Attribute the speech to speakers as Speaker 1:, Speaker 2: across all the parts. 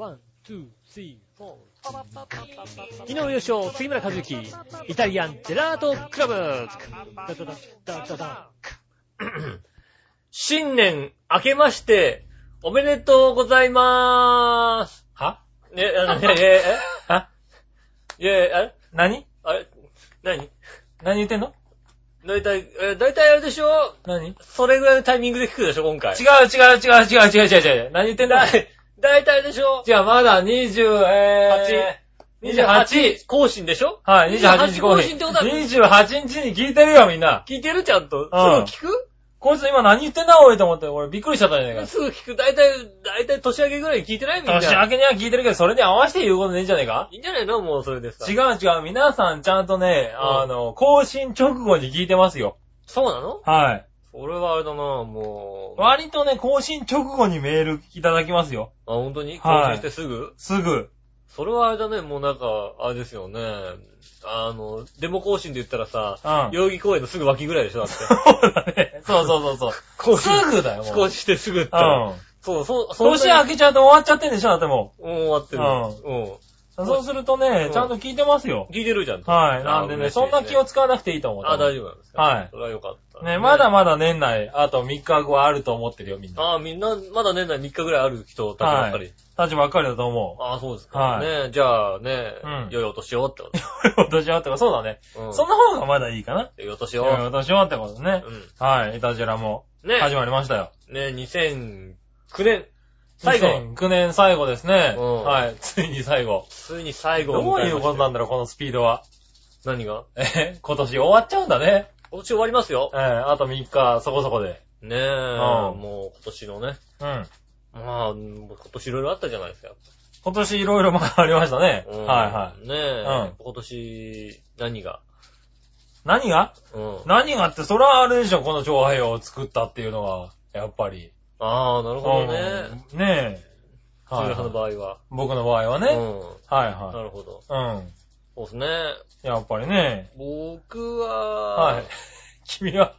Speaker 1: One, two, three, four。パパパパパパパ昨日優勝、杉村和之、イタリアンジェラートクラブ。ダダダダダダ
Speaker 2: 新年明けまして、おめでとうございまーす。
Speaker 3: は
Speaker 2: え、あの、え、え、え、
Speaker 3: あ
Speaker 2: いやいや、あれ
Speaker 3: 何
Speaker 2: あれ何
Speaker 3: 何言ってんの
Speaker 2: だいたい、え、だいたいあれでしょ
Speaker 3: 何違う
Speaker 2: それぐらいのタイミングで聞くでしょ、今回。
Speaker 3: 違う違う違う違う違う違う。何言ってんだ
Speaker 2: だい、だいたいでしょ？
Speaker 3: じゃあまだ20、えー、28。
Speaker 2: 更新でしょ？
Speaker 3: はい、28日更
Speaker 2: 更
Speaker 3: 新。
Speaker 2: 新ってことは
Speaker 3: 28日に聞いてるよ、みんな。
Speaker 2: 聞いてるちゃんと？すぐ聞く？
Speaker 3: こいつ今何言ってんだ、おいと思って。俺びっくりしちゃったじゃないか。
Speaker 2: すぐ聞く。だいたい、だいたい年明けぐらいに聞いてないみんな。
Speaker 3: 年明けには聞いてるけど、それに合わせて言うことねえんじゃねえか？
Speaker 2: いいんじゃないの？もうそれでさ。
Speaker 3: 違う違う。皆さんちゃんとね、
Speaker 2: うん
Speaker 3: あの、更新直後に聞いてますよ。
Speaker 2: そうなの？
Speaker 3: はい。
Speaker 2: 俺はあれだな、もう。あ、
Speaker 3: 割とね、更新直後にメールいただきますよ。
Speaker 2: 本当に？更
Speaker 3: はい
Speaker 2: 新してすぐ？
Speaker 3: すぐ。
Speaker 2: それはあれだね、もうなんか、あれですよね。あの、デモ更新で言ったらさ、
Speaker 3: うん。
Speaker 2: 代々木公園のすぐ脇ぐらいでしょだって。
Speaker 3: そうだね。そうそうそうそう。
Speaker 2: 更新
Speaker 3: すぐだよ、もう。
Speaker 2: 少ししてすぐって。
Speaker 3: うん。
Speaker 2: そう、そう、そんなに
Speaker 3: 年明けちゃうと終わっちゃってんでしょだっても
Speaker 2: もう終わってる。
Speaker 3: う
Speaker 2: うん。
Speaker 3: そうするとね、
Speaker 2: うん
Speaker 3: ちゃんと聞いてますよ。
Speaker 2: 聞いてるじゃん。
Speaker 3: はい。なんでね、そんな気を使わなくていいと思う。
Speaker 2: あ、大丈夫なんですか？
Speaker 3: はい
Speaker 2: それはよかった。
Speaker 3: ね、まだまだ年内、あと3日後あると思ってるよ、みんな。
Speaker 2: ああ、みんな、まだ年内3日ぐらいある人たちばっかり。
Speaker 3: たちばっかりだと思う。
Speaker 2: ああ、そうですか。
Speaker 3: はい
Speaker 2: ねじゃあね、
Speaker 3: うん
Speaker 2: 良いお年をってこ
Speaker 3: 私はってか、そうだね。
Speaker 2: と。うん。
Speaker 3: その方がまだいいかな。
Speaker 2: 良いお年を。
Speaker 3: いや私はってことね。
Speaker 2: う
Speaker 3: はい。いたじらも
Speaker 2: ん。ね
Speaker 3: 始まりましたよ。
Speaker 2: ね2009年、最後。
Speaker 3: 2009年最後ですね。
Speaker 2: うん
Speaker 3: はい。ついに最後。
Speaker 2: ついに最後
Speaker 3: どういうことなんだろう、このスピードは。
Speaker 2: 何が？
Speaker 3: え、今年終わっちゃうんだね。
Speaker 2: 今年終わりますよ
Speaker 3: え。あと3日、そこそこで。
Speaker 2: ねえ、
Speaker 3: ん
Speaker 2: もう今年のね。
Speaker 3: うん。
Speaker 2: まあ、今年いろいろあったじゃないですか。
Speaker 3: 今年いろいろまあありましたね。
Speaker 2: うん
Speaker 3: はいはい。
Speaker 2: ねえ、
Speaker 3: うん
Speaker 2: 今年、何が？
Speaker 3: 何が？
Speaker 2: うん。
Speaker 3: 何がって、それはあれでしょ、この長杯を作ったっていうのは、やっぱり。
Speaker 2: ああ、なるほどね。
Speaker 3: うんねえ。
Speaker 2: 杉村さんの場
Speaker 3: はい
Speaker 2: 合は。
Speaker 3: 僕の場合はね。
Speaker 2: うん。
Speaker 3: はい
Speaker 2: な
Speaker 3: は
Speaker 2: るほど。
Speaker 3: い。うん。
Speaker 2: そうですね。
Speaker 3: やっぱりね。
Speaker 2: 僕は、
Speaker 3: はい。君は？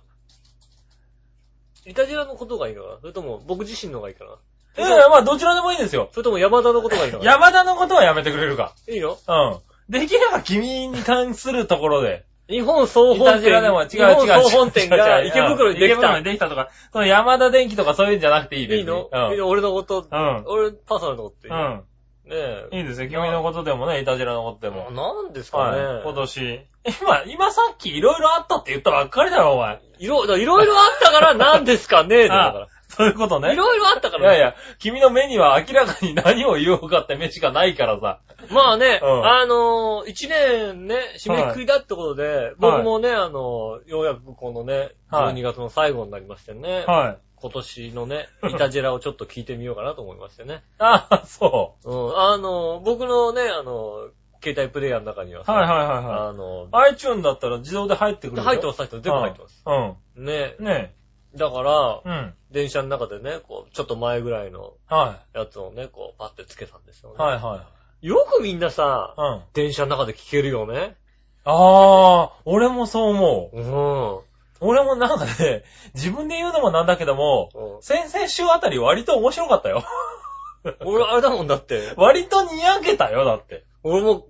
Speaker 2: イタジラのことがいいのかな？それとも僕自身の方がいいかな？い
Speaker 3: やいや、まあどちらでもいいですよ。
Speaker 2: それとも山田のことがいいの？かな
Speaker 3: 山田のことはやめてくれるか。
Speaker 2: いいの？
Speaker 3: うん。できれば君に関するところで。
Speaker 2: 日本総
Speaker 3: い
Speaker 2: 本店。
Speaker 3: たじらでも違う違う
Speaker 2: 日本総本店
Speaker 3: 違う違う
Speaker 2: が池袋にできた
Speaker 3: 池袋に。できたとか、その山田電機とかそういうんじゃなくていい別に
Speaker 2: いいの、
Speaker 3: うん
Speaker 2: いいの？俺のこと、
Speaker 3: うん
Speaker 2: 俺パーソナルのこといい、
Speaker 3: うん。
Speaker 2: ねえ。
Speaker 3: いいですよ。君のことでもね、いたじらのことでも。
Speaker 2: なんですかね、
Speaker 3: はい。今年。今、今さっきいろいろあったって言ったばっかりだろ、お前。
Speaker 2: いろ、いろいろあったからなんですかね だか
Speaker 3: そういうこと
Speaker 2: ら。
Speaker 3: ね。
Speaker 2: いろいろあったから。
Speaker 3: いやいや、君の目には明らかに何を言おうかって目しかないからさ。
Speaker 2: まあね、
Speaker 3: うん
Speaker 2: あのー、一年ね、締めくくりだってことで、僕もね、あのー、ようやくこのね、
Speaker 3: はい
Speaker 2: 12月の最後になりましてね、
Speaker 3: はい。
Speaker 2: 今年のね、イタジェラをちょっと聞いてみようかなと思いましてね。
Speaker 3: ああ、そ
Speaker 2: うん、あのー、僕のね、あのー、携帯プレイヤーの中には
Speaker 3: う。
Speaker 2: さ、
Speaker 3: はいはいはいは
Speaker 2: あの
Speaker 3: い。iTune だったら自動で入ってくるよ。
Speaker 2: 入ってます、入ってます、全部入ってます。
Speaker 3: うん。
Speaker 2: ね、
Speaker 3: ね
Speaker 2: だから
Speaker 3: え。、うん。
Speaker 2: 電車の中でね、こう、ちょっと前ぐらいの
Speaker 3: は
Speaker 2: やつをね、こう、パッてつけたんですよね。
Speaker 3: い。はいはい。
Speaker 2: よくみんなさ、
Speaker 3: うん。
Speaker 2: 電車の中で聞けるよね。
Speaker 3: ああ、俺もそう思う。
Speaker 2: うん。
Speaker 3: 俺もなんかね、自分で言うのもなんだけども、
Speaker 2: うん
Speaker 3: 先々週あたり割と面白かったよ。
Speaker 2: 俺、あれだもんだって、
Speaker 3: 割とにやけたよ、だって。
Speaker 2: 俺も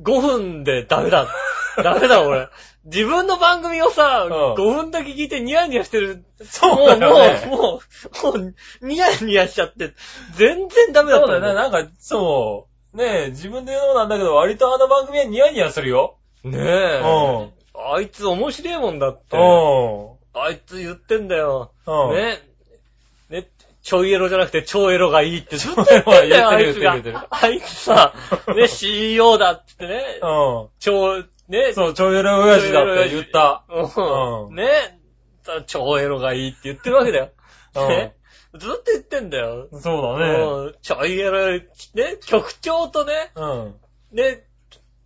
Speaker 2: 5分でダメだ。ダメだ、俺。自分の番組をさ、
Speaker 3: うん
Speaker 2: 5分だけ聞いてニヤニヤしてる。
Speaker 3: そうだよね。
Speaker 2: もう、もう、もう、ニヤニヤしちゃって、全然ダメだった
Speaker 3: そうだよね。なんか、そう。ねえ、自分で言うのもなんだけど、割とあの番組はニヤニヤするよ。
Speaker 2: ね
Speaker 3: う
Speaker 2: え。
Speaker 3: ん。
Speaker 2: あいつ面白いもんだって。
Speaker 3: う
Speaker 2: あいつ言ってんだよ。ね。ね、ちょいエロじゃなくて超エロがいいってずっと言ってんだよ、あいつ。あいつさ、ね、CEO だって言ってね、
Speaker 3: う
Speaker 2: 超、ね
Speaker 3: ん。、そう、ちょいエロ親父だって言った。
Speaker 2: ね、超エロがいいって言ってるわけだよ。
Speaker 3: うん
Speaker 2: ね、ずっと言ってんだよ。
Speaker 3: そうだね。
Speaker 2: うんちょいエロ、ね、局長とね、
Speaker 3: うん。
Speaker 2: ね、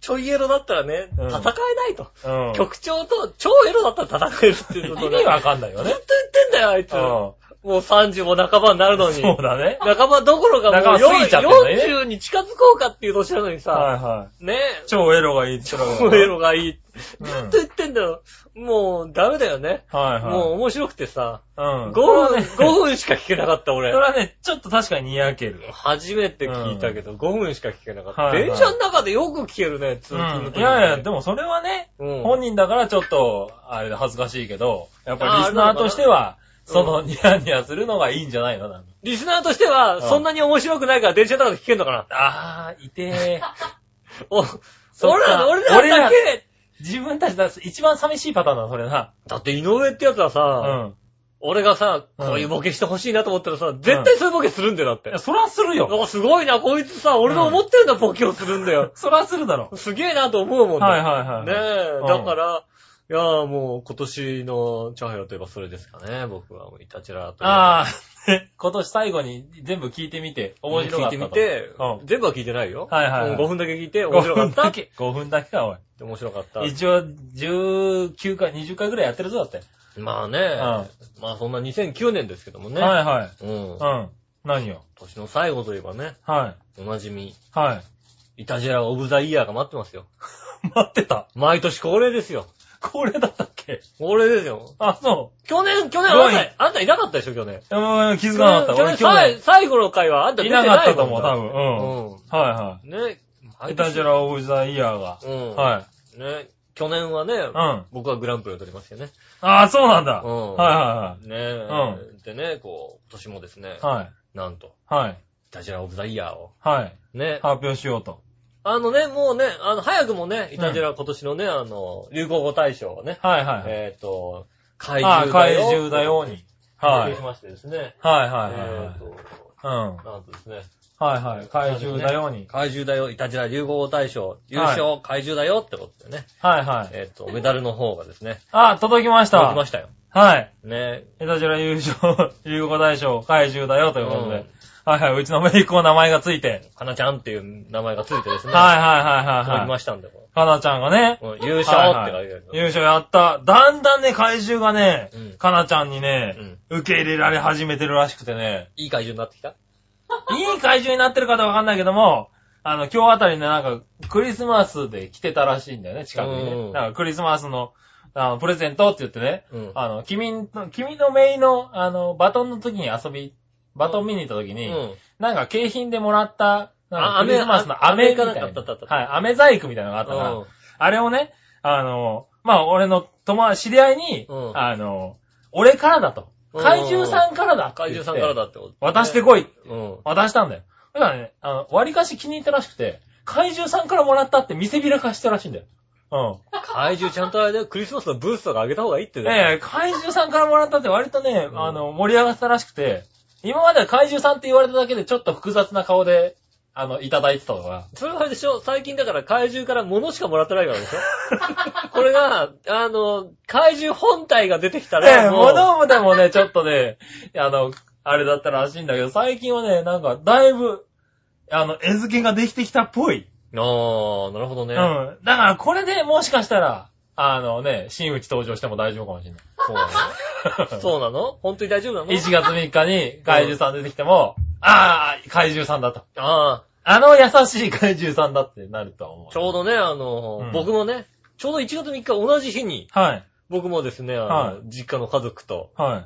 Speaker 2: ちょいエロだったらね、
Speaker 3: うん
Speaker 2: 戦えないと。
Speaker 3: うん。
Speaker 2: 局長と超エロだったら戦えるっていうことで。
Speaker 3: 意味わかんないよね
Speaker 2: ずっと。言ってんだよ、あいつ。
Speaker 3: うん。
Speaker 2: もう30も半ばになるのに。
Speaker 3: そうだね。
Speaker 2: 半ばどころかもう
Speaker 3: 過ぎちゃってんだね
Speaker 2: 40に近づこうかっていう年なのにさ、
Speaker 3: はいは
Speaker 2: ね
Speaker 3: い。超エロがいい
Speaker 2: 超エロ
Speaker 3: が。
Speaker 2: がいい。
Speaker 3: うん
Speaker 2: ずっと言ってんだよ。もうダメだよね。
Speaker 3: はいはい。
Speaker 2: もう面白くてさ、
Speaker 3: うん。
Speaker 2: 5分、
Speaker 3: ね
Speaker 2: 5分しか聞けなかった俺
Speaker 3: それ。はね、ちょっと確かににやける。
Speaker 2: 初めて聞いたけど、5分しか聞けなかった。電車の中でよく聞けるね、通
Speaker 3: う
Speaker 2: 勤の。
Speaker 3: いやいや、でもそれはね、
Speaker 2: うん
Speaker 3: 本人だからちょっと、あれで恥ずかしいけど、やっぱりリスナーとしては、
Speaker 2: うん
Speaker 3: そのニヤニヤするのがいいんじゃないの？なんか
Speaker 2: リスナーとしては、
Speaker 3: ん
Speaker 2: そんなに面白くないから電車の中で聞けんのかな？
Speaker 3: あー、いて
Speaker 2: お、
Speaker 3: そ
Speaker 2: 俺ら、俺ら
Speaker 3: 俺ら
Speaker 2: だけ
Speaker 3: 自分たちだ、一番寂しいパターンだな、それな。
Speaker 2: だって井上ってやつは
Speaker 3: う
Speaker 2: さ、
Speaker 3: ん。
Speaker 2: 俺がさ、
Speaker 3: うん
Speaker 2: こういうボケしてほしいなと思ったらさ、絶対そういうボケするんだよ、だって
Speaker 3: いや、。そらするよ。
Speaker 2: あすごいな、こいつさ、俺の思ってるようなボケをするんだよ。
Speaker 3: そらするだろ。
Speaker 2: すげえなと思うもんね。
Speaker 3: はいはいはい。
Speaker 2: ねえ、
Speaker 3: うん
Speaker 2: だから、いやーもう今年のチャーハイといえばそれですかね、僕は。イタチラといえば。
Speaker 3: ああ、今年最後に全部聞いてみて、面白かったと。
Speaker 2: 聞いてみて、
Speaker 3: うん
Speaker 2: 全部は聞いてないよ。
Speaker 3: はいはいはい
Speaker 2: うん5分だけ聞いて、面白か
Speaker 3: 5
Speaker 2: った。
Speaker 3: 分だけ。5分だけか、おい。
Speaker 2: 面白かった。
Speaker 3: 一応、19回、20回ぐらいやってるぞ、だって。
Speaker 2: まあね、まあそんな2009年ですけどもね。
Speaker 3: はいはい。
Speaker 2: うん。
Speaker 3: うん。何よ。
Speaker 2: 年の最後といえばね、
Speaker 3: はい。
Speaker 2: おなじみ、
Speaker 3: はい。
Speaker 2: イタジラオブザイヤーが待ってますよ。
Speaker 3: 待ってた。
Speaker 2: 毎年恒例ですよ。
Speaker 3: これだったっけ？
Speaker 2: 恒例ですよ。
Speaker 3: あ、そ
Speaker 2: 去年、去年あんた、あんたいなかったでしょ、去年。
Speaker 3: う。うん、気づかなかった。
Speaker 2: 去
Speaker 3: 俺去
Speaker 2: 年去年
Speaker 3: 年。
Speaker 2: 最後の回はあんた出
Speaker 3: い
Speaker 2: てな
Speaker 3: ないかったと思う、多分。うん。
Speaker 2: うん。
Speaker 3: は
Speaker 2: ね。
Speaker 3: いはい。イタジラオブザイヤーが。
Speaker 2: うん。
Speaker 3: はい。
Speaker 2: ね。去年はね、
Speaker 3: うん。
Speaker 2: 僕はグランプリを取りましたよね。
Speaker 3: ああ、そうなんだ。
Speaker 2: うん
Speaker 3: は
Speaker 2: ねえ。でね、こう、今年もですね
Speaker 3: い、はいはい。はい。
Speaker 2: なんと、
Speaker 3: はい。
Speaker 2: イタジラオブザイヤーを、
Speaker 3: はい。
Speaker 2: ね。
Speaker 3: 発表しようと。
Speaker 2: あのね、もうね、あの、早くもね、イタジラ今年のね、あの、流行語大賞をね、
Speaker 3: はいはいはい。
Speaker 2: えっと、怪獣だよ。
Speaker 3: 怪獣だよに。はい。
Speaker 2: しましてですね。
Speaker 3: はいはいはい
Speaker 2: えっと、
Speaker 3: はい。うん。
Speaker 2: なんとですね、
Speaker 3: はいはい。怪獣だよに。
Speaker 2: 怪獣だよ、イタジラ流行語大賞、優勝、怪獣だよってことでね、
Speaker 3: はいはい。
Speaker 2: えっと、メダルの方がですね、
Speaker 3: あ、届きました。
Speaker 2: 届きましたよ。
Speaker 3: はい。
Speaker 2: ね。
Speaker 3: エタジラ優勝、流行大賞、怪獣だよということで
Speaker 2: うん。
Speaker 3: はいはい。うちのメイクの名前がついて。
Speaker 2: かなちゃんっていう名前がついてですね、
Speaker 3: はいはいはいはいはい。
Speaker 2: ましたんで、こ
Speaker 3: かなちゃんがね。
Speaker 2: ううん優勝って書いてある。
Speaker 3: 優勝やった。だんだんね、怪獣がね
Speaker 2: うん、
Speaker 3: かなちゃんにね
Speaker 2: うん、
Speaker 3: 受け入れられ始めてるらしくてね。
Speaker 2: いい怪獣になってきた？
Speaker 3: いい怪獣になってるかわかんないけども、あの、今日あたりね、なんか、クリスマスで来てたらしいんだよね、近くに
Speaker 2: うん
Speaker 3: ね。なんか、クリスマスの、あの、プレゼントって言ってね、
Speaker 2: うん。
Speaker 3: あの、君の、君のメイの、あの、バトンの時に遊び、バトン見に行った時に、
Speaker 2: うん。
Speaker 3: なんか景品でもらった、なんか
Speaker 2: あ
Speaker 3: クリスマスの
Speaker 2: 飴
Speaker 3: 飴みたいな。
Speaker 2: 飴かなんかあったあった
Speaker 3: はい、飴細工みたいなのがあったから、あれをね、あの、まあ、俺の友達、知り合いに、
Speaker 2: うん
Speaker 3: あの、俺からだと。
Speaker 2: うん
Speaker 3: 怪獣さんからだって
Speaker 2: 怪。獣さんからだってこと。
Speaker 3: 渡してこい。
Speaker 2: うん。
Speaker 3: 渡したんだよ。だからね、あの、割かし気に入ったらしくて、怪獣さんからもらったって見せびらかしたらしいんだよ。うん。
Speaker 2: 怪獣ちゃんとあれでクリスマスのブースとかあげた方がいいってね。
Speaker 3: ええ怪獣さんからもらったって割とね、
Speaker 2: うん
Speaker 3: あの、盛り上がってたらしくて、今までは怪獣さんって言われただけでちょっと複雑な顔で、あの、いただいてたのが、
Speaker 2: それはあれでしょ？最近だから怪獣から物しかもらってないからでしょ？これが、あの、怪獣本体が出てきた
Speaker 3: ええ
Speaker 2: ら、もう、
Speaker 3: 物でもね、ちょっとね、あの、あれだったらしいんだけど、最近はね、なんか、だいぶ、あの、絵付けができてきたっぽい。
Speaker 2: あー、なるほどね。
Speaker 3: うん。だから、これでもしかしたら、あのね、新内登場しても大丈夫かもしれない。
Speaker 2: そうなの そうなの？本当に大丈夫なの
Speaker 3: ？1月3日に怪獣さん出てきても、ああ、怪獣さんだと。
Speaker 2: あ
Speaker 3: あの優しい怪獣さんだってなるとは思う。
Speaker 2: ー、ちょうどね、あの、
Speaker 3: うん
Speaker 2: 僕もね、ちょうど1月3日同じ日に、
Speaker 3: はい。
Speaker 2: 僕もですね、あの、
Speaker 3: はい
Speaker 2: 実家の家族と、
Speaker 3: は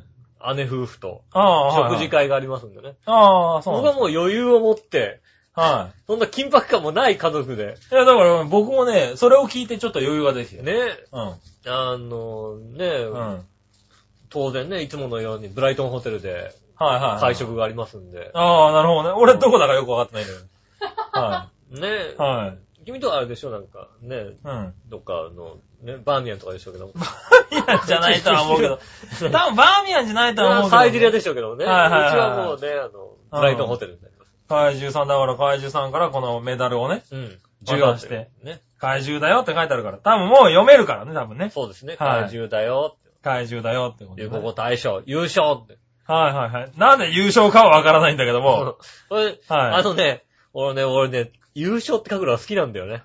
Speaker 3: い。
Speaker 2: 姉夫婦と、
Speaker 3: ああ、はい、
Speaker 2: 食事会がありますんでね。
Speaker 3: ああ、そう
Speaker 2: 僕はもう余裕を持って、
Speaker 3: は
Speaker 2: そんな緊迫感もない家族で、
Speaker 3: い。いや、だから僕もね、それを聞いてちょっと余裕ができて。
Speaker 2: ね、
Speaker 3: うん。
Speaker 2: あの、ね、
Speaker 3: うん。
Speaker 2: 当然ね、いつものようにブライトンホテルで
Speaker 3: はいはい。
Speaker 2: 会食がありますんで、
Speaker 3: ああ、なるほどね。俺どこだかよくわかってないけど。は
Speaker 2: ね
Speaker 3: い。、はい。
Speaker 2: 君とはあれでしょ、なんか、ね、
Speaker 3: うん。
Speaker 2: どっかの、ね、バーミヤンとかでしょうけども。
Speaker 3: バーミヤンじゃないとは思うけど。多 分バーミヤンじゃないとは思うけど。
Speaker 2: サイゼリアでしょうけどもね。うち
Speaker 3: はいはいはい
Speaker 2: はもうね、あの、ブライトンホテルになります。
Speaker 3: 怪獣さんだから怪獣さんからこのメダルをね、
Speaker 2: うん。
Speaker 3: 渡して
Speaker 2: ね。
Speaker 3: 怪獣だよって書いてあるから。多分もう読めるからね、多分ね。
Speaker 2: そうですね。
Speaker 3: はい
Speaker 2: 怪獣だよ。
Speaker 3: 怪獣だよってこと、ね。
Speaker 2: 流行語大賞、優勝って。
Speaker 3: はいはいはい。なんで優勝かはわからないんだけども。はい
Speaker 2: あのね、俺ね、俺ね、優勝って書くのが好きなんだよね。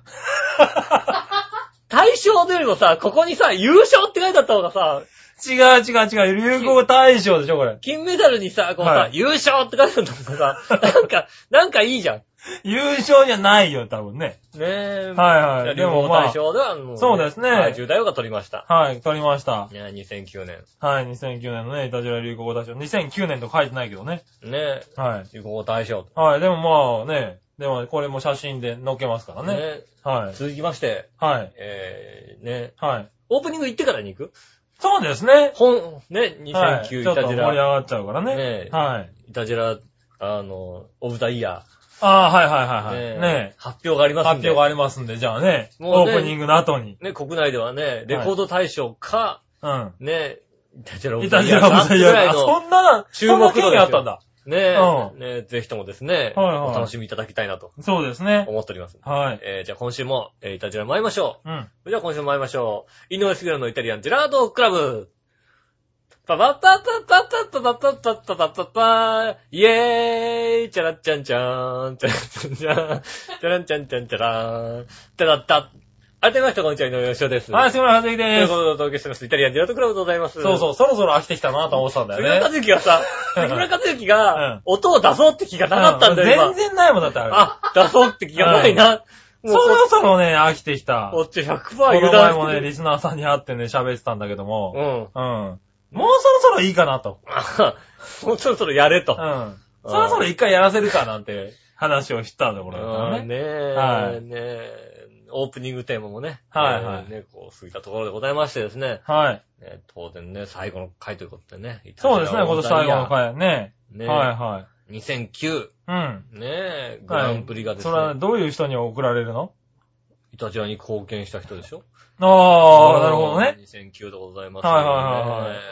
Speaker 2: 大賞よりもさ、ここにさ、優勝って書いてあった方がさ、
Speaker 3: 違う違う違う。流行語大賞でしょ、これ。
Speaker 2: 金メダルにさ、こうさ、
Speaker 3: はい
Speaker 2: 優勝って書いてあるんだもんさ、なんか、なんかいいじゃん。
Speaker 3: 優勝じゃないよ、多分ね。
Speaker 2: ねえ。
Speaker 3: はいはい
Speaker 2: でも、
Speaker 3: でもまあ
Speaker 2: 大賞では、もう
Speaker 3: そうですね
Speaker 2: はい10代が取りました。
Speaker 3: はい、取りました。
Speaker 2: ね2009年。
Speaker 3: はい、2009年のね、イタジラ流行語大賞。2009年と書いてないけどね。
Speaker 2: ね
Speaker 3: はい。
Speaker 2: 流行語大賞。
Speaker 3: はい、でもまあね、でもこれも写真で載っけますからね。
Speaker 2: ね
Speaker 3: はい。
Speaker 2: 続きまして、
Speaker 3: はい。
Speaker 2: えー、ね
Speaker 3: はい。
Speaker 2: オープニング行ってからに行く？
Speaker 3: そうですね。
Speaker 2: 本、ね、
Speaker 3: はい。
Speaker 2: 2009
Speaker 3: ちょっと
Speaker 2: イタジラ、
Speaker 3: 盛り上がっちゃうからね。
Speaker 2: ね
Speaker 3: はい。
Speaker 2: イタジラ、あの、オブザイヤ
Speaker 3: ああ、はいはいはい
Speaker 2: ー、
Speaker 3: はい。
Speaker 2: ね
Speaker 3: ね
Speaker 2: 発表がありますんで。
Speaker 3: 発表がありますんで、じゃあね、
Speaker 2: もうね
Speaker 3: オープニングの後に。
Speaker 2: ね、国内ではね、レコード大賞か、
Speaker 3: うん。
Speaker 2: ね、イタジラオブザイヤーか
Speaker 3: ラブザイヤー。あ、そんなな、
Speaker 2: 注目度で
Speaker 3: あったんだ。
Speaker 2: ね
Speaker 3: う
Speaker 2: ねぜひともですね、
Speaker 3: はいはい
Speaker 2: お楽しみいただきたいなと
Speaker 3: そうですね。
Speaker 2: 思っております。
Speaker 3: はい。
Speaker 2: えー、じゃあ今週も、えー、イタジラ参りましょ
Speaker 3: うん。
Speaker 2: う。じゃあ今週も参りましょう。井上杉浦のイタリアンジェラートクラブ。パパッパッパッパッパッパッパッパッパッパッパッパーイェーイチャラッチャンチャーンチャラッチャンチャーンチャランチャンチャンチャラーンタラッタ改めましてこんにちは、井上芳雄です。
Speaker 3: はい、杉村和之
Speaker 2: とい
Speaker 3: です。
Speaker 2: うことでお届けしてます。イタリアンジェラートクラブでございます。
Speaker 3: そうそう、そろそろ飽きてきたなと思ってたんだ
Speaker 2: 杉村和
Speaker 3: よね。
Speaker 2: 之がさ、杉村和之
Speaker 3: うん
Speaker 2: が、音を出そうって気がなかったんだよ、今
Speaker 3: 全。然ないもんだってあれ。
Speaker 2: あ、出そうって気がないな。
Speaker 3: そ
Speaker 2: もう
Speaker 3: ろそろね、飽きてきた。
Speaker 2: こっち100%
Speaker 3: この
Speaker 2: 油断
Speaker 3: 前もね、
Speaker 2: してる。
Speaker 3: リスナーさんに会ってね、喋ってたんだけども、
Speaker 2: うん。
Speaker 3: うん。もうそろそろいいかなと。
Speaker 2: あ もうそろそろやれと。
Speaker 3: うん。そろそろ一回やらせるかなんて話をしたところだった
Speaker 2: あ
Speaker 3: らね。
Speaker 2: ーねえ、
Speaker 3: はい
Speaker 2: ねえ、オープニングテーマもね、
Speaker 3: はいはい
Speaker 2: えーね、こう、過ぎたところでございましてですね、
Speaker 3: はい。
Speaker 2: ね当然ね、最後の回ということでね。
Speaker 3: そうですね、今年最後の
Speaker 2: 回。
Speaker 3: 回ね。
Speaker 2: ね
Speaker 3: はいは
Speaker 2: 2009、
Speaker 3: い。うん。
Speaker 2: ねえ、グランプリがです
Speaker 3: それは
Speaker 2: ね、
Speaker 3: どういう人に送られるの？
Speaker 2: イタジラに貢献した人でしょ？
Speaker 3: ああ、なるほどね。。
Speaker 2: 2009でございます、
Speaker 3: はいはいは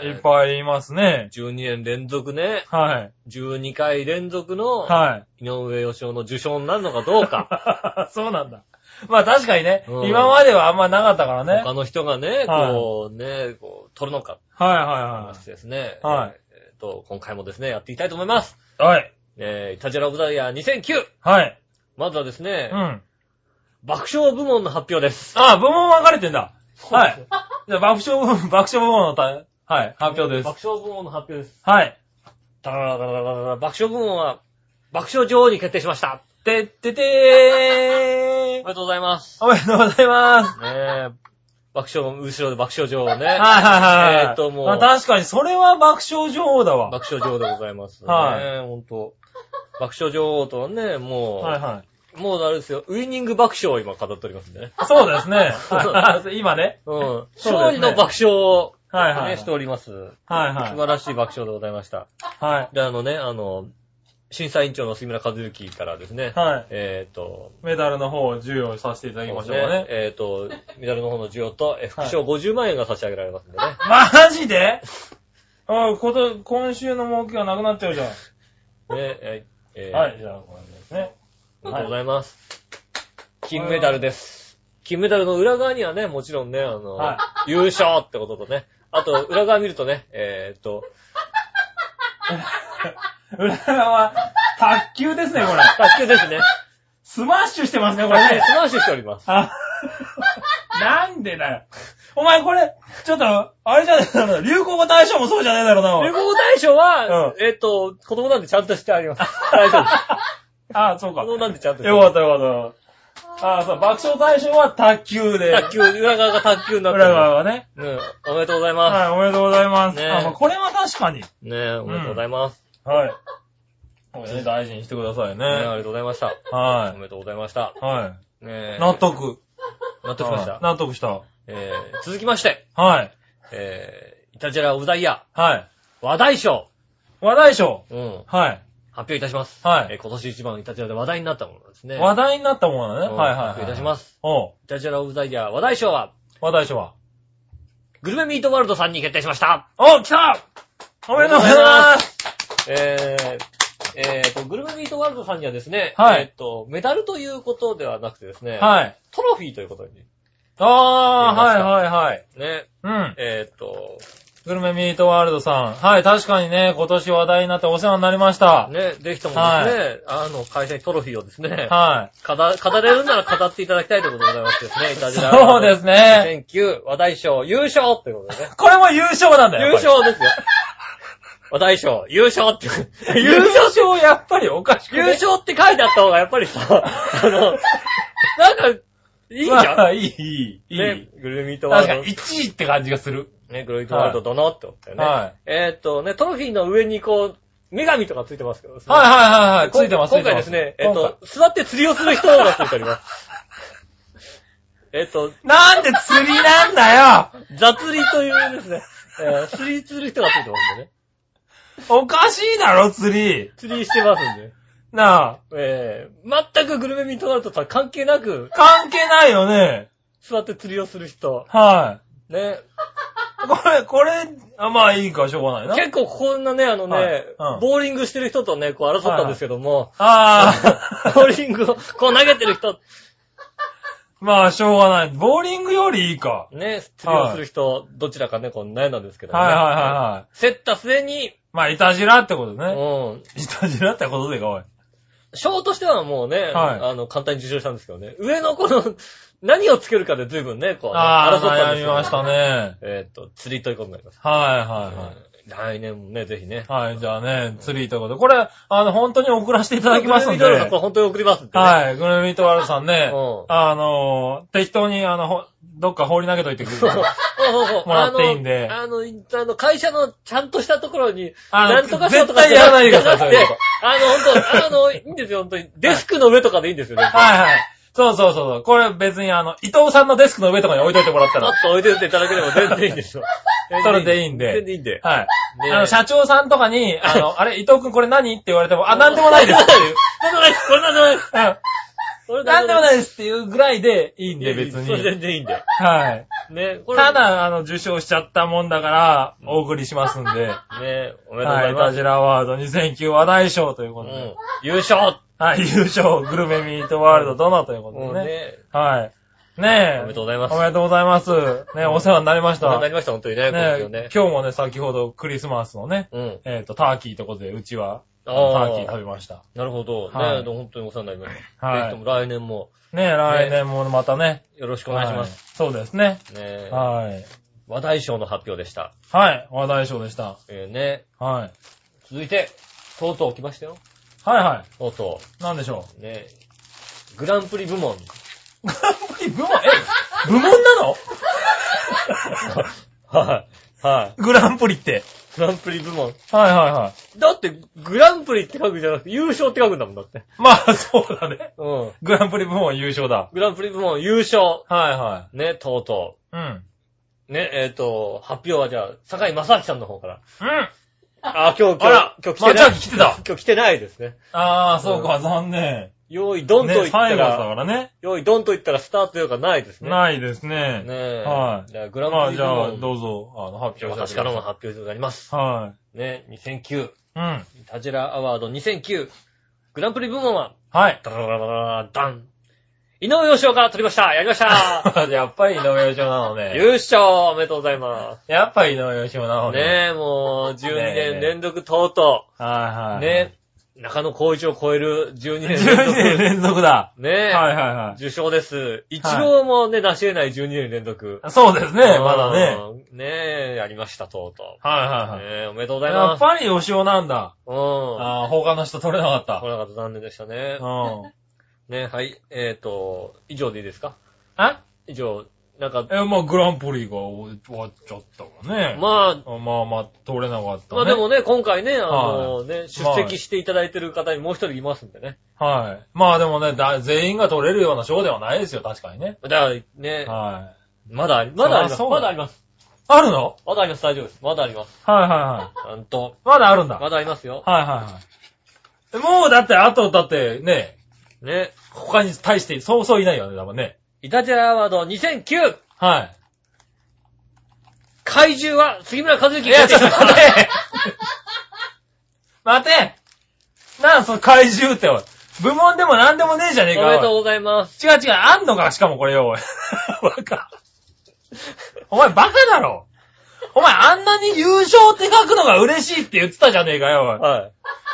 Speaker 3: いはい。いっぱいいますね。
Speaker 2: 12年連続ね、
Speaker 3: はい。
Speaker 2: 12回連続の
Speaker 3: はい。
Speaker 2: 井上義雄の受賞になるのかどうか。
Speaker 3: そうなんだ。まあ確かにね、
Speaker 2: うん
Speaker 3: 今まではあんまなかったからね。はい
Speaker 2: 他の人がね、
Speaker 3: はい
Speaker 2: こうね、こう、取るのか。
Speaker 3: はい
Speaker 2: 話
Speaker 3: は
Speaker 2: ですね。
Speaker 3: はい
Speaker 2: えーっと、今回もですね、やっていきたいと思います。
Speaker 3: い。はい。
Speaker 2: えー、イタジェラオブザイヤー2009。
Speaker 3: はい。
Speaker 2: まずはですね、
Speaker 3: うん。
Speaker 2: 爆笑部門の発表です。
Speaker 3: あ、部門分かれてんだ。はい。じゃあ爆笑部門、爆笑部門のた、はい、発表です。
Speaker 2: 爆笑部門の発表です。
Speaker 3: はい。
Speaker 2: ダラララララララ爆笑部門は、爆笑女王に決定しました。
Speaker 3: てっててー
Speaker 2: おめでとうございます。
Speaker 3: おめでとうございます。
Speaker 2: ねえ、爆笑、後ろで爆笑女王ね。
Speaker 3: はいはいはいはい。
Speaker 2: えーっともう
Speaker 3: あ確かに、それは爆笑女王だわ。
Speaker 2: 爆笑女王でございます。
Speaker 3: はい
Speaker 2: ねほんと。爆笑女王とはね、もう、
Speaker 3: はいはい。
Speaker 2: もうあれですよ、ウイニング爆笑を今語っておりますんでね。
Speaker 3: そうですね。はい今ね。
Speaker 2: うん。
Speaker 3: そうですね
Speaker 2: 勝利の爆笑を、
Speaker 3: はいはい。
Speaker 2: ね、しております。
Speaker 3: はいはい。
Speaker 2: 素晴らしい爆笑でございました。
Speaker 3: はい。
Speaker 2: で、あのね、あの、審査委員長の杉村和之からですね、
Speaker 3: はい。
Speaker 2: えっ、と、
Speaker 3: メダルの方を授与させていただきましょうかね。
Speaker 2: えっ、と、メダルの方の授与と、え副賞50万円が差し上げられますんでね。
Speaker 3: マジで？あこと、今週の儲けがなくなっちゃうじゃん。
Speaker 2: ね、えーえー
Speaker 3: はい、じゃあ、これですね。
Speaker 2: おめでとうございます。金メダルです。金メダルの裏側にはね、もちろんね、あの、
Speaker 3: は
Speaker 2: 優勝ってこととね、あと、裏側見るとね、えーっと、
Speaker 3: 裏側、卓球ですね、これ。
Speaker 2: 卓球ですね。
Speaker 3: スマッシュしてますね、こ
Speaker 2: これね。スマッシュしております。
Speaker 3: あ、なんでだよ。お前これ、ちょっと、あれじゃねえだろ。流行語大賞もそうじゃねえだろうな、おい
Speaker 2: 流行語大賞は、
Speaker 3: う
Speaker 2: えーっと、子供なんでちゃんとしてあります。大丈夫です。
Speaker 3: あ、そうか。
Speaker 2: 子供なんでちゃんとして
Speaker 3: よかったよかった。あ、そう、爆笑大賞は卓球で。
Speaker 2: 卓球、裏側が卓球になって
Speaker 3: 裏
Speaker 2: る。
Speaker 3: 側はね。
Speaker 2: うん、おめでとうございま
Speaker 3: はい、おめでとうございます。
Speaker 2: ね
Speaker 3: あ、まあこれは確かに。
Speaker 2: す。ねえ、おめでとうございます。
Speaker 3: はい。これね、大事にしてください
Speaker 2: ねえ、あり
Speaker 3: ね。
Speaker 2: がとうございました。お
Speaker 3: は
Speaker 2: めでとうございました。
Speaker 3: い。はい。
Speaker 2: ねえ。
Speaker 3: 納得。
Speaker 2: 納得しました？
Speaker 3: はい。納得した。
Speaker 2: えー、続きまして、
Speaker 3: はい。
Speaker 2: えー、イタジェラオブダイヤ
Speaker 3: はい。
Speaker 2: 話題賞。
Speaker 3: 話題賞。
Speaker 2: うん。
Speaker 3: はい。
Speaker 2: 発表いたします。
Speaker 3: はい
Speaker 2: えー今年一番イタジェラで話題になったものですね。
Speaker 3: 話題になったものだね。
Speaker 2: うん
Speaker 3: はいはいはい。
Speaker 2: 発表いたします。
Speaker 3: おう。
Speaker 2: イタジェラオブダイヤ話題賞は、
Speaker 3: 話題賞は？
Speaker 2: グルメミートワールドさんに決定しました。
Speaker 3: お来たおめでとうございます
Speaker 2: えー、えーと、グルメミートワールドさんにはですね、
Speaker 3: はい
Speaker 2: えーと、メダルということではなくてですね、
Speaker 3: はい。
Speaker 2: トロフィーということに、
Speaker 3: あー、
Speaker 2: 出ました
Speaker 3: はいはいはい。
Speaker 2: ね、
Speaker 3: うん。
Speaker 2: えーと、
Speaker 3: グルメミートワールドさん。はい、確かにね、今年話題になってお世話になりました。
Speaker 2: ね、ぜひともですね、あの、会社にトロフィーをですね、
Speaker 3: は
Speaker 2: 飾、飾れるなら飾っていただきたいということでございましてですね、いた
Speaker 3: い。
Speaker 2: じら。
Speaker 3: そうですね。
Speaker 2: 2009話題賞優勝ということでね。
Speaker 3: これも優勝なんだよ。
Speaker 2: 優勝ですよ。話題賞優勝って。
Speaker 3: 優勝やっぱりおかしくね
Speaker 2: 優勝って書いてあった方がやっぱりさ、あの、なんか、いいじゃん。
Speaker 3: まあいい、いい、いい。
Speaker 2: ね、グルメミートワー
Speaker 3: 確かに
Speaker 2: ルド。
Speaker 3: 1位って感じがする。
Speaker 2: ね、グルメミートワールド殿って思ったよね。
Speaker 3: はい
Speaker 2: えーっとね、トロフィーの上にこう、女神とかついてますけど
Speaker 3: はいはいはいはい。つ
Speaker 2: こ
Speaker 3: いてます。
Speaker 2: 今回ですね、えっと、座って釣りをする人がついております。えっと、
Speaker 3: なんで釣りなんだよ
Speaker 2: 雑釣りというですね、えー釣りする人がついてますんでね。
Speaker 3: おかしいだろ、釣り。
Speaker 2: 釣りしてますんで。
Speaker 3: なあ、
Speaker 2: えー、全くグルメミートワールドとは関係なく、
Speaker 3: 関係ないよね。
Speaker 2: 座って釣りをする人。
Speaker 3: は
Speaker 2: ね。
Speaker 3: い。これ、これ、あまあいいか、しょうがないな。
Speaker 2: 結構こんなね、あのね、
Speaker 3: はいうん
Speaker 2: ボーリングしてる人とね、こう争ったんですけども、
Speaker 3: ああ、
Speaker 2: ボーリングをこう投げてる人、
Speaker 3: まあしょうがない。ボーリングよりいいか。
Speaker 2: ね、釣りをする人、どちらかね、こう悩んだんですけどね。
Speaker 3: はいはいはいはい。
Speaker 2: 競った末に、
Speaker 3: まあ、いたじらってこと
Speaker 2: う
Speaker 3: ね。
Speaker 2: ん、
Speaker 3: いたじらってことでか、おい。
Speaker 2: 賞としてはもうね、
Speaker 3: はい
Speaker 2: あの、簡単に受賞したんですけどね。上のこの、何をつけるかで随分ね、こうね、
Speaker 3: ああ、
Speaker 2: 争ったんですよ、
Speaker 3: 悩みましたね。
Speaker 2: えーっと、釣りということになります。
Speaker 3: はいはいはい。
Speaker 2: 来年もね、ぜひね。
Speaker 3: はい、じゃあね、釣りということで。これ、あの、本当に送らせていただきますんで。
Speaker 2: グルメミートワールドこれ本当に送りますんでね。
Speaker 3: はい、グルメミートワールドさんね
Speaker 2: うん、
Speaker 3: あの、適当に、あの、ほどっか放り投げといてくれる？もらっていいんで
Speaker 2: あの、あの、会社のちゃんとしたところに、なんとか賞とか
Speaker 3: 絶対やらないでくださいそういうこ
Speaker 2: あの、本当あの、いいんですよ、本当に。デスクの上とかでいいんですよね。
Speaker 3: はいはい。そうそうそうそう。これ別にあの、伊藤さんのデスクの上とかに置いといてもらったら。
Speaker 2: パッと置いておいていただければ全然いいんですよ。
Speaker 3: それでいいんで
Speaker 2: 全然いいんで。
Speaker 3: はい。
Speaker 2: ね
Speaker 3: あの、社長さんとかに、あの、あれ、伊藤くんこれ何って言われても、あ、なんでもないですっていう。
Speaker 2: なんでもないです。これなんでもないです。
Speaker 3: なんでもない
Speaker 2: い
Speaker 3: ですっていうぐらいでいいんで、別
Speaker 2: それ
Speaker 3: に。
Speaker 2: 全然いいんで。
Speaker 3: はい。
Speaker 2: ね、これ
Speaker 3: た、だ、あの、受賞しちゃったもんだから、お送りしますんで。
Speaker 2: ね、おめでとうご
Speaker 3: はい、
Speaker 2: ざいます。
Speaker 3: タジラワード2009話題賞ということで。
Speaker 2: うん。優勝
Speaker 3: はい、優勝、グルメミートワールド殿ということでね。
Speaker 2: もうね、
Speaker 3: はい。ねえ。
Speaker 2: おめでとうございます
Speaker 3: おめでとうございます。ねお世話になりました。
Speaker 2: お世話になりました、本当にね、今
Speaker 3: ね。今日もね、先ほどクリスマスのね、
Speaker 2: うん。
Speaker 3: えっ、と、ターキーとことで、うちは、タ
Speaker 2: あー
Speaker 3: ーキー食べました。
Speaker 2: なるほど。
Speaker 3: はい
Speaker 2: ね、本当にお世話になりました。
Speaker 3: はい
Speaker 2: 来年も
Speaker 3: ね来年もまたね。
Speaker 2: よろしくお願いします。
Speaker 3: はいそうですね。
Speaker 2: ね
Speaker 3: はい。
Speaker 2: 話題賞の発表でした。
Speaker 3: はい、話題賞でした。
Speaker 2: えーね、
Speaker 3: はい。
Speaker 2: 続いて、とうとう来ましたよ。
Speaker 3: はいは
Speaker 2: とうと
Speaker 3: い。なんでしょ
Speaker 2: う？ね、グランプリ部門。
Speaker 3: う。グランプリ部門、え部門なの？
Speaker 2: はい。はい。
Speaker 3: グランプリって。
Speaker 2: グランプリ部門。
Speaker 3: はいはいはい。
Speaker 2: だって、グランプリって書くんじゃなくて、優勝って書くんだもんだって。
Speaker 3: まあ、そうだね。
Speaker 2: うん。
Speaker 3: グランプリ部門優勝だ。
Speaker 2: グランプリ部門優勝。
Speaker 3: はいは
Speaker 2: ね、とうと
Speaker 3: い。うん。
Speaker 2: う。ね、えっ、と、発表はじゃあ、坂井正明さんの方から。
Speaker 3: うん。
Speaker 2: あ、今日、今
Speaker 3: あら
Speaker 2: 日、今日来てない。
Speaker 3: まあじゃあ来てた
Speaker 2: 今日来てないですね。
Speaker 3: ああ、そうか、残念。
Speaker 2: 用意ドンと言
Speaker 3: ね、
Speaker 2: った
Speaker 3: 最後だ
Speaker 2: ら、
Speaker 3: からね。
Speaker 2: 用意ドンと言ったらスタートよがないですね。
Speaker 3: ないですね。
Speaker 2: ねえ。
Speaker 3: はい
Speaker 2: じゃあ、グラン
Speaker 3: まあ、
Speaker 2: プリ部
Speaker 3: じゃあ、
Speaker 2: 門。
Speaker 3: どうぞ、あの、発表
Speaker 2: 私からの発表となります。
Speaker 3: は
Speaker 2: ね、2009、
Speaker 3: い。うん。
Speaker 2: タジェラアワード2009、グランプリ部門は、
Speaker 3: はい。
Speaker 2: ダラダラダラダン。井上洋翔が取りましたやりました
Speaker 3: やっぱり井上義雄なのね。
Speaker 2: 優勝おめでとうございま
Speaker 3: やっぱり井上義雄なの
Speaker 2: す。
Speaker 3: ね。
Speaker 2: ねえ、もう、12
Speaker 3: ねえ
Speaker 2: 年連続とうとう。
Speaker 3: はいはい。
Speaker 2: ね中野光一を超える12年連
Speaker 3: 12年
Speaker 2: 続。
Speaker 3: 連続だ。
Speaker 2: ねえ、
Speaker 3: はいはいはい。
Speaker 2: 受賞です。一郎もね、成し得ない12年連続。
Speaker 3: そうですね、まだね。
Speaker 2: うん。ねえ、やりました、とうと
Speaker 3: はいは
Speaker 2: う。
Speaker 3: いはい。
Speaker 2: ねえ、おめでとうござい
Speaker 3: や
Speaker 2: ます。
Speaker 3: っぱり吉尾なんだ。
Speaker 2: うん。
Speaker 3: ああ、他の人取れなかった
Speaker 2: 来。なかった残念でしたね。
Speaker 3: うん。
Speaker 2: ねはい。えっと、以上でいいですか？
Speaker 3: あ
Speaker 2: 以上、なんか、
Speaker 3: え、まあ、グランプリが終わっちゃったからね。
Speaker 2: まあ、
Speaker 3: あまあまあ、取れなかったね。
Speaker 2: まあでもね、今回ね、あの
Speaker 3: は
Speaker 2: ね、出席していただいてる方にもう一人いますんでね。
Speaker 3: はい。まあでもね、だ全員が取れるような賞ではないですよ、確かにね。
Speaker 2: だからね、
Speaker 3: はい。
Speaker 2: まだまだあります。まだあります。
Speaker 3: あるの？
Speaker 2: まだあります、大丈夫です。まだあります。
Speaker 3: はいはいはい。
Speaker 2: なんと、
Speaker 3: まだあるんだ。
Speaker 2: まだありますよ。
Speaker 3: はいはいはい。もうだって、あと、だってね、
Speaker 2: ね、
Speaker 3: 他に対してそうそういないよね、多分ね。
Speaker 2: イタジェラアワード2009、
Speaker 3: はい。
Speaker 2: 怪獣は杉村和之
Speaker 3: いや、ちょっと待て 待てなんその怪獣っておい。部門でもなんでもねえじゃねえか。お
Speaker 2: めでとうございます。
Speaker 3: 違う違う、あんのか、しかもこれよ、おい。バカ。お前バカだろ。お前あんなに優勝って書くのが嬉しいって言ってたじゃねえかよ、おい
Speaker 2: はい。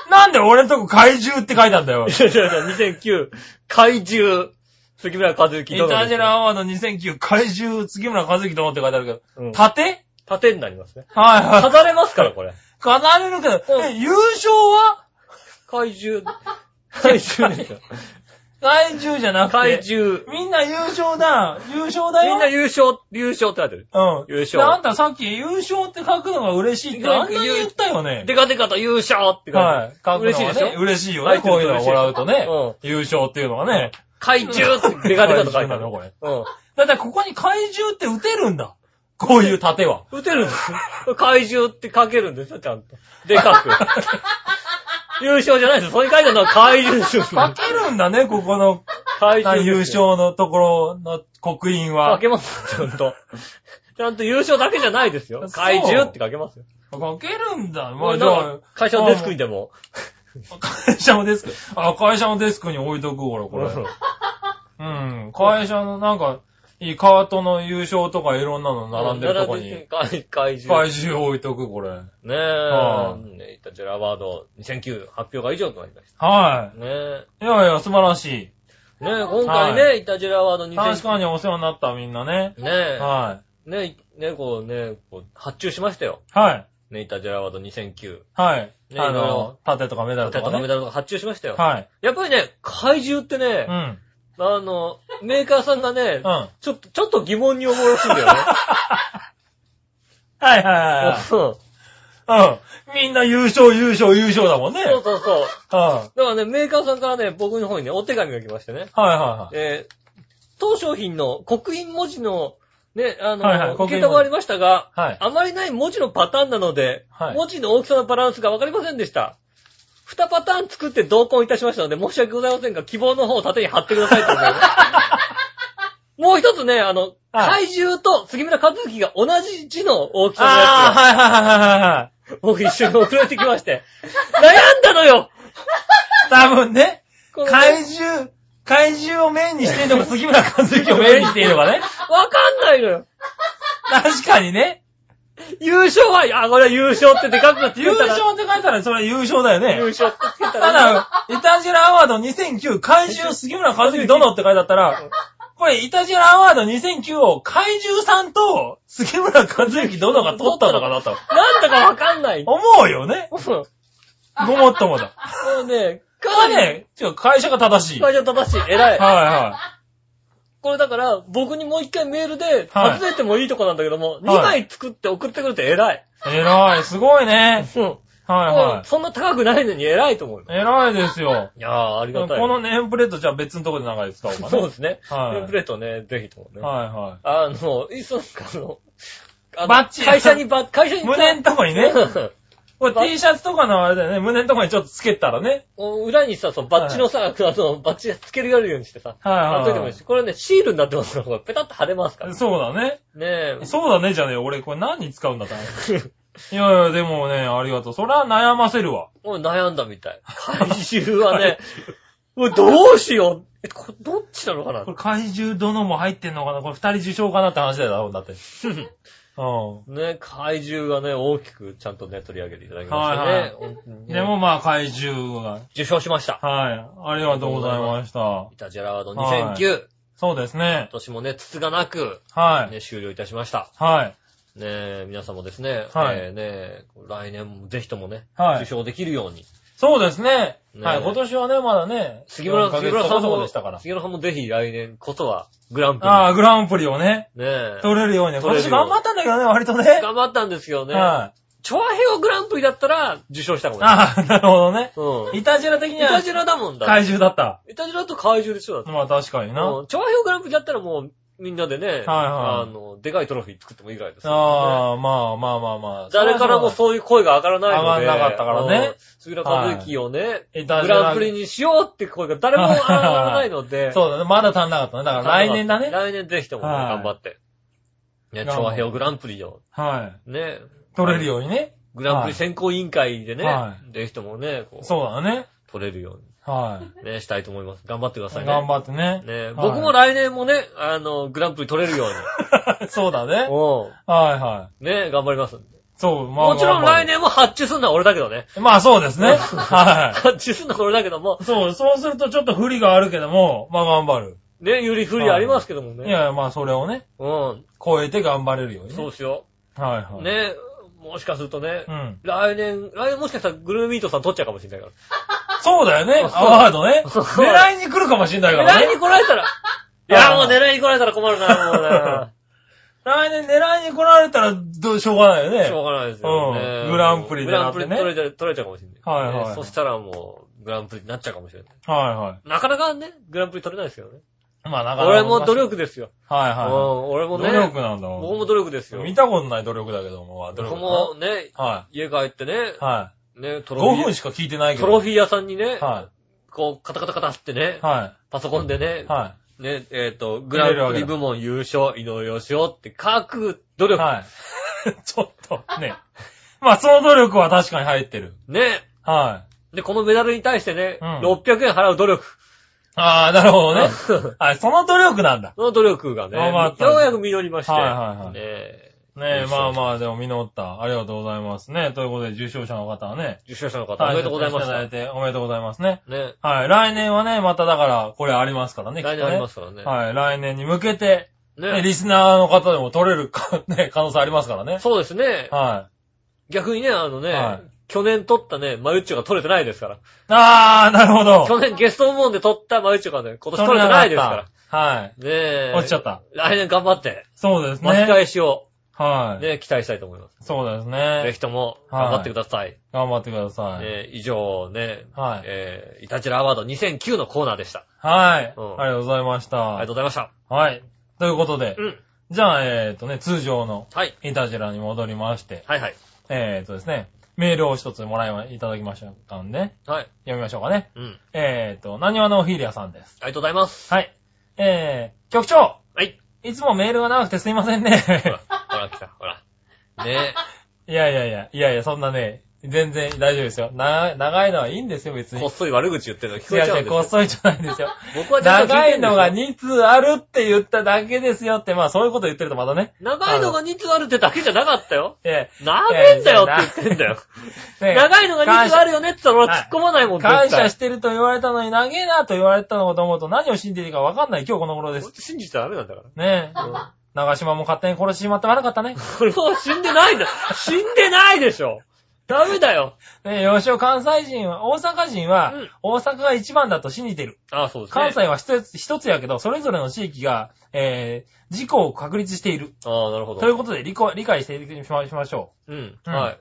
Speaker 3: なんで俺んとこ怪獣って書いたんだよ。
Speaker 2: いやいやいや2009、怪獣、杉村和之
Speaker 3: イ
Speaker 2: どの
Speaker 3: タジェラアワード2009怪獣杉村和樹殿って書いてあるけど、
Speaker 2: うん。
Speaker 3: 盾？
Speaker 2: 盾になりますね。
Speaker 3: はいはい。
Speaker 2: 飾れますから、これ。
Speaker 3: 飾れるけど、
Speaker 2: うん。
Speaker 3: え、優勝は？
Speaker 2: 怪獣、怪獣ですよ。
Speaker 3: 怪獣じゃなくて。
Speaker 2: 怪獣。
Speaker 3: みんな優勝だ。優勝だよ。
Speaker 2: みんな優勝、優勝って書いてる。
Speaker 3: うん。
Speaker 2: 優勝
Speaker 3: であんたさっき優勝って書くのが嬉しいってあんなに言ったよね。
Speaker 2: デカデカと優勝って書いて
Speaker 3: はい。書くの
Speaker 2: 嬉しいでしょ？
Speaker 3: 嬉しいよね。こういうのをもらうとね
Speaker 2: うん。
Speaker 3: 優勝っていうのがね。
Speaker 2: 怪獣ってデカデカと書いてある。
Speaker 3: 怪獣なのこれ
Speaker 2: うん。
Speaker 3: だってここに怪獣って打てるんだ。こういう盾は。
Speaker 2: 打てるんですよ。怪獣って書けるんですよ、ちゃんと。でかく。優勝じゃないですよ。そこに書いてあるのは怪獣ですよ。
Speaker 3: 書けるんだね、ここの
Speaker 2: 怪獣
Speaker 3: 優。勝のところの刻印
Speaker 2: 書
Speaker 3: は。
Speaker 2: けます、ちゃんと。ちゃんと優勝だけじゃないですよ。怪獣って書けますよ。
Speaker 3: 書けるんだ。ま
Speaker 2: まあ、
Speaker 3: あじゃあ
Speaker 2: 会社のデスクにでも。
Speaker 3: 会社のデスク。あ、会社のデスクに置いとく、俺、これ。うん。会社のなんか、カートの優勝とかいろんなの並んでるとこに、
Speaker 2: 怪 怪獣。
Speaker 3: 怪獣置いとく、これ。
Speaker 2: ねえ。
Speaker 3: は
Speaker 2: ねイタジェラアワード2009発表が以上となりまし
Speaker 3: は
Speaker 2: た。ね
Speaker 3: い。いやいや、素晴らしい。
Speaker 2: え。ねえ、今回ね、
Speaker 3: は
Speaker 2: イタジェラアワード2009。
Speaker 3: 確かにお世話になった、みんなね。
Speaker 2: ねえ。
Speaker 3: は
Speaker 2: ねえ、ねこうね、こう、発注しましたよ。
Speaker 3: い。はい。
Speaker 2: ねイタジェラアワード2009。
Speaker 3: はい。
Speaker 2: ね
Speaker 3: あの盾とかメダルとかね。
Speaker 2: タタメダルとか発注しましたよ。
Speaker 3: はい。
Speaker 2: やっぱりね、怪獣ってね
Speaker 3: う、ん。
Speaker 2: あの、メーカーさんがね
Speaker 3: うん。、はい
Speaker 2: ちょっと、ちょっと疑問に思うらしいんだよね。
Speaker 3: はいはい
Speaker 2: うん
Speaker 3: はい。うん。みんな優勝、優勝、優勝だもんね。
Speaker 2: そうそうそう。
Speaker 3: はい。
Speaker 2: だからね、メーカーさんからね、僕の方にね、お手紙が来ましてね。
Speaker 3: はいはいはい。
Speaker 2: えー当商品の刻印文字の、ね、あの、
Speaker 3: はいはい
Speaker 2: 受けたまわりましたが、
Speaker 3: はい
Speaker 2: あまりない文字のパターンなので、
Speaker 3: はい
Speaker 2: 文字の大きさのバランスがわかりませんでした。二パターン作って同梱いたしましたので、申し訳ございませんが、希望の方を縦に貼ってくださいと思います。もう一つね、あの、
Speaker 3: はい
Speaker 2: 怪獣と杉村和之が同じ字の大きさの
Speaker 3: ああ、
Speaker 2: や
Speaker 3: はいはいはいはいはい。
Speaker 2: つが、僕一緒に送られてきまして、悩んだのよ
Speaker 3: 多分ね、
Speaker 2: このね
Speaker 3: 怪獣、怪獣をメインにしているのか、杉村和之をメインにしているのかね。
Speaker 2: わかんないのよ
Speaker 3: 確かにね。
Speaker 2: 優勝は、あ、これは優勝ってでかくなって
Speaker 3: 優勝って書いたらそれは優勝だよね。
Speaker 2: 優勝ってつけた
Speaker 3: た
Speaker 2: ら、
Speaker 3: だ、イタジラアワード2009怪獣杉村和之殿って書いてあったら、これイタジラアワード2009を怪獣さんと杉村和之殿が取ったのかなと
Speaker 2: なんだかわかんない。も
Speaker 3: 思うよね。
Speaker 2: う
Speaker 3: ごもっともだ。
Speaker 2: ね、
Speaker 3: これはね、会社が正しい。はい
Speaker 2: 会社正しい。偉い。
Speaker 3: は
Speaker 2: これだから、僕にもう一回メールで、
Speaker 3: はい
Speaker 2: 外れてもいいとこなんだけども、
Speaker 3: はい
Speaker 2: 2枚作って送ってくれて偉い。
Speaker 3: い。偉い、すごいね。
Speaker 2: うん。
Speaker 3: はい
Speaker 2: も
Speaker 3: は
Speaker 2: うそんな高くないのに偉いと思う。
Speaker 3: 偉いですよ。
Speaker 2: いやー、ありがたい。
Speaker 3: このネームプレートじゃあ別のところで長いですか
Speaker 2: そうですね。
Speaker 3: はい
Speaker 2: テンプレートね、ぜひともね。
Speaker 3: はいは
Speaker 2: あの、いっそあの、あの
Speaker 3: バッチ
Speaker 2: 会社にば、会社に
Speaker 3: 胸んとこにね
Speaker 2: うん
Speaker 3: これ T シャツとかのあれだよね、胸のとこにちょっとつけたらね。
Speaker 2: 裏にさ、そのバッジのさ、あの、バッジつけるようにしてさ、
Speaker 3: はいはいはい
Speaker 2: 貼っといてもいいし、これね、シールになってますから、これペタッと貼れますから。ね
Speaker 3: そうだね。
Speaker 2: え。
Speaker 3: そうだねじゃねえよ。俺これ何に使うんだって。いやいや、でもね、ありがとう。それは悩ませるわ。
Speaker 2: もう悩んだみたい。怪獣はね、もうどうしよう。え、これどっちなのかな？
Speaker 3: これ怪獣殿も入ってんのかな？これ二人受賞かなって話だよ、だって。う
Speaker 2: ね、怪獣がね、大きくちゃんとね、取り上げていただきましてね。
Speaker 3: はいはい
Speaker 2: 本当に
Speaker 3: ん。
Speaker 2: ね
Speaker 3: でもまあ怪獣が。
Speaker 2: 受賞しました。
Speaker 3: はい。ありがとうございました。
Speaker 2: イタジェラワード2009。今
Speaker 3: そうですね。
Speaker 2: 年もね、筒がなく、
Speaker 3: はい。
Speaker 2: ね、終了いたしました。
Speaker 3: はい。
Speaker 2: ねえ、皆さんもですね、
Speaker 3: はい
Speaker 2: えーね、来年もぜひともね、
Speaker 3: はい
Speaker 2: 受賞できるように。
Speaker 3: そうですね。
Speaker 2: ね
Speaker 3: はい。今年はね、まだね。
Speaker 2: 杉村、
Speaker 3: 4ヶ
Speaker 2: 杉村さんも、
Speaker 3: でしたから。
Speaker 2: 杉村さんもぜひ来年こそは、グランプリ。
Speaker 3: ああ、グランプリをね、
Speaker 2: ねえ。
Speaker 3: 取れるように。今年頑張ったんだけどね、割とね。
Speaker 2: 頑張ったんですよね。
Speaker 3: は
Speaker 2: チョアヘオグランプリだったら受賞したかも
Speaker 3: い。ああ、なるほどね。
Speaker 2: うん。
Speaker 3: イタジラ的には
Speaker 2: イタジラだもんだ。
Speaker 3: 怪獣だった。
Speaker 2: イタジラと怪獣でしょだって。
Speaker 3: まあ確かにな。
Speaker 2: うんチョアヘオグランプリだったらもう、みんなでね、
Speaker 3: はい
Speaker 2: あの、でかいトロフィー作ってもいいぐらいですよ、
Speaker 3: ああ、まあまあまあまあ。
Speaker 2: 誰からもそういう声が上がらないので。
Speaker 3: 上がんなかったからね
Speaker 2: うん。杉浦和之をね、
Speaker 3: イタジラ
Speaker 2: グランプリにしようって声が誰も上がらないので。
Speaker 3: そうだね。まだ足んなかったね。だから来年だね。
Speaker 2: 来年ぜひともね
Speaker 3: はい
Speaker 2: 頑張って。ね、チ
Speaker 3: 頑張
Speaker 2: ョアヘオグランプリを、
Speaker 3: は
Speaker 2: ね、
Speaker 3: い。取れるようにね。
Speaker 2: グランプリ選考委員会でね、
Speaker 3: は
Speaker 2: ぜひともね、こう、
Speaker 3: そうだね。
Speaker 2: 取れるように。
Speaker 3: はい。
Speaker 2: ね、したいと思います。頑張ってくださいね。
Speaker 3: 頑張ってね。
Speaker 2: ね、
Speaker 3: はい
Speaker 2: 僕も来年もね、あの、グランプリ取れるように。
Speaker 3: そうだね。
Speaker 2: う
Speaker 3: はいはい。
Speaker 2: ん。ね、頑張ります。
Speaker 3: そう、まあ。
Speaker 2: もちろん来年も発注するのは俺だけどね。
Speaker 3: まあそうですね。は
Speaker 2: 発注するのは俺だけども
Speaker 3: い。、そう、そうするとちょっと不利があるけども、まあ頑張る。
Speaker 2: ね、有利不利ありますけどもね。
Speaker 3: いや、まあそれをね、
Speaker 2: うん。
Speaker 3: 超えて頑張れるようにね。
Speaker 2: そうしよ
Speaker 3: はいはい。
Speaker 2: う。。ね、もしかするとね
Speaker 3: う、ん。
Speaker 2: 来年、来年もしかしたらグルメミートさん取っちゃうかもしれないから。
Speaker 3: そうだよね、
Speaker 2: そう
Speaker 3: アワードね。
Speaker 2: そう
Speaker 3: 狙いに来るかもしれないからね。
Speaker 2: 狙いに来られたら、いや、もう狙いに来られたら困るな、もうね。
Speaker 3: 来年狙いに来られたら、どうしょうがないよね。
Speaker 2: しょうがないですよね。
Speaker 3: うんグランプリ
Speaker 2: グランプリ取れちゃう、取れちゃうかもしれない。
Speaker 3: はいはい
Speaker 2: ねそしたらもう、グランプリになっちゃうかもしれない。
Speaker 3: はいはい。
Speaker 2: なかなかね、グランプリ取れないですよね。
Speaker 3: まあなかなか。
Speaker 2: 俺も努。力ですよ。
Speaker 3: はい
Speaker 2: うん
Speaker 3: は
Speaker 2: 俺もね、
Speaker 3: 努力なんだもん
Speaker 2: 僕も努力ですよ。
Speaker 3: 見たことない努力だけども、まあ努力
Speaker 2: 僕
Speaker 3: だ
Speaker 2: もね、
Speaker 3: な。は
Speaker 2: 家帰ってね
Speaker 3: い。、は
Speaker 2: ね、ト
Speaker 3: い。5
Speaker 2: ロフィー、
Speaker 3: 分しか聞いてないけど。
Speaker 2: トロフィー屋さんにね、
Speaker 3: は
Speaker 2: こう、カタカタカタってね
Speaker 3: い。、は
Speaker 2: パソコンでね
Speaker 3: い。、は
Speaker 2: ね、えっと、グランプリ部門優勝、井上義雄って書く努
Speaker 3: い。
Speaker 2: 力。
Speaker 3: はい。ちょっと、ね。まあその努力は確かに入ってる。
Speaker 2: ね。
Speaker 3: は
Speaker 2: で、このメダルに対してね、
Speaker 3: うん
Speaker 2: 600円払う努力。
Speaker 3: い。ああ、なるほどね。はい、その努力なんだ。
Speaker 2: その努力がね、ようやく実りまして。
Speaker 3: はいはいはい
Speaker 2: ね
Speaker 3: ねえ、まあまあ、でも実った。ありがとうございますね。ということで、受賞者の方はね。
Speaker 2: 受賞者の方、おめでとうございました。
Speaker 3: ただいておめでとうございますね。
Speaker 2: ね。
Speaker 3: はい。来年はね、まただから、これありますからね。
Speaker 2: 来年ありますすからね。
Speaker 3: はい。来年に向けて、ね、
Speaker 2: ね。
Speaker 3: リスナーの方でも取れるか、ね、可能性ありますからね。
Speaker 2: そうですね。
Speaker 3: は
Speaker 2: 逆にね、あのね、
Speaker 3: はい
Speaker 2: 去年取ったね、マユッチョが取れてないですから。
Speaker 3: い。あー、なるほど。
Speaker 2: 去年ゲスト部門で取ったマユッチョがね、今年取れてないですから。
Speaker 3: はい。
Speaker 2: ねえ。
Speaker 3: 落ちちゃった。
Speaker 2: 来年頑張って、
Speaker 3: そうです
Speaker 2: 巻き
Speaker 3: ね。
Speaker 2: 返しを、
Speaker 3: はい。
Speaker 2: ね、期待したいと思います。
Speaker 3: そうです
Speaker 2: ぜ
Speaker 3: ね
Speaker 2: ひ。とも、頑張ってください。
Speaker 3: 頑張ってください。
Speaker 2: ね、以上ね、
Speaker 3: はい。
Speaker 2: えー、イタジラアワード2009のコーナーでした。
Speaker 3: はい。
Speaker 2: うん
Speaker 3: ありがとうございました。
Speaker 2: ありがとうございました。
Speaker 3: はい。ということで、
Speaker 2: うん。
Speaker 3: じゃあ、えっ、とね、通常の
Speaker 2: はい。
Speaker 3: イタジラに戻りまして、
Speaker 2: はいはい。
Speaker 3: えっ、とですね、メールを一つもらいま、いただきましたんで、
Speaker 2: はい。
Speaker 3: 読みましょうかね。
Speaker 2: うん。
Speaker 3: えっ、と、何話のオフィリアさんです。
Speaker 2: ありがとうございます。
Speaker 3: はい。えー、局長
Speaker 2: はい。
Speaker 3: いつもメールが長くてすいませんね。
Speaker 2: ほら、ほら来た、ほら。ね
Speaker 3: いやいやいや、いやいや、そんなね、全然大丈夫ですよ。な、長いのはいいんですよ、別に。
Speaker 2: こっそり悪口言ってるの聞こえちゃうんですよ
Speaker 3: こっそりじゃないんですよ。
Speaker 2: 僕はちゃんと聞い
Speaker 3: 長いのが2通あるって言っただけですよって、まあそういうこと言ってるとまたね。
Speaker 2: 長いのが2つあるってだけじゃなかったよ。
Speaker 3: え
Speaker 2: 長いんだよって言ってんだよ。長いのが2つあるよねって言ったら俺突っ込まないもん、
Speaker 3: 感謝してると言われたのに長えなと言われたのと思うと何を信じていいか分かんない今日この頃です。
Speaker 2: 信じちゃダメなんだから。
Speaker 3: ねえ。長島も勝手に殺してしまって悪かったね。
Speaker 2: これは死んでないんだ。死んでないでしょ。ダメだよ。
Speaker 3: ねえ、吉尾関西人は、大阪人は
Speaker 2: うん、
Speaker 3: 大阪が一番だと信じてる。
Speaker 2: ああ、そうですね。
Speaker 3: 関西は一つ一つやけど、それぞれの地域が、えー、事故を確立している。
Speaker 2: ああ、なるほど。
Speaker 3: ということで理解理解していきましましょ
Speaker 2: うん。
Speaker 3: うん
Speaker 2: はい。
Speaker 3: う。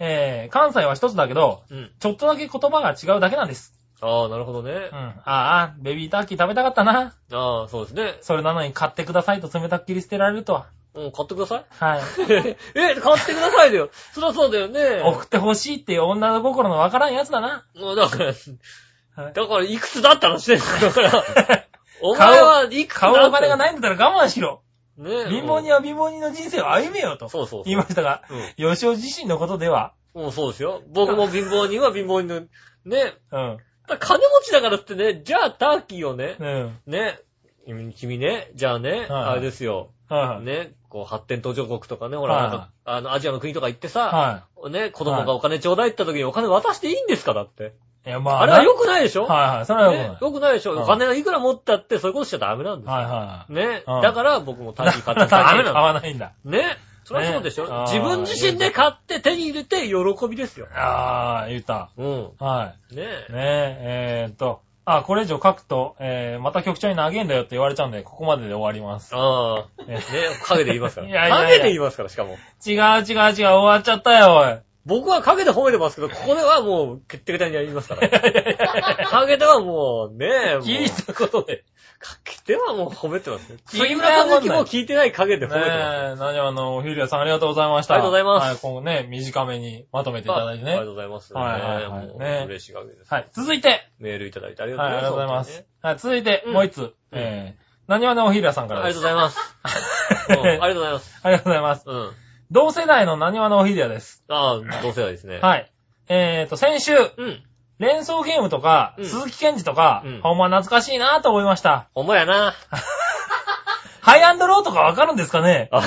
Speaker 3: えー、関西は一つだけど、
Speaker 2: うん。
Speaker 3: ちょっとだけ言葉が違うだけなんです。
Speaker 2: ああ、なるほどね
Speaker 3: うん。。ああ、ベビーターキー食べたかったな。
Speaker 2: ああ、そうですね。
Speaker 3: それなのに買ってくださいと冷たっきり捨てられるとは。
Speaker 2: うん、買ってください。
Speaker 3: はい。
Speaker 2: え、買ってくださいだよ。そりゃそうだよね。
Speaker 3: 送ってほしいっていう女の心のわからんやつだな。
Speaker 2: もうだから、
Speaker 3: はい
Speaker 2: だからいくつだったらしてんだから。お前はいくつだ
Speaker 3: お金が
Speaker 2: い。
Speaker 3: ないんだったら我慢しろ。
Speaker 2: ねえ。
Speaker 3: 貧乏人は貧乏人の人生を歩めよと
Speaker 2: そうそう。
Speaker 3: 言いましたが、
Speaker 2: うん。
Speaker 3: 吉尾自身のことでは、
Speaker 2: もうそうですよ。僕も貧乏人は貧乏人の、ね。
Speaker 3: うん。
Speaker 2: 金持ちだからってね、じゃあターキーをね、
Speaker 3: うん。
Speaker 2: ね、君君ね、じゃあね、
Speaker 3: はい
Speaker 2: あれですよ。
Speaker 3: はい。
Speaker 2: ね、こう発展途上国とかね、ほら、
Speaker 3: はい
Speaker 2: なんかあの、アジアの国とか行ってさ、
Speaker 3: は
Speaker 2: ね、子供がお金ちょうだいって言った時にお金渡していいんですか？だって。
Speaker 3: い。いや、まあ、
Speaker 2: あれは良くないでしょ？
Speaker 3: はいはい。それは良くない
Speaker 2: ね。良くないでしょ？
Speaker 3: はい
Speaker 2: お金がいくら持ったってそういうことしちゃダメなんですよ。
Speaker 3: はいは
Speaker 2: ね。
Speaker 3: うん
Speaker 2: だから僕もターキー買って
Speaker 3: い。
Speaker 2: ダメな
Speaker 3: 買
Speaker 2: の。
Speaker 3: わないんだ。
Speaker 2: ね。そりゃそうでしょ、自分自身で買って手に入れて喜びですよ。
Speaker 3: ああ、言った。
Speaker 2: うん。
Speaker 3: は
Speaker 2: ね
Speaker 3: い。ねえ、えーっと、あ、これ以上書くと、えー、また局長に投げんだよって言われちゃうんで、ここまでで終わります。
Speaker 2: ああ。
Speaker 3: ね
Speaker 2: ね。影で言いますから。
Speaker 3: いやいやいや
Speaker 2: 影で言いますから、しかも。
Speaker 3: 違う違う違う、終わっちゃったよ、おい。
Speaker 2: 僕は影で褒めてますけど、ここではもう、決定的にやりますから。影ではもう、ねえ、もう。
Speaker 3: 聞いたことで。
Speaker 2: 影ではもう褒めてますよ。
Speaker 3: 聞い
Speaker 2: 杉
Speaker 3: たことない
Speaker 2: 村和樹も聞いてない影で褒めてます。
Speaker 3: ねえ、何あの、フィリアさんありがとうございました。
Speaker 2: ありがとうございます
Speaker 3: はい、今後ね、短めにまとめていただいてね。
Speaker 2: ありがとうございます。
Speaker 3: はいはい
Speaker 2: もう嬉しい限りです。
Speaker 3: はい、続いて、
Speaker 2: メールいただいてありが
Speaker 3: はい、ありがとうございま
Speaker 2: 本
Speaker 3: す。はい、続いて、
Speaker 2: うん
Speaker 3: もう一つ。えー、何話のおひらさんからです。
Speaker 2: がとうございます。うんありがとうございます。
Speaker 3: ありがとうございます。
Speaker 2: うん。
Speaker 3: 同世代の何話のおひらです。
Speaker 2: ああ、同世代ですね。
Speaker 3: はい。えーと、先週、
Speaker 2: うん。
Speaker 3: 連想ゲームとか、
Speaker 2: うん
Speaker 3: 鈴木健二とか、
Speaker 2: うん
Speaker 3: ほんま懐かしいなと思いました。
Speaker 2: ほんまやな。
Speaker 3: ハイアンドローとかわかるんですかね？
Speaker 2: あ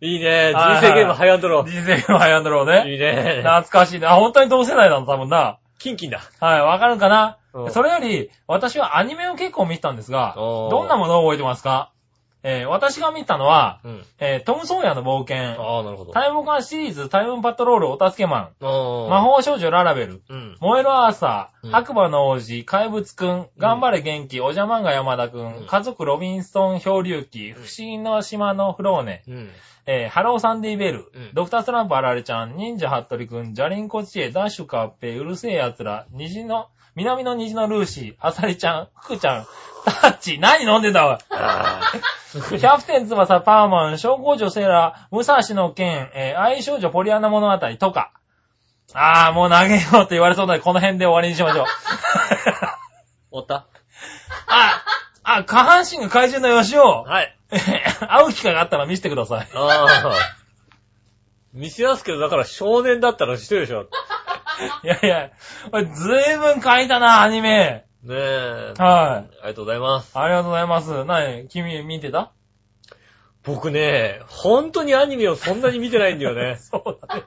Speaker 2: いいね。人生ゲームハイアンドロー。
Speaker 3: 人生ゲームハイアンドローね。
Speaker 2: いいね。
Speaker 3: 懐かしいね。あ、本当に同世代なの、多分な。
Speaker 2: キンキンだ。
Speaker 3: はい、わかるかな？
Speaker 2: うん
Speaker 3: それより、私はアニメを結構見てたんですが、
Speaker 2: おー
Speaker 3: どんなものを覚えてますか？えー私が見たのは、
Speaker 2: うん。
Speaker 3: えートム・ソーヤの冒険、
Speaker 2: ああ、なるほど。
Speaker 3: タイムカーシリーズ、タイムパトロール、お助けマン、魔
Speaker 2: 魔。
Speaker 3: 法少女ララベル、
Speaker 2: うん。
Speaker 3: 燃えるアーサー、
Speaker 2: うん。
Speaker 3: 白馬の王子、怪物くん、頑張れ元気、おじゃまんが山田く
Speaker 2: うん。
Speaker 3: ん、家族ロビンソン漂流記、
Speaker 2: ん。
Speaker 3: 不思議の島のフローネ、
Speaker 2: うん。
Speaker 3: えーハローサンディベル、
Speaker 2: うん。
Speaker 3: ドクタースランプあられちゃん、忍者ハットリくん、ジャリンコチエ、ダッシュカッペ、うるせえ奴ら、虹の、南の虹のルーシー、アサリちゃん、フクちゃん、タッチ、何飲んでんだおい。
Speaker 2: あ
Speaker 3: キャプテン翼、パーマン、小公女セーラー、武蔵の剣、えー愛少女ポリアナ物語とか。あー、もう投げようって言われそうなので、この辺で終わりにしましょう。
Speaker 2: おった？
Speaker 3: あ、あ、下半身が怪獣の吉尾。
Speaker 2: はい。
Speaker 3: 会う機会があったら見せてください。
Speaker 2: ああ。見せやすけど、だから少年だったら知ってるでしょ。
Speaker 3: いやいや、これずいぶん書いたな、アニメ。
Speaker 2: ねえ。
Speaker 3: はい。
Speaker 2: ありがとうございます。
Speaker 3: ありがとうございます。なに、君見てた？
Speaker 2: 僕ね、本当にアニメをそんなに見てないんだよね
Speaker 3: そうだね。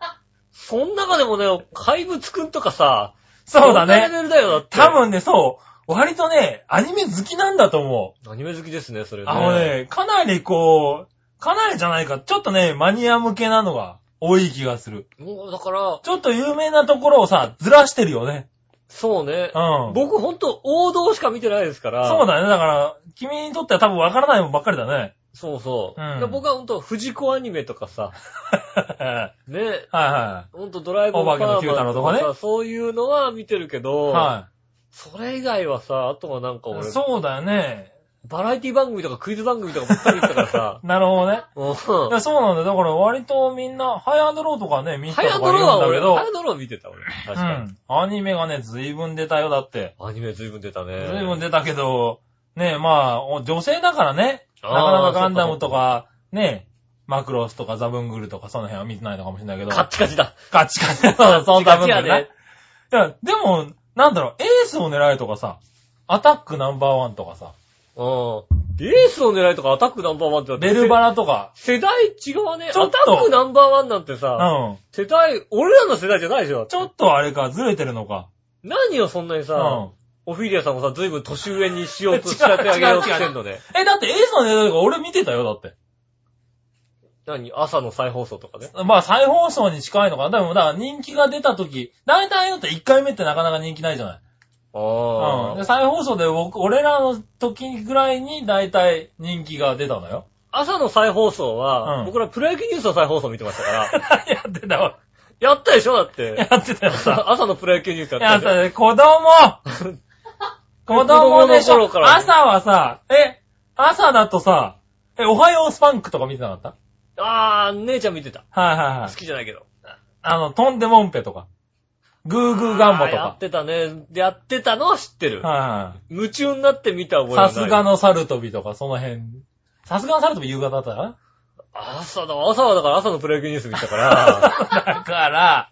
Speaker 2: その中でもね、怪物くんとかさ、
Speaker 3: そうだ
Speaker 2: んなレ
Speaker 3: ね。
Speaker 2: ベルだよ。
Speaker 3: 多分ね、そう。割とね、アニメ好きなんだと思う。
Speaker 2: アニメ好きですね、それね。
Speaker 3: あのね、かなりこう、かなりじゃないか、ちょっとね、マニア向けなのが多い気がする。
Speaker 2: もうだから、
Speaker 3: ちょっと有名なところをさ、ずらしてるよね。
Speaker 2: そうね。
Speaker 3: うん。
Speaker 2: 僕ほんと王道しか見てないですから。
Speaker 3: そうだね。だから、君にとっては多分わからないもんばっかりだね。
Speaker 2: そうそう。
Speaker 3: うん
Speaker 2: で僕はほんと、藤子アニメとかさ、
Speaker 3: は い
Speaker 2: ね、
Speaker 3: は
Speaker 2: ほんとドラえもん
Speaker 3: オバケの Q太郎とかね
Speaker 2: さそういうのは見てるけ
Speaker 3: い。
Speaker 2: ど、
Speaker 3: は
Speaker 2: それ以外はさ、あとはなんか
Speaker 3: い。
Speaker 2: 俺、
Speaker 3: そうだよね。
Speaker 2: バラエティ番組とかクイズ番組とかばっかり見てたからさ、
Speaker 3: なるほどね。
Speaker 2: うん
Speaker 3: そうなんだよ。だから割とみんな、ハイアンドローとかね、見てたとか言うんだけど、
Speaker 2: ハイアンドロー、ハイアンドロー見てた俺。確かに。
Speaker 3: うん。アニメがね、随分出たよ、だって。
Speaker 2: アニメ随分出たね。
Speaker 3: 随分出たけど、ねまあ、お女性だからね、な
Speaker 2: あー
Speaker 3: かなかガンダムとか、ねマクロスとかザブングルとかその辺は見てないのかもしれないけど。
Speaker 2: カッチカチだ。
Speaker 3: カチカチ。そう、そんな分
Speaker 2: カチカチや
Speaker 3: だね
Speaker 2: ね。
Speaker 3: いや、でも、なんだろう、エースを狙えとかさ、アタックナンバーワンとかさ、
Speaker 2: うん。エースの狙いとかアタックナンバーワンって
Speaker 3: ベルバラとか、
Speaker 2: 世代違うね。アタックナンバーワンなんて
Speaker 3: う
Speaker 2: さ、
Speaker 3: ん。
Speaker 2: 世代、俺らの世代じゃないでしょ？
Speaker 3: ちょっとあれか、ずれてるのか。
Speaker 2: 何よ、そんなにさ、
Speaker 3: うん。
Speaker 2: オフィリアさんもさ、ずいぶん年上にしようとしてあげようとしてんのね。
Speaker 3: え、だってエースの狙いとか俺見てたよ、だって。
Speaker 2: 何？朝の再放送とかね。
Speaker 3: まあ再放送に近いのかな。でも、だから人気が出た時、大体だって1回目ってなかなか人気ないじゃない。うん。で、
Speaker 2: ああ。
Speaker 3: 再放送で僕、俺らの時ぐらいに大体人気が出たのよ。
Speaker 2: 朝の再放送は、
Speaker 3: うん
Speaker 2: 僕らプロ野球ニュースの再放送見てましたから、
Speaker 3: やってたわ。
Speaker 2: やったでしょだって。
Speaker 3: やってたよさ。
Speaker 2: 朝のプロ野球ニュースやっでしょ
Speaker 3: やったたね。子供 子供でしょ
Speaker 2: 子供の頃からね
Speaker 3: 朝はさ、え、朝だとさ、え、おはようスパンクとか見てなかった？
Speaker 2: あー、姉ちゃん見てた。
Speaker 3: はいはいはい
Speaker 2: 好。きじゃないけど。
Speaker 3: あの、トンデモンペとか。グーグーガンボとか
Speaker 2: やっ。てたね。やってたのは知ってる。
Speaker 3: はいは
Speaker 2: 夢中になって見た覚
Speaker 3: い。
Speaker 2: えがない。
Speaker 3: さすがのサルトビとか、その辺。さすがのサルトビ夕方だったかな？
Speaker 2: 朝だ、朝はだから朝のプロ野球ニュース見たから。
Speaker 3: だから、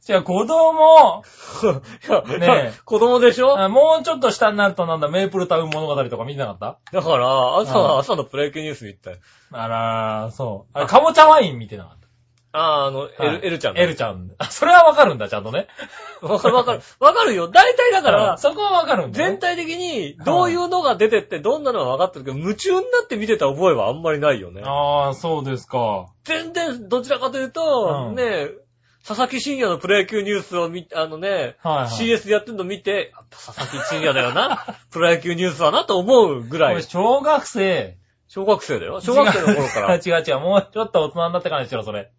Speaker 3: じゃあ子供、
Speaker 2: いや
Speaker 3: ねえ
Speaker 2: 子供でしょ？
Speaker 3: あもうちょっと下になるとなんだ、メープルタウン物語とか見てなかった？
Speaker 2: だから、朝朝のプロ野球ニュース見たよ。
Speaker 3: あらー、そう。あれ、かぼちゃワイン見てなかっ
Speaker 2: あー、あの、
Speaker 3: た。
Speaker 2: エル、エルちゃん。
Speaker 3: エルちゃん。あ、それはわかるんだ、ちゃんとね。
Speaker 2: わかるわかる。わかるよ。大体だか
Speaker 3: うん
Speaker 2: ら、
Speaker 3: そこはわかるんだ、ね。
Speaker 2: 全体的にどういうのが出てってどんなのが分かってるけど、夢中になって見てた覚えはあんまりないよね。
Speaker 3: ああ、そうですか。
Speaker 2: 全然、どちらかというと、
Speaker 3: うん
Speaker 2: ね佐々木真也のプロ野球ニュースを見、あのね、
Speaker 3: はい、はい。
Speaker 2: CS でやってるの見て、やっぱ佐々木真也だよな、プロ野球ニュースだなと思うぐらい。
Speaker 3: これ小学生。
Speaker 2: 小学生だよ。小学生の頃から。い
Speaker 3: 違う違う、もうちょっと大人になってからにしろ、それ。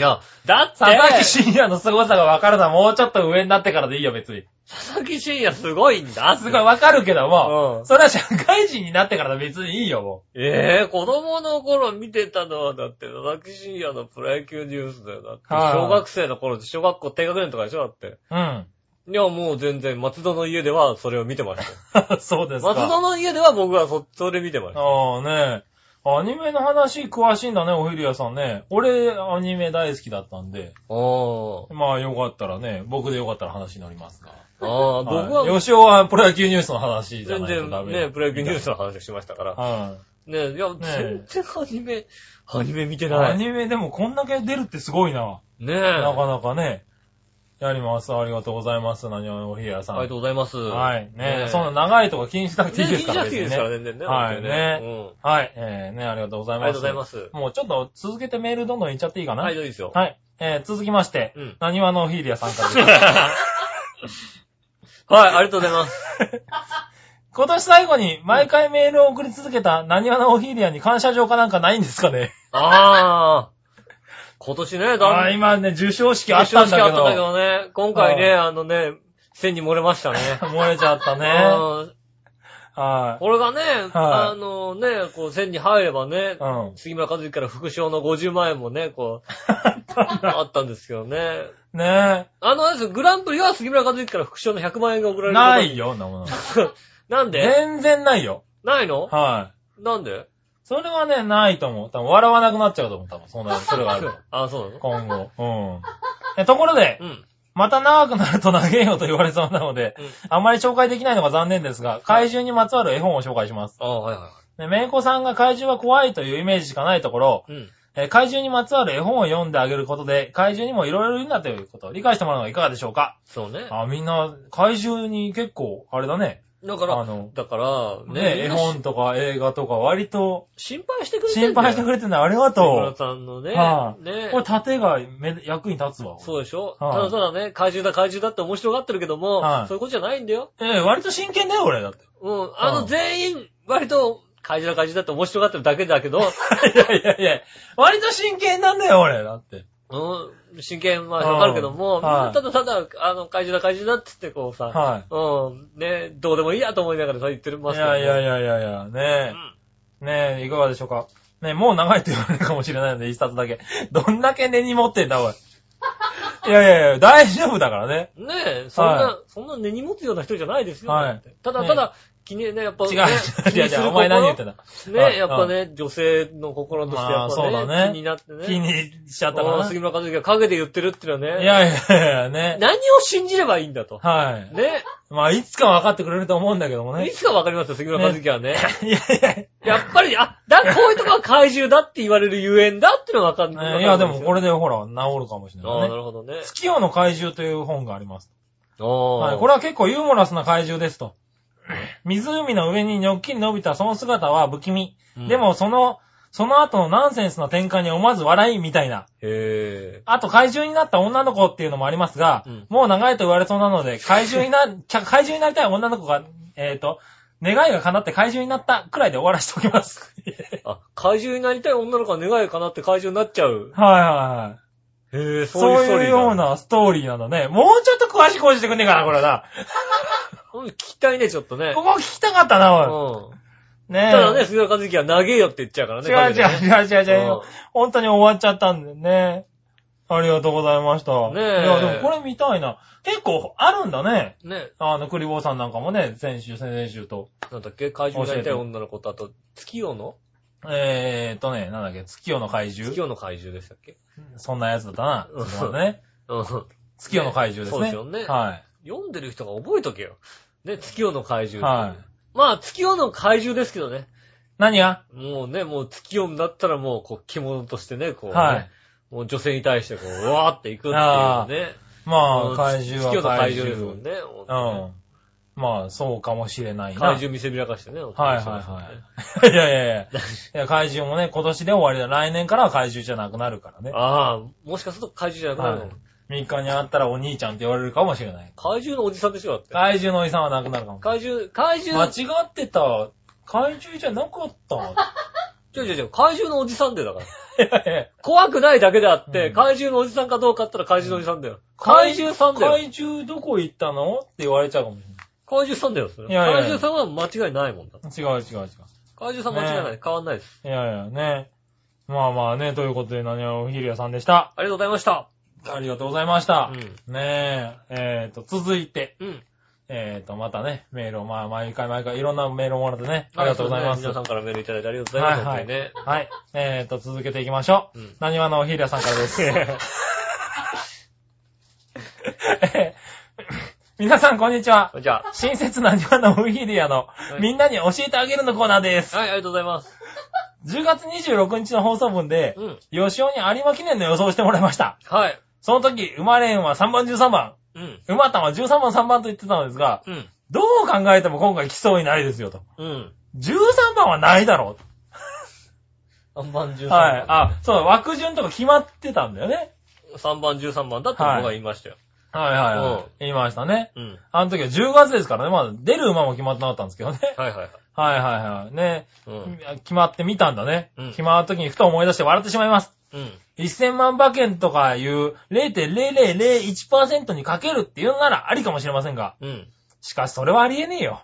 Speaker 2: や、だって、
Speaker 3: 佐々木真也の凄さがわかるのはもうちょっと上になってからでいいよ、別に。
Speaker 2: 佐々木真也すごいんだ。
Speaker 3: すごいわかるけども、
Speaker 2: うん
Speaker 3: それは社会人になってからで別にいいよ、も
Speaker 2: ええ子供の頃見てたのは、だって、佐々木真也のプロ野球ニュースだよ。だって、
Speaker 3: はい
Speaker 2: 小学生の頃で小学校低学年とかでしょだって。
Speaker 3: う。うん。
Speaker 2: いや、もう全然、松戸の家ではそれを見てましたよ。
Speaker 3: そうですか。
Speaker 2: 松戸の家では僕はそ、それ見てました。
Speaker 3: ああねアニメの話詳しいんだね、おひるやさんね。俺、アニメ大好きだったんで。
Speaker 2: あ
Speaker 3: まあよかったらね、僕でよかったら話になりますが。
Speaker 2: あ。ああ、僕は
Speaker 3: はい吉尾はプロ野球ニュースの話じゃ
Speaker 2: 全
Speaker 3: ないとダメ。
Speaker 2: 然ね、プロ野球ニュースの話をしましたから。
Speaker 3: は
Speaker 2: ねいや、
Speaker 3: ね
Speaker 2: 全然アニメ、アニメ見て
Speaker 3: い。
Speaker 2: ない。ね
Speaker 3: アニメでもこんだけ出るってすごいな。
Speaker 2: え。
Speaker 3: なかなかね。やります。ありがとうございます。何をおひるやさん。
Speaker 2: ありがとうございます。
Speaker 3: はい。ね
Speaker 2: え
Speaker 3: そんな長いとか気にしなくていいですから
Speaker 2: ね気にしなくていいですから、
Speaker 3: 別
Speaker 2: 全然ね。
Speaker 3: はいねはい。えー、ね、ありがとうございます。
Speaker 2: りがとうございます。
Speaker 3: もうちょっと続けてメールどんどんいっちゃっていいかな？
Speaker 2: はい、どうですよ。
Speaker 3: はい。えー、続きまして、
Speaker 2: うん
Speaker 3: なにわのおひるやさんからです。
Speaker 2: はい、ありがとうございます。
Speaker 3: 今年最後に毎回メールを送り続けたなにわのおひるやに感謝状かなんかないんですかね？
Speaker 2: ああ。今年ね、だ
Speaker 3: あー今ね、受賞式あったんだけ
Speaker 2: あったんだけ
Speaker 3: ど、
Speaker 2: どね、今回ね、あのね、線に漏れましたね。
Speaker 3: 漏れちゃったね。
Speaker 2: うん
Speaker 3: は
Speaker 2: これがね、
Speaker 3: はい
Speaker 2: あのね、こう線に入ればね
Speaker 3: い。、うん。
Speaker 2: 杉村和之から副賞の50万円もね、こう、あったんですけどね。
Speaker 3: ね
Speaker 2: あのあれです、グランプリは杉村和之から副賞の100万円が送ら
Speaker 3: え。
Speaker 2: れる。
Speaker 3: ない。よ、んなもの。
Speaker 2: なんで？
Speaker 3: 全然ないよ。
Speaker 2: ないの？
Speaker 3: はい。
Speaker 2: なんで？
Speaker 3: それはね、ないと思う。多分笑わなくなっちゃうと思う。多分、そんな、それがある。
Speaker 2: あ、そうなの？
Speaker 3: 今後。うんえ。ところで、
Speaker 2: うん。
Speaker 3: また長くなると長えよと言われそうなので、
Speaker 2: うん。
Speaker 3: あまり紹介できないのが残念ですが、怪獣にまつわる絵本を紹介します。
Speaker 2: あはいは
Speaker 3: ね、めいこさんが怪獣は怖いというイメージしかないところ、
Speaker 2: いはい。うん。
Speaker 3: えー怪獣にまつわる絵本を読んであげることで、怪獣にもいろいろいるんだということを理解してもらうのはいかがでしょうか？
Speaker 2: そうね。
Speaker 3: あ、みんな、怪獣に結構、あれだね。
Speaker 2: だから、
Speaker 3: あの
Speaker 2: だから、
Speaker 3: ね、絵本とか映画とか割と
Speaker 2: 心配してくれてんだよ
Speaker 3: 心配してくれてるのありが
Speaker 2: 杉村
Speaker 3: と
Speaker 2: さんのね。
Speaker 3: は
Speaker 2: ね
Speaker 3: う。これ盾がめ役に立つわ。
Speaker 2: そうでしょ、
Speaker 3: はい
Speaker 2: ただただね、怪獣だ怪獣だって面白がってるけども、
Speaker 3: はい
Speaker 2: そういうことじゃないんだよ。
Speaker 3: ええ割と真剣だよ、俺。だって。
Speaker 2: うん。あの、
Speaker 3: うん
Speaker 2: 全員、割と、怪獣だ怪獣だって面白がってるだけだけど、
Speaker 3: いやいやいや、割と真剣なんだよ、俺。だって。
Speaker 2: うん、真剣はわかるけども、
Speaker 3: はい
Speaker 2: ただただ、あの、怪獣だ怪獣だって言ってこうさ、
Speaker 3: は
Speaker 2: うん、ね、どうでもいいやと思いながらさ、言ってま
Speaker 3: い。い
Speaker 2: すけど、ね。
Speaker 3: やいやいやいやいや、ねえ。ねえ、いかがでしょうか。ねえ、もう長いって言われるかもしれないので、一冊だけ。どんだけ根に持ってんだ、おい。いやいやいや、大丈夫だからね。
Speaker 2: うん。ねえ、そんな、
Speaker 3: は
Speaker 2: そんな根に持つような人じゃないですよ。
Speaker 3: はい
Speaker 2: だってただ
Speaker 3: ね
Speaker 2: ただ、気にね、やっぱ、
Speaker 3: 違う、
Speaker 2: ね、
Speaker 3: 違う違う、お前何言ってんだ。
Speaker 2: ね、
Speaker 3: はい
Speaker 2: やっぱね、女性の心としてやっぱね、
Speaker 3: まあそうだね
Speaker 2: 気になってね。
Speaker 3: 気にしちゃったか
Speaker 2: うん
Speaker 3: な。
Speaker 2: 杉村和之が陰で言ってるっていうのはね。
Speaker 3: いやいやいや、ね。
Speaker 2: 何を信じればいいんだと。
Speaker 3: はい。
Speaker 2: ね。
Speaker 3: まあ、いつか分かってくれると思うんだけどもね。
Speaker 2: いつかわかりますよ、杉村和之はね。
Speaker 3: いやい
Speaker 2: やっぱり、あ、だ、こういうとこは怪獣だって言われるゆえんだっていうのがわかん
Speaker 3: や、
Speaker 2: ない。
Speaker 3: いや、でもこ
Speaker 2: れ。
Speaker 3: れでほら、治るかもしれ
Speaker 2: ああ、
Speaker 3: ないね。
Speaker 2: なるほどね。
Speaker 3: 月夜の怪獣という本があります。
Speaker 2: ああ。
Speaker 3: はい。これは結構ユーモラスな怪獣ですと。湖の上にニョッキリ伸びたその姿は不気味。
Speaker 2: うん
Speaker 3: でも、その、その後のナンセンスな展開に思わず笑いみたいな。
Speaker 2: へえ。
Speaker 3: あと怪獣になった女の子っていうのもありますが、
Speaker 2: うん
Speaker 3: もう長いと言われそうなので、怪獣にな、怪獣になりたい女の子が、えっ、と、願いが叶って怪獣になったくらいで終わらせておきます。
Speaker 2: あ、怪獣になりたい女の子は願いかなって怪獣になっちゃう。
Speaker 3: はいはいはい。
Speaker 2: へえ、
Speaker 3: そう
Speaker 2: ストーリーだ
Speaker 3: いうよう。なストーリーなのね。もうちょっと詳しく教えてくんねえかな、これな。
Speaker 2: うん聞きたいね、ちょっとね。
Speaker 3: ここ聞きたかったな、おい。
Speaker 2: うん。
Speaker 3: ねえ。
Speaker 2: ただね、杉村和之は長えよって言っちゃうからね。
Speaker 3: 違う違う違う違う違う
Speaker 2: うん。
Speaker 3: 本当に終わっちゃったんでね。ありがとうございました。
Speaker 2: ねえ
Speaker 3: いや、でもこれ見たいな。結構あるんだね。
Speaker 2: ね。
Speaker 3: あの、クリボーさんなんかもね、先週、先々週と。
Speaker 2: なんだっけ？怪獣になりたい女の子と、あと、月夜の？
Speaker 3: えーっとね、なんだっけ、月夜の怪
Speaker 2: 月
Speaker 3: 獣
Speaker 2: 夜の怪獣でしたっけ？
Speaker 3: そんなやつだったな。
Speaker 2: うん
Speaker 3: ちょっと待ってね。
Speaker 2: うん。
Speaker 3: 月夜の怪獣ですね。
Speaker 2: そうですよね
Speaker 3: はい。
Speaker 2: 読んでる人が覚えとけよ。ね、月夜の怪獣。
Speaker 3: はい。
Speaker 2: まあ、月夜の怪獣ですけどね。
Speaker 3: 何が？
Speaker 2: もうね、もう月夜になったらもう、こう、着物としてね、こう、ね
Speaker 3: はい。
Speaker 2: もう女性に対してこう、うわーっていくっていう
Speaker 3: あ
Speaker 2: ね。
Speaker 3: まあ、
Speaker 2: うん
Speaker 3: 怪獣
Speaker 2: 月夜の
Speaker 3: は怪
Speaker 2: 怪獣ですも
Speaker 3: 獣。
Speaker 2: んね。
Speaker 3: うん。まあ、そうかもしれないな。
Speaker 2: 怪獣見せびらかしてね。
Speaker 3: はいはいはい。いやいやいや。いや、怪獣もね、今年で終わりだ。来年からは怪獣じゃなくなるからね。
Speaker 2: ああ、もしかすると怪獣じゃなくなるの、
Speaker 3: はい3日に会ったらお兄ちゃんって言われるかもしれない。
Speaker 2: 怪獣のおじさんでしょだって。
Speaker 3: 怪獣のおじさんはなくなるかも。
Speaker 2: 怪獣、怪
Speaker 3: 間
Speaker 2: 獣、
Speaker 3: 違ってた。怪獣じゃなかった。
Speaker 2: ちょいちょいちょい、怪獣のおじさんでだから。
Speaker 3: いやいや
Speaker 2: 怖くないだけであって、
Speaker 3: うん
Speaker 2: 怪獣のおじさんかどうかって言ったら怪獣のおじさんだよ。
Speaker 3: 怪
Speaker 2: 怪獣さんだよ。
Speaker 3: 怪獣どこ行ったのって言われちゃうかもし
Speaker 2: 怪獣さんだよ、それ。
Speaker 3: いやいやいや
Speaker 2: 怪獣さんは間違いないもんだ。
Speaker 3: れない。違う違う違う。
Speaker 2: 怪獣さん間違いない。
Speaker 3: ね
Speaker 2: 変わんないです。
Speaker 3: いやいやね。まあまあね、ということで、何はおひるやさんでした。
Speaker 2: ありがとうございました。
Speaker 3: ありがとうございました。
Speaker 2: う
Speaker 3: ねえ、えーと、続いて、
Speaker 2: ん。うん。
Speaker 3: えっ、と、またね、メールを、まあ、毎回毎回いろんなメールをもらってね、ありがとうございます。
Speaker 2: 皆さんからメールいただいてありがとうございます。
Speaker 3: はいはい
Speaker 2: ね。
Speaker 3: はい。えっ、と、続けていきましょう。
Speaker 2: うん
Speaker 3: なにわのおひりやさんからです。え ー 皆さん、こんにちは。
Speaker 2: じゃあ、
Speaker 3: 親切なにわのおひりやの、
Speaker 2: い
Speaker 3: みんなに教えてあげるのコーナーです。
Speaker 2: はい、ありがとうございます。
Speaker 3: 10月26日の放送分で、
Speaker 2: うん。
Speaker 3: 吉尾に有馬記念の予想をしてもらいました。
Speaker 2: はい。
Speaker 3: その時、馬連は3番13番、
Speaker 2: うん。
Speaker 3: 馬単は13番3番と言ってたのですが、
Speaker 2: うん。
Speaker 3: どう考えても今回来そうにないですよと。
Speaker 2: うん。
Speaker 3: 13番はないだろ
Speaker 2: 3番、13
Speaker 3: う。
Speaker 2: 番。
Speaker 3: はい。あ、そう、枠順とか決まってたんだよね。
Speaker 2: 3番、13番だって僕が言いましたよ。
Speaker 3: はいはいはい。
Speaker 2: うん
Speaker 3: 言いましたね。
Speaker 2: うん。
Speaker 3: あの時は10月ですからね。まだ出る馬も決まってなかったんですけどね。
Speaker 2: はいはいはい。
Speaker 3: はいはいはい。ね、
Speaker 2: うん。
Speaker 3: 決まってみたんだね。
Speaker 2: うん
Speaker 3: 決まった時にふと思い出して笑ってしまいます。
Speaker 2: うん。
Speaker 3: 1000万馬券とかいう0.0001%にかけるっていうのならありかもしれませんが、
Speaker 2: うん。
Speaker 3: しかしそれはありえねえよ。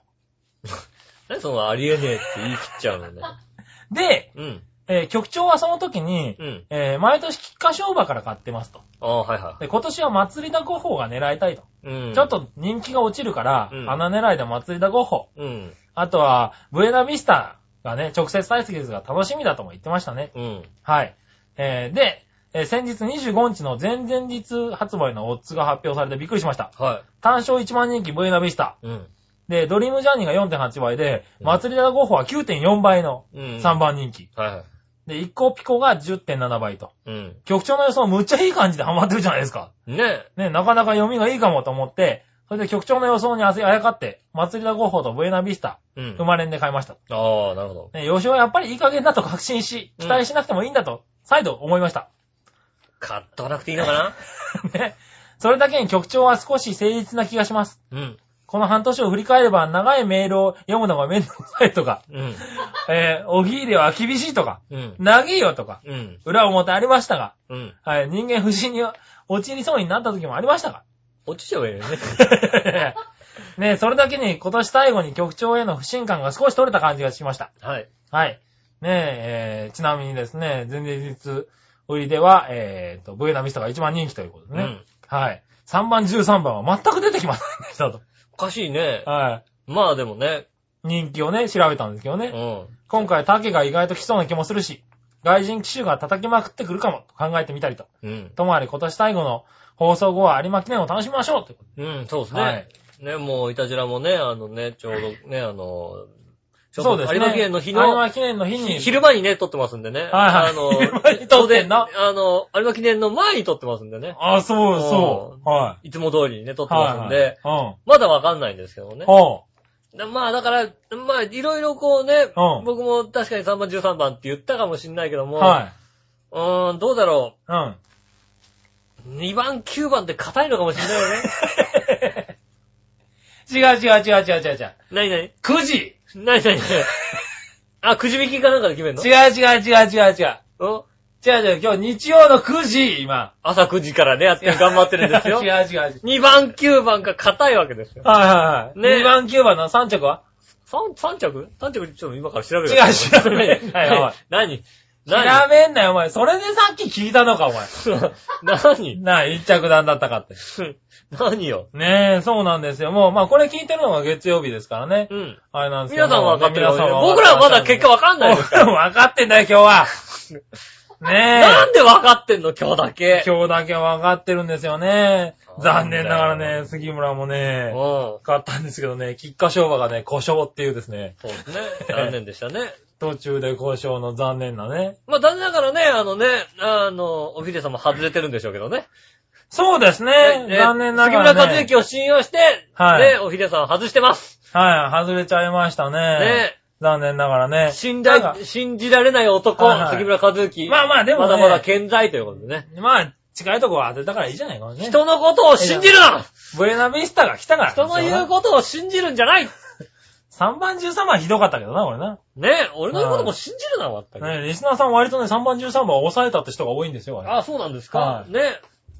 Speaker 2: 何そのありえねえって言い切っちゃうのね。
Speaker 3: で、
Speaker 2: うん。
Speaker 3: えー局長はその時に、
Speaker 2: うん。
Speaker 3: えー毎年菊花賞馬から買ってますと。
Speaker 2: ああ、はいは
Speaker 3: で、今年は祭りだゴッホが狙いたいと。
Speaker 2: い。うん。
Speaker 3: ちょっ。と人気が落ちるから、
Speaker 2: うん
Speaker 3: 穴狙いで祭りだゴッホ。
Speaker 2: うん。
Speaker 3: あとは、ブエナビスタがね、直接対決が楽しみだとも言ってましたね。
Speaker 2: うん。
Speaker 3: はい。えーで、えー先日25日の前々日発売のオッズが発表されてびっくりしました。
Speaker 2: は
Speaker 3: 単勝1万人気ブエナビスタ。
Speaker 2: い。うん。
Speaker 3: で、ドリームジャーニーが4.8倍で、
Speaker 2: うん
Speaker 3: 祭りだゴッホは9.4倍の
Speaker 2: うん。
Speaker 3: 3。番人気。
Speaker 2: はいはい。
Speaker 3: で、一個ピコが10.7倍と。
Speaker 2: うん。
Speaker 3: 局長の予想むっちゃいい感じでハマってるじゃないですか。
Speaker 2: ね
Speaker 3: ね、なかなか読みがいいかもと思って、それで局長の予想にあやかって、祭りだゴッホとブエナビスタ、
Speaker 2: うん。
Speaker 3: 生まれんで買いました。
Speaker 2: ああ、なるほど。
Speaker 3: ね、予想はやっぱりいい加減だと確信し、期待しなくてもいいんだと、再度思いました。
Speaker 2: 買っとかなくていいのかな？
Speaker 3: ね。それだけに局長は少し誠実な気がします。
Speaker 2: うん。
Speaker 3: この半年を振り返れば長いメールを読むのがめんどくさいとか、
Speaker 2: うん。
Speaker 3: えー、おぎ入れは厳しいとか、
Speaker 2: うん。
Speaker 3: 長いよとか、
Speaker 2: うん。
Speaker 3: 裏表ありましたが、
Speaker 2: うん。
Speaker 3: はい、人間不信に陥りそうになった時もありましたが。
Speaker 2: 落ちちゃうよね。
Speaker 3: ねそれだけに今年最後に局長への不信感が少し取れた感じがしました。
Speaker 2: はい。
Speaker 3: はい。ねえ、えーちなみにですね、前々日売りでは、えーと、ブエナミスタが一番人気ということでね。
Speaker 2: うん。
Speaker 3: はい。3番、13番は全く出てきませんでしたと。
Speaker 2: おかしいね。
Speaker 3: は
Speaker 2: まあでもね。
Speaker 3: い。人気をね、調べたんですけどね。
Speaker 2: うん。
Speaker 3: 今回、竹が意外と来そうな気もするし、外人機種が叩きまくってくるかもと考えてみたりと。
Speaker 2: うん。
Speaker 3: ともあれ今年最後の放送後は有馬記念を楽しみましょうというこ
Speaker 2: うん、そうです
Speaker 3: とで。
Speaker 2: ね。ね、もう、いたじらもね、あのね、ちょうどね、あの、
Speaker 3: そうですね。
Speaker 2: 有馬記念の日の、
Speaker 3: 有馬記念の日に。
Speaker 2: ひ昼間にね、撮ってますんでね。
Speaker 3: はいはい
Speaker 2: あの、
Speaker 3: 昼間に撮ってんの
Speaker 2: 当然あの、有馬記念の前に撮ってますんでね。
Speaker 3: あ、そうそう。はい
Speaker 2: つも通りにね、撮っ
Speaker 3: い。
Speaker 2: てますんで、
Speaker 3: は
Speaker 2: まだわかんないんですけど
Speaker 3: い。
Speaker 2: ね
Speaker 3: うん。。
Speaker 2: まあだから、まあいろいろこうね、
Speaker 3: うん
Speaker 2: 僕も確かに3番13番って言ったかもしんないけど
Speaker 3: う。
Speaker 2: も、
Speaker 3: はい。
Speaker 2: うーん、どうだろ
Speaker 3: うん。
Speaker 2: う。2番9番って硬いのかもしんないよね。
Speaker 3: 違う違う違う違う違う違う。
Speaker 2: なになに
Speaker 3: 9時
Speaker 2: なになにあ、くじ引きかなんかで決めんの？
Speaker 3: 違う違う違う違う違う。
Speaker 2: うん
Speaker 3: 違う違う、今日日曜の9時、今。
Speaker 2: 朝9時からね、やって頑張ってるんですよ
Speaker 3: 違う。違う違う。
Speaker 2: 2番9番が硬いわけですよ。
Speaker 3: はいはいはい。
Speaker 2: ね
Speaker 3: 2番9番の3着は
Speaker 2: ？3, 三着 ?3 着ちょっと今から調べる。
Speaker 3: 違う調べんなよおい
Speaker 2: 何？
Speaker 3: 調
Speaker 2: 何
Speaker 3: べんなよ、お前。それでさっき聞いたのか、お前。
Speaker 2: 何？
Speaker 3: なあ、1着段だったかって。
Speaker 2: 何よ？
Speaker 3: ねえ、そうなんですよ。もう、まあこれ聞いてるのが月曜日ですからね。
Speaker 2: うん。
Speaker 3: あれなんですけど。
Speaker 2: 皆さんは分かってるよね。
Speaker 3: 皆さん
Speaker 2: 僕らはまだ結果分かんないですから。
Speaker 3: 分かってんだよ、今日は。ね
Speaker 2: なんで分かってんの今日だ
Speaker 3: え。
Speaker 2: け？
Speaker 3: 今日だけ分かってるんですよね。残念ながらね、杉村もね、
Speaker 2: うん。
Speaker 3: 買ったんですけどね、菊花賞馬がね、故障っていうですね、
Speaker 2: そうですね。残念でしたね。
Speaker 3: 途中で故障の残念なね。
Speaker 2: まあ、残念ながらね、あのね、あの、おひでさんも外れてるんでしょうけどね。
Speaker 3: そうですね。
Speaker 2: ね
Speaker 3: 残念な
Speaker 2: 杉
Speaker 3: がらね。
Speaker 2: 村和之を信用して、
Speaker 3: はい
Speaker 2: ね、おひでさんは外してます。
Speaker 3: はい、外れちゃいましたね。
Speaker 2: ね。
Speaker 3: 残念ながらね。
Speaker 2: 信信じられない男、
Speaker 3: はいはい
Speaker 2: 杉村和之。
Speaker 3: まあまあでもね
Speaker 2: まだまだ健在ということでね。
Speaker 3: まあ、近いところ当てたからいいじゃないかね。
Speaker 2: 人のことを信じるな
Speaker 3: ブエナビスタが来たから。
Speaker 2: 人の言うことを信じるんじゃない
Speaker 3: 3番13番はひどかったけどな、俺な。
Speaker 2: ね俺の言うことも信じるな、まったく。
Speaker 3: ねリスナーさん割とね、3番13番を抑えたって人が多いんですよ、あれ。
Speaker 2: あ、そうなんですか？
Speaker 3: は。い
Speaker 2: ね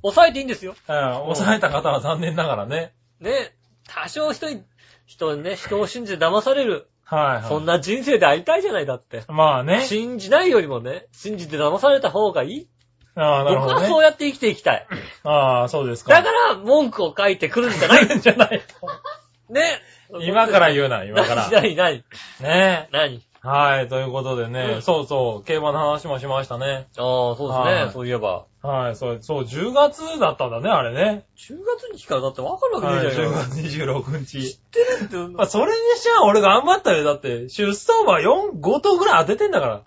Speaker 2: 抑えていいんですよ。
Speaker 3: うん、抑えた方は残念ながらね。
Speaker 2: ね多少人に、人にね、人を信じて騙される。
Speaker 3: はい、はい。
Speaker 2: そんな人生でありたいじゃないだって。
Speaker 3: まあね。
Speaker 2: 信じないよりもね、信じて騙された方がいい。
Speaker 3: ああ、なる
Speaker 2: 僕は
Speaker 3: ほどね。
Speaker 2: そうやって生きていきたい。
Speaker 3: ああ、そうですか。
Speaker 2: だから、文句を書いてくるんじゃない。
Speaker 3: じゃないと。
Speaker 2: ね。
Speaker 3: 今から言うな、今から。
Speaker 2: 何、何、
Speaker 3: ね
Speaker 2: 何？
Speaker 3: え。はい、ということでね、
Speaker 2: うん
Speaker 3: そうそう、競馬の話もしましたね。
Speaker 2: ああ、そうですね。
Speaker 3: はい
Speaker 2: そういえば。
Speaker 3: はい、そう、そう、10月だったんだね、あれね。
Speaker 2: 10月に聞かだってわかるわ
Speaker 3: はい、
Speaker 2: けねえじゃん
Speaker 3: 10
Speaker 2: よ。
Speaker 3: 月26日。
Speaker 2: 知ってるって。
Speaker 3: まあ、それにしちゃ俺頑張ったよ。だって、出走馬4、5頭ぐらい当ててんだから。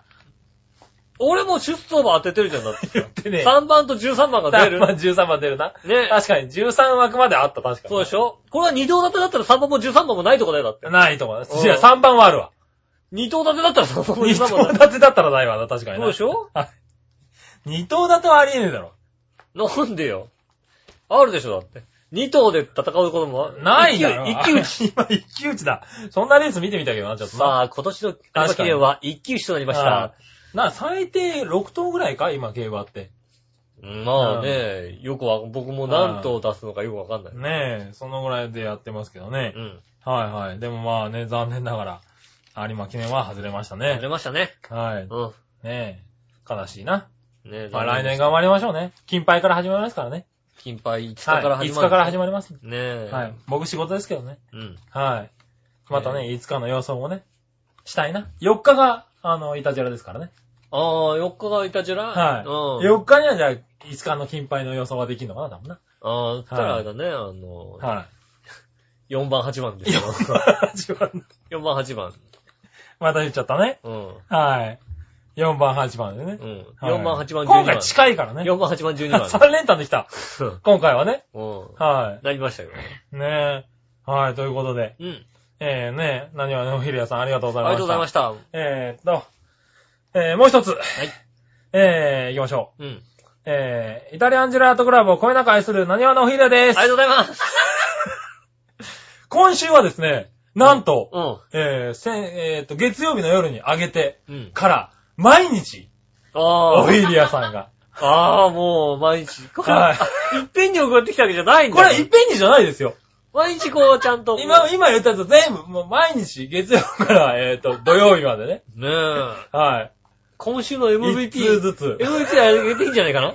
Speaker 2: 俺も出走馬当ててるじゃん、だって。
Speaker 3: 言ってね。
Speaker 2: 3番と13番が出る
Speaker 3: 3。番、13番出るな。
Speaker 2: ね。
Speaker 3: 確かに、13枠まであった、確かに。
Speaker 2: そうでしょ？これは2頭立てだったら3番も13番もないとこだよ、だって。
Speaker 3: ないと思う。
Speaker 2: うん
Speaker 3: いや、3番はあるわ。
Speaker 2: 2頭立てだったら3番も
Speaker 3: 2
Speaker 2: 13番
Speaker 3: 頭
Speaker 2: もない。
Speaker 3: 立てだったらないわな、確かにな。
Speaker 2: そうでしょ
Speaker 3: ？2頭立てはありえねえだろ。
Speaker 2: なんでよ？あるでしょ、だって。2頭で戦うことも
Speaker 3: ないだろ。
Speaker 2: 一騎打ち。
Speaker 3: 今、一騎打ちだ。そんなレース見てみたけどな、ちょっとな。
Speaker 2: さあ、今年の有馬記念は一騎打ちとなりました。
Speaker 3: な、最低6頭ぐらいか今、競馬って。
Speaker 2: まあね、よくわ、僕も何頭出すのかよくわかんない。
Speaker 3: ねえ、そのぐらいでやってますけどね
Speaker 2: う。ん。
Speaker 3: はいはい。でもまあね、残念ながら、有馬記念は外れました
Speaker 2: 外れ
Speaker 3: ね。
Speaker 2: ましたね。
Speaker 3: はい。
Speaker 2: う
Speaker 3: ねえ、悲しいな。
Speaker 2: ん。ね
Speaker 3: まあ来年頑張りましょうね。金牌から始まりますからね。
Speaker 2: 金牌5日から
Speaker 3: はい。
Speaker 2: 始まる。
Speaker 3: 5日から始まります。
Speaker 2: ねえ。
Speaker 3: はい。僕仕事ですけどね。
Speaker 2: うん。
Speaker 3: はい。またね、5日の予想もね、したいな。4日が、あの、イタジェラですからね。
Speaker 2: ああ、4日がいたじゃら
Speaker 3: はい。
Speaker 2: うん。
Speaker 3: 4日にはじゃあ、5日の金牌の予想ができるのかな、多分な。
Speaker 2: ああ、そしたらあれだね、あの、
Speaker 3: は
Speaker 2: 4番、8番で
Speaker 3: い。
Speaker 2: すよ。
Speaker 3: 4番、
Speaker 2: 4番、8番。
Speaker 3: また言っちゃったね。
Speaker 2: うん。
Speaker 3: はい。4番、8番でね
Speaker 2: う。ん。
Speaker 3: はい
Speaker 2: 4番、8番、12番。
Speaker 3: 今回近いからね。
Speaker 2: 4番、8番、12番。
Speaker 3: 3連単できた。今回はね。
Speaker 2: うん。
Speaker 3: は
Speaker 2: なりましたよ。
Speaker 3: い。ねえ。はい、ということで。
Speaker 2: うん。
Speaker 3: えー、ねえ、何はね、おひるやさんありがとうございました。
Speaker 2: ありがとうございました。
Speaker 3: えーっと、えー、もう一つ。
Speaker 2: はい。
Speaker 3: えー、行きましょう。
Speaker 2: うん。
Speaker 3: えー、イタリアンジェラートクラブをこよなく愛する何話のおひるです
Speaker 2: あり。がとうございます。
Speaker 3: 今週はですね、なんと、
Speaker 2: うん。
Speaker 3: えー、えーっと、月曜日の夜に上げて
Speaker 2: うん。
Speaker 3: から、毎日、
Speaker 2: ああ。
Speaker 3: おひるやさんが。
Speaker 2: ああ、もう、毎日。これ、
Speaker 3: はい
Speaker 2: あいっぺんに送ってきたわけじゃないんだ
Speaker 3: こ
Speaker 2: よ。
Speaker 3: れ、いっぺんにじゃないですよ。
Speaker 2: 毎日こう、ちゃんと。
Speaker 3: 今、今言ったやつ全部、もう毎日、月曜から、えーっと、土曜日までね。
Speaker 2: ねえ。
Speaker 3: はい。
Speaker 2: 今週の
Speaker 3: 一
Speaker 2: MVP。
Speaker 3: 通ずつ。
Speaker 2: MVP あげていいんじゃないかな？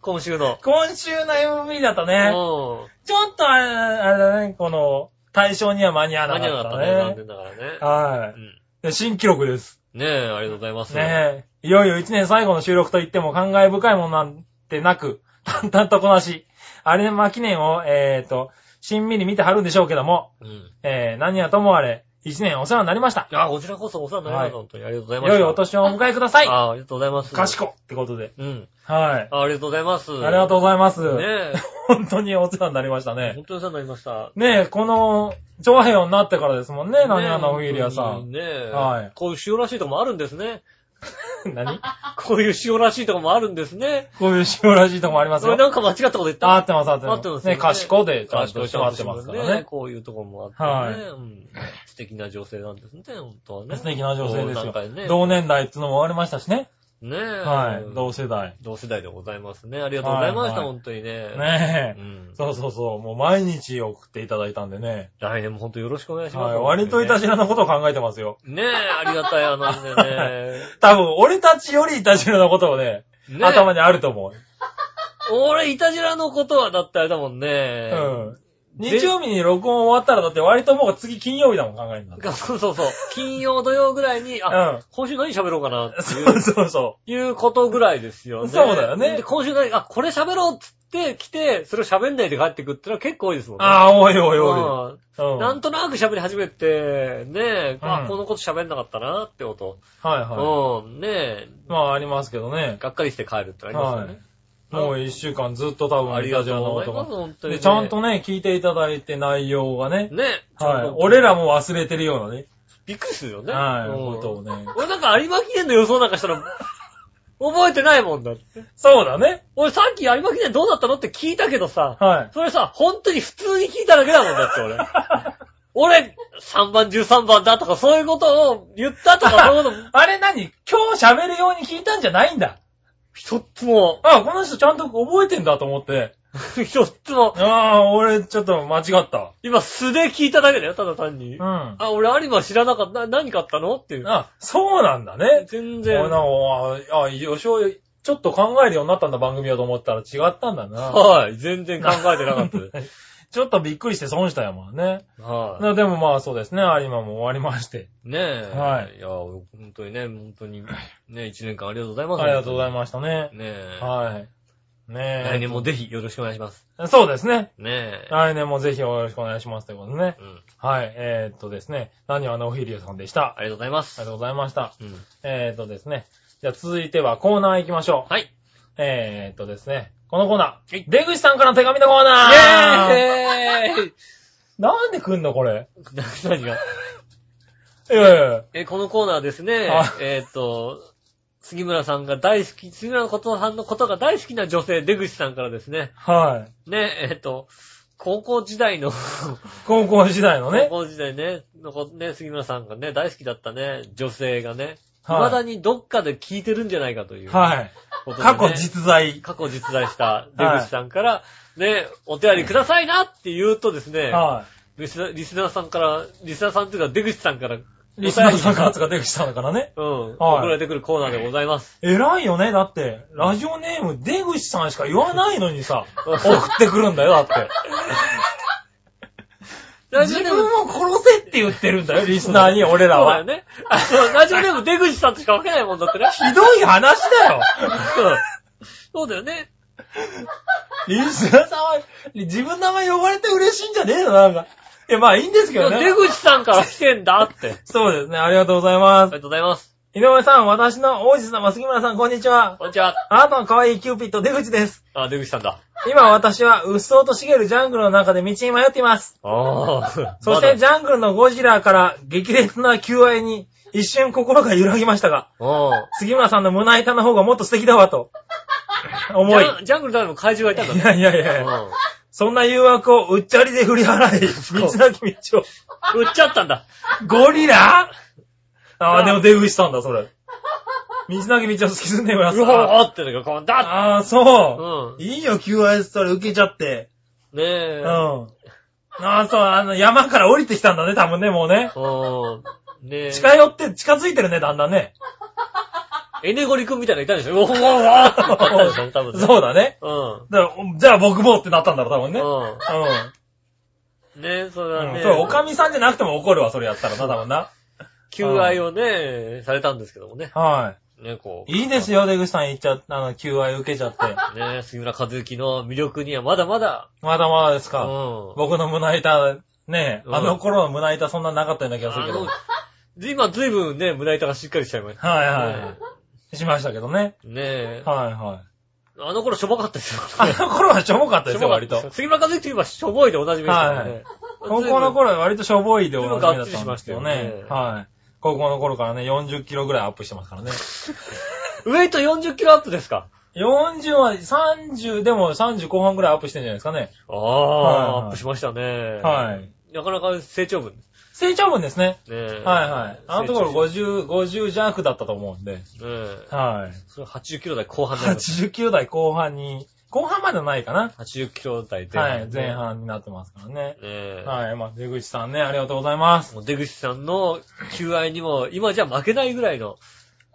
Speaker 2: 今週の。
Speaker 3: 今週の MVP だと
Speaker 2: う
Speaker 3: ね、
Speaker 2: ん。
Speaker 3: ちょっとあれ、あれだね、この、対象には間に合わ
Speaker 2: 間に合
Speaker 3: なかった
Speaker 2: わなかったね。残
Speaker 3: ね。
Speaker 2: 念ながらね。
Speaker 3: は
Speaker 2: うん。
Speaker 3: 新記録です。
Speaker 2: ねえ、ありがとうございます。
Speaker 3: ねえ。いよいよ1年最後の収録といっても感慨深いものなんてなく、淡々とこなし、あれま記念を、えーと、しんみり見てはるんでしょうけども、
Speaker 2: うん。
Speaker 3: えー、何はともあれ、1年お世話になりました。
Speaker 2: あ、こちらこそお世話になりました。
Speaker 3: はい
Speaker 2: 本当にありがとうございました。
Speaker 3: 良いお年をお迎えください。
Speaker 2: あありがとうございます。
Speaker 3: 賢ってことで。
Speaker 2: うん。
Speaker 3: はい。
Speaker 2: あありがとうございます。
Speaker 3: ありがとうございます。
Speaker 2: ねえ。
Speaker 3: 本当にお世話になりましたね。
Speaker 2: 本当にお世話になりました。
Speaker 3: ねえ、この、長平になってからですもんね、何話のフィーリアさん。
Speaker 2: ねえ。
Speaker 3: はい
Speaker 2: こういう塩らしいとこもあるんですね。
Speaker 3: 何？
Speaker 2: こういう塩らしいとこもあるんですね。
Speaker 3: こういう塩らしいとこもありますよ。
Speaker 2: なんか間違ったこと言った？
Speaker 3: あ合ってます、合ってます。
Speaker 2: 合ってますよ
Speaker 3: ね、賢でちゃんと閉まってますからね。
Speaker 2: こういうとこもあってね。
Speaker 3: はい
Speaker 2: うん素敵な女性なんですね、本当はね。
Speaker 3: 素敵な女性ですよ。
Speaker 2: ね。
Speaker 3: 同年代っていうのも終わりましたしね。
Speaker 2: ねえ。
Speaker 3: はい。同世代。
Speaker 2: 同世代でございますね。ありがとうございました、
Speaker 3: はいはい
Speaker 2: 本当にね。
Speaker 3: ねえ。
Speaker 2: うん。
Speaker 3: そうそうそう。もう毎日送っていただいたんでね。
Speaker 2: 来年も本当よろしくお願いします。
Speaker 3: はい。割といた
Speaker 2: し。
Speaker 3: しらのことを考えてますよ。
Speaker 2: ねえ、ありがたい話でね。
Speaker 3: 多分、俺たちよりいたしらのことをね、
Speaker 2: ねえ
Speaker 3: 頭にあると思う。
Speaker 2: 俺、いたじらのことはだってあれだもんね。
Speaker 3: うん。日曜日に録音終わったらだって割ともう次金曜日だもん考えるんだ。
Speaker 2: そうそうそう。金曜土曜ぐらいに、あ、
Speaker 3: うん。
Speaker 2: 今週何喋ろうかなってい
Speaker 3: そう
Speaker 2: う、
Speaker 3: そうそ
Speaker 2: いうことぐらいですよね。
Speaker 3: そうだよね
Speaker 2: で、今週何、あ、これ喋ろうっつって来て、それを喋んないで帰ってくってのは結構多いですもん
Speaker 3: う。
Speaker 2: ね。
Speaker 3: ああ、おいおいお
Speaker 2: うん
Speaker 3: い。うん。
Speaker 2: なんとなく喋り始めて、ねえ、あ、
Speaker 3: うん
Speaker 2: このこと喋んなかったなってこと。
Speaker 3: はいは
Speaker 2: うん、ねえ、
Speaker 3: い。まあありますけどね。
Speaker 2: がっかりして帰るってありますよね。
Speaker 3: もう一週間ずっと多分、
Speaker 2: ありがとう
Speaker 3: の
Speaker 2: ございます、
Speaker 3: ことが。
Speaker 2: 本当に、ね。
Speaker 3: で、ちゃんとね、聞いていただいて内容がね。
Speaker 2: ね。
Speaker 3: はい。俺らも忘れてるようなね。
Speaker 2: びっくりするよね。
Speaker 3: はい。
Speaker 2: うん
Speaker 3: ことをね。
Speaker 2: 俺なんか有馬記念の予想なんかしたら、覚えてないもんだって。
Speaker 3: そうだね。
Speaker 2: 俺さっき有馬記念どうだったのって聞いたけどさ、
Speaker 3: はい。
Speaker 2: それさ、本当に普通に聞いただけだもんだって俺。俺、3番、13番だとかそういうことを言ったとかそういうこと
Speaker 3: あれ何？今日喋るように聞いたんじゃないんだ。
Speaker 2: 一つも、
Speaker 3: あ、この人ちゃんと覚えてんだと思って。
Speaker 2: 一つも、
Speaker 3: ああ、俺ちょっと間違った。
Speaker 2: 今素で聞いただけだよ、ただ単に
Speaker 3: う。ん。あ、
Speaker 2: あ、俺有馬知らなかった。な何買ったのっていう。
Speaker 3: そうなんだね。
Speaker 2: 全
Speaker 3: 俺なん
Speaker 2: 然。
Speaker 3: か、あ、よしお、ちょっと考えるようになったんだ番組をと思ったら違ったんだな。
Speaker 2: はい、全然考えてなかったです。
Speaker 3: ちょっとびっくりして損したよ、もんね。
Speaker 2: は
Speaker 3: なでもまあそうですね、有馬も終わりまして。
Speaker 2: い。ねえ。
Speaker 3: はい
Speaker 2: いや、本当にね、本当に、ね、一年間ありがとうございます。
Speaker 3: ありがとうござい
Speaker 2: ま
Speaker 3: ましたね
Speaker 2: す。。ねえ。
Speaker 3: はい。ねえ。
Speaker 2: 来年もぜひよろしくお願いします。
Speaker 3: そうですね。
Speaker 2: ねえ。
Speaker 3: 来年もぜひよろしくお願いしますということでね。
Speaker 2: うん。
Speaker 3: はい。えー、っとですね。何はのおひりさんでした。
Speaker 2: ありがとうございます。
Speaker 3: ありがとうございました。
Speaker 2: うん。
Speaker 3: えー、っとですね。じゃあ続いてはコーナー行きましょう。
Speaker 2: はい。
Speaker 3: えー、っとですね。このコーナ
Speaker 2: はい
Speaker 3: ー。出口さんからの手紙のコーナー
Speaker 2: イェーイ
Speaker 3: なんで来んのこれ？
Speaker 2: 何が？
Speaker 3: いやいや。
Speaker 2: え、このコーナーですね
Speaker 3: あ、
Speaker 2: えーっと、杉村さんが大好き、杉村ことさんのことが大好きな女性、出口さんからですね、
Speaker 3: はい。
Speaker 2: ね、えーっと、高校時代の、
Speaker 3: 高校時代のね。
Speaker 2: 高校時代ね、のこね、杉村さんがね、大好きだったね、女性がね、
Speaker 3: はい
Speaker 2: 未だにどっかで聞いてるんじゃないかという。
Speaker 3: はい。
Speaker 2: ことでね
Speaker 3: 過去実在。
Speaker 2: 過去実在した出口さんから、ね、お手紙くださいなって言うとですね、
Speaker 3: は
Speaker 2: リスナーリスナーさんから、リスナーさんというか出口さんから、
Speaker 3: い。リスナーさんからつが出口さんだからね。
Speaker 2: うん、
Speaker 3: はい
Speaker 2: 送られてくるコーナーでございます。
Speaker 3: 偉いよね。だって、ラジオネーム出口さんしか言わないのにさ、送ってくるんだよ、だって。自
Speaker 2: ラジオネーム、
Speaker 3: 分を殺せって言ってるんだよ、リスナーに、俺らは。
Speaker 2: そうだよね。あの、ラジオネーム出口さんとしか書けないもんだってね。
Speaker 3: ひどい話だよ。
Speaker 2: そうだよね。
Speaker 3: リスナーさんは、自分の名前呼ばれて嬉しいんじゃねえの？なんか。いや、まあいいんですけどね。
Speaker 2: 出口さんから来てんだって。
Speaker 3: そうですね、ありがとうございます。
Speaker 2: ありがとうございます。
Speaker 3: 井上さん、私の王子様、杉村さん、こんにちは。
Speaker 2: こんにちは。
Speaker 3: あなたの可愛いキューピッド、出口です。
Speaker 2: あ、出口さんだ。
Speaker 3: 今私は、うっそうと茂るジャングルの中で道に迷っています。
Speaker 2: ああ。
Speaker 3: そして、ジャングルのゴジラから激烈な求愛に、一瞬心が揺らぎましたが、杉村さんの胸板の方がもっと素敵だわと、思い。
Speaker 2: ジャンジャングルの中でも怪獣がいたんだ
Speaker 3: いやいやいやいや、
Speaker 2: うん
Speaker 3: そんな誘惑をうっちゃりで振り払い、道なき道を。
Speaker 2: 売っちゃったんだ。
Speaker 3: ゴリラ？ああ、でも出口さんだ、それ。道なき道を突き進んでみます。
Speaker 2: うわーってのがこう、だっ
Speaker 3: ああ、そう。
Speaker 2: う
Speaker 3: いいよ、QIS それ受けちゃって。
Speaker 2: ん。ねえ。
Speaker 3: うん。ああ、そう、あの、山から降りてきたんだね、多分ね、もうね。
Speaker 2: うん。ねえ。
Speaker 3: 近寄って、近づいてるね、だんだんね。
Speaker 2: エネゴリ君みたいなのいたんでしょ？うわー わーってなったんでしょ多分ね。
Speaker 3: そうだね。
Speaker 2: うん。
Speaker 3: だから、じゃあ僕もってなったんだろう、多分ね。うん。
Speaker 2: うん。ねえ、それはね。
Speaker 3: うんそう、おかみさんじゃなくても怒るわ、それやったらな、多分な。
Speaker 2: 求愛をね、されたんですけどもね。
Speaker 3: は
Speaker 2: ね、こう。
Speaker 3: い。いいですよ、出口さん言っちゃ、あの、求愛受けちゃって。
Speaker 2: ね杉村和之の魅力にはまだまだ。
Speaker 3: まだまだです
Speaker 2: う
Speaker 3: か。
Speaker 2: ん。
Speaker 3: 僕の胸板、ね
Speaker 2: うん
Speaker 3: あの頃の胸板そんななかったような気がするけど。
Speaker 2: 今ずいぶんね、胸板がしっかりしちゃいました。
Speaker 3: はいはい。しましたけどね。
Speaker 2: ねえ。
Speaker 3: はいはい。
Speaker 2: あの頃しょぼかったですよ。
Speaker 3: あの頃はしょぼかったですよ、割と。
Speaker 2: 杉村和之といえばしょぼいでおなじみですからね。
Speaker 3: 高校の頃は割としょぼいでおなじみだったんですけど。ねはい。高校の頃からね、40キロぐらいアップしてますからね。
Speaker 2: ウェイト40キロアップですか
Speaker 3: ？40は30、でも30後半ぐらいアップしてんじゃないですかね。
Speaker 2: あ
Speaker 3: はいはい
Speaker 2: あ、アップしましたね。
Speaker 3: はい。
Speaker 2: なかなか成長分。
Speaker 3: 成長分ですね。
Speaker 2: ねえ。
Speaker 3: はいはい。あのところ
Speaker 2: 成
Speaker 3: 50、50弱だったと思うんで。
Speaker 2: 長ねえ。
Speaker 3: はい。
Speaker 2: それ80キロ台後半になります。
Speaker 3: 80キロ台後半に、後半まではないかな。
Speaker 2: 80キロ台前半、
Speaker 3: はい、前。半になってますからね。
Speaker 2: ねえ。
Speaker 3: はい、まあ、出口さんね、ありがとうございます。
Speaker 2: もう出口さんの求愛にも、今じゃ負けないぐらいの、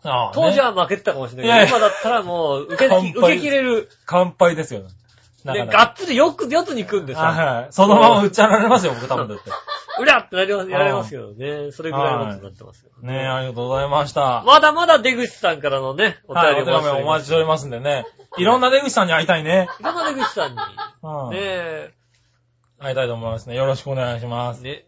Speaker 3: ああ
Speaker 2: 当時
Speaker 3: ね
Speaker 2: は負けてたかもしれないけど、今だったらもう、受け、受け切れる。
Speaker 3: 乾杯ですよ。な
Speaker 2: で、
Speaker 3: かなか
Speaker 2: がっつりよく、四つに組んで
Speaker 3: はい
Speaker 2: さ、
Speaker 3: はい。そのまま売っちゃられますよ、僕多分だって。
Speaker 2: うりゃってなります、やられますけどね。それぐらいのことになってますよ。
Speaker 3: ねえ、ありがとうございました。
Speaker 2: まだまだ出口さんからのね、お便
Speaker 3: はい、
Speaker 2: り
Speaker 3: お手紙お待ちしておりますんでね。いろんな出口さんに会いたいね。
Speaker 2: いろんな出口さんに、
Speaker 3: うん。
Speaker 2: ね
Speaker 3: 会いたいと思いますね。よろしくお願いしま
Speaker 2: え、
Speaker 3: す。
Speaker 2: ね、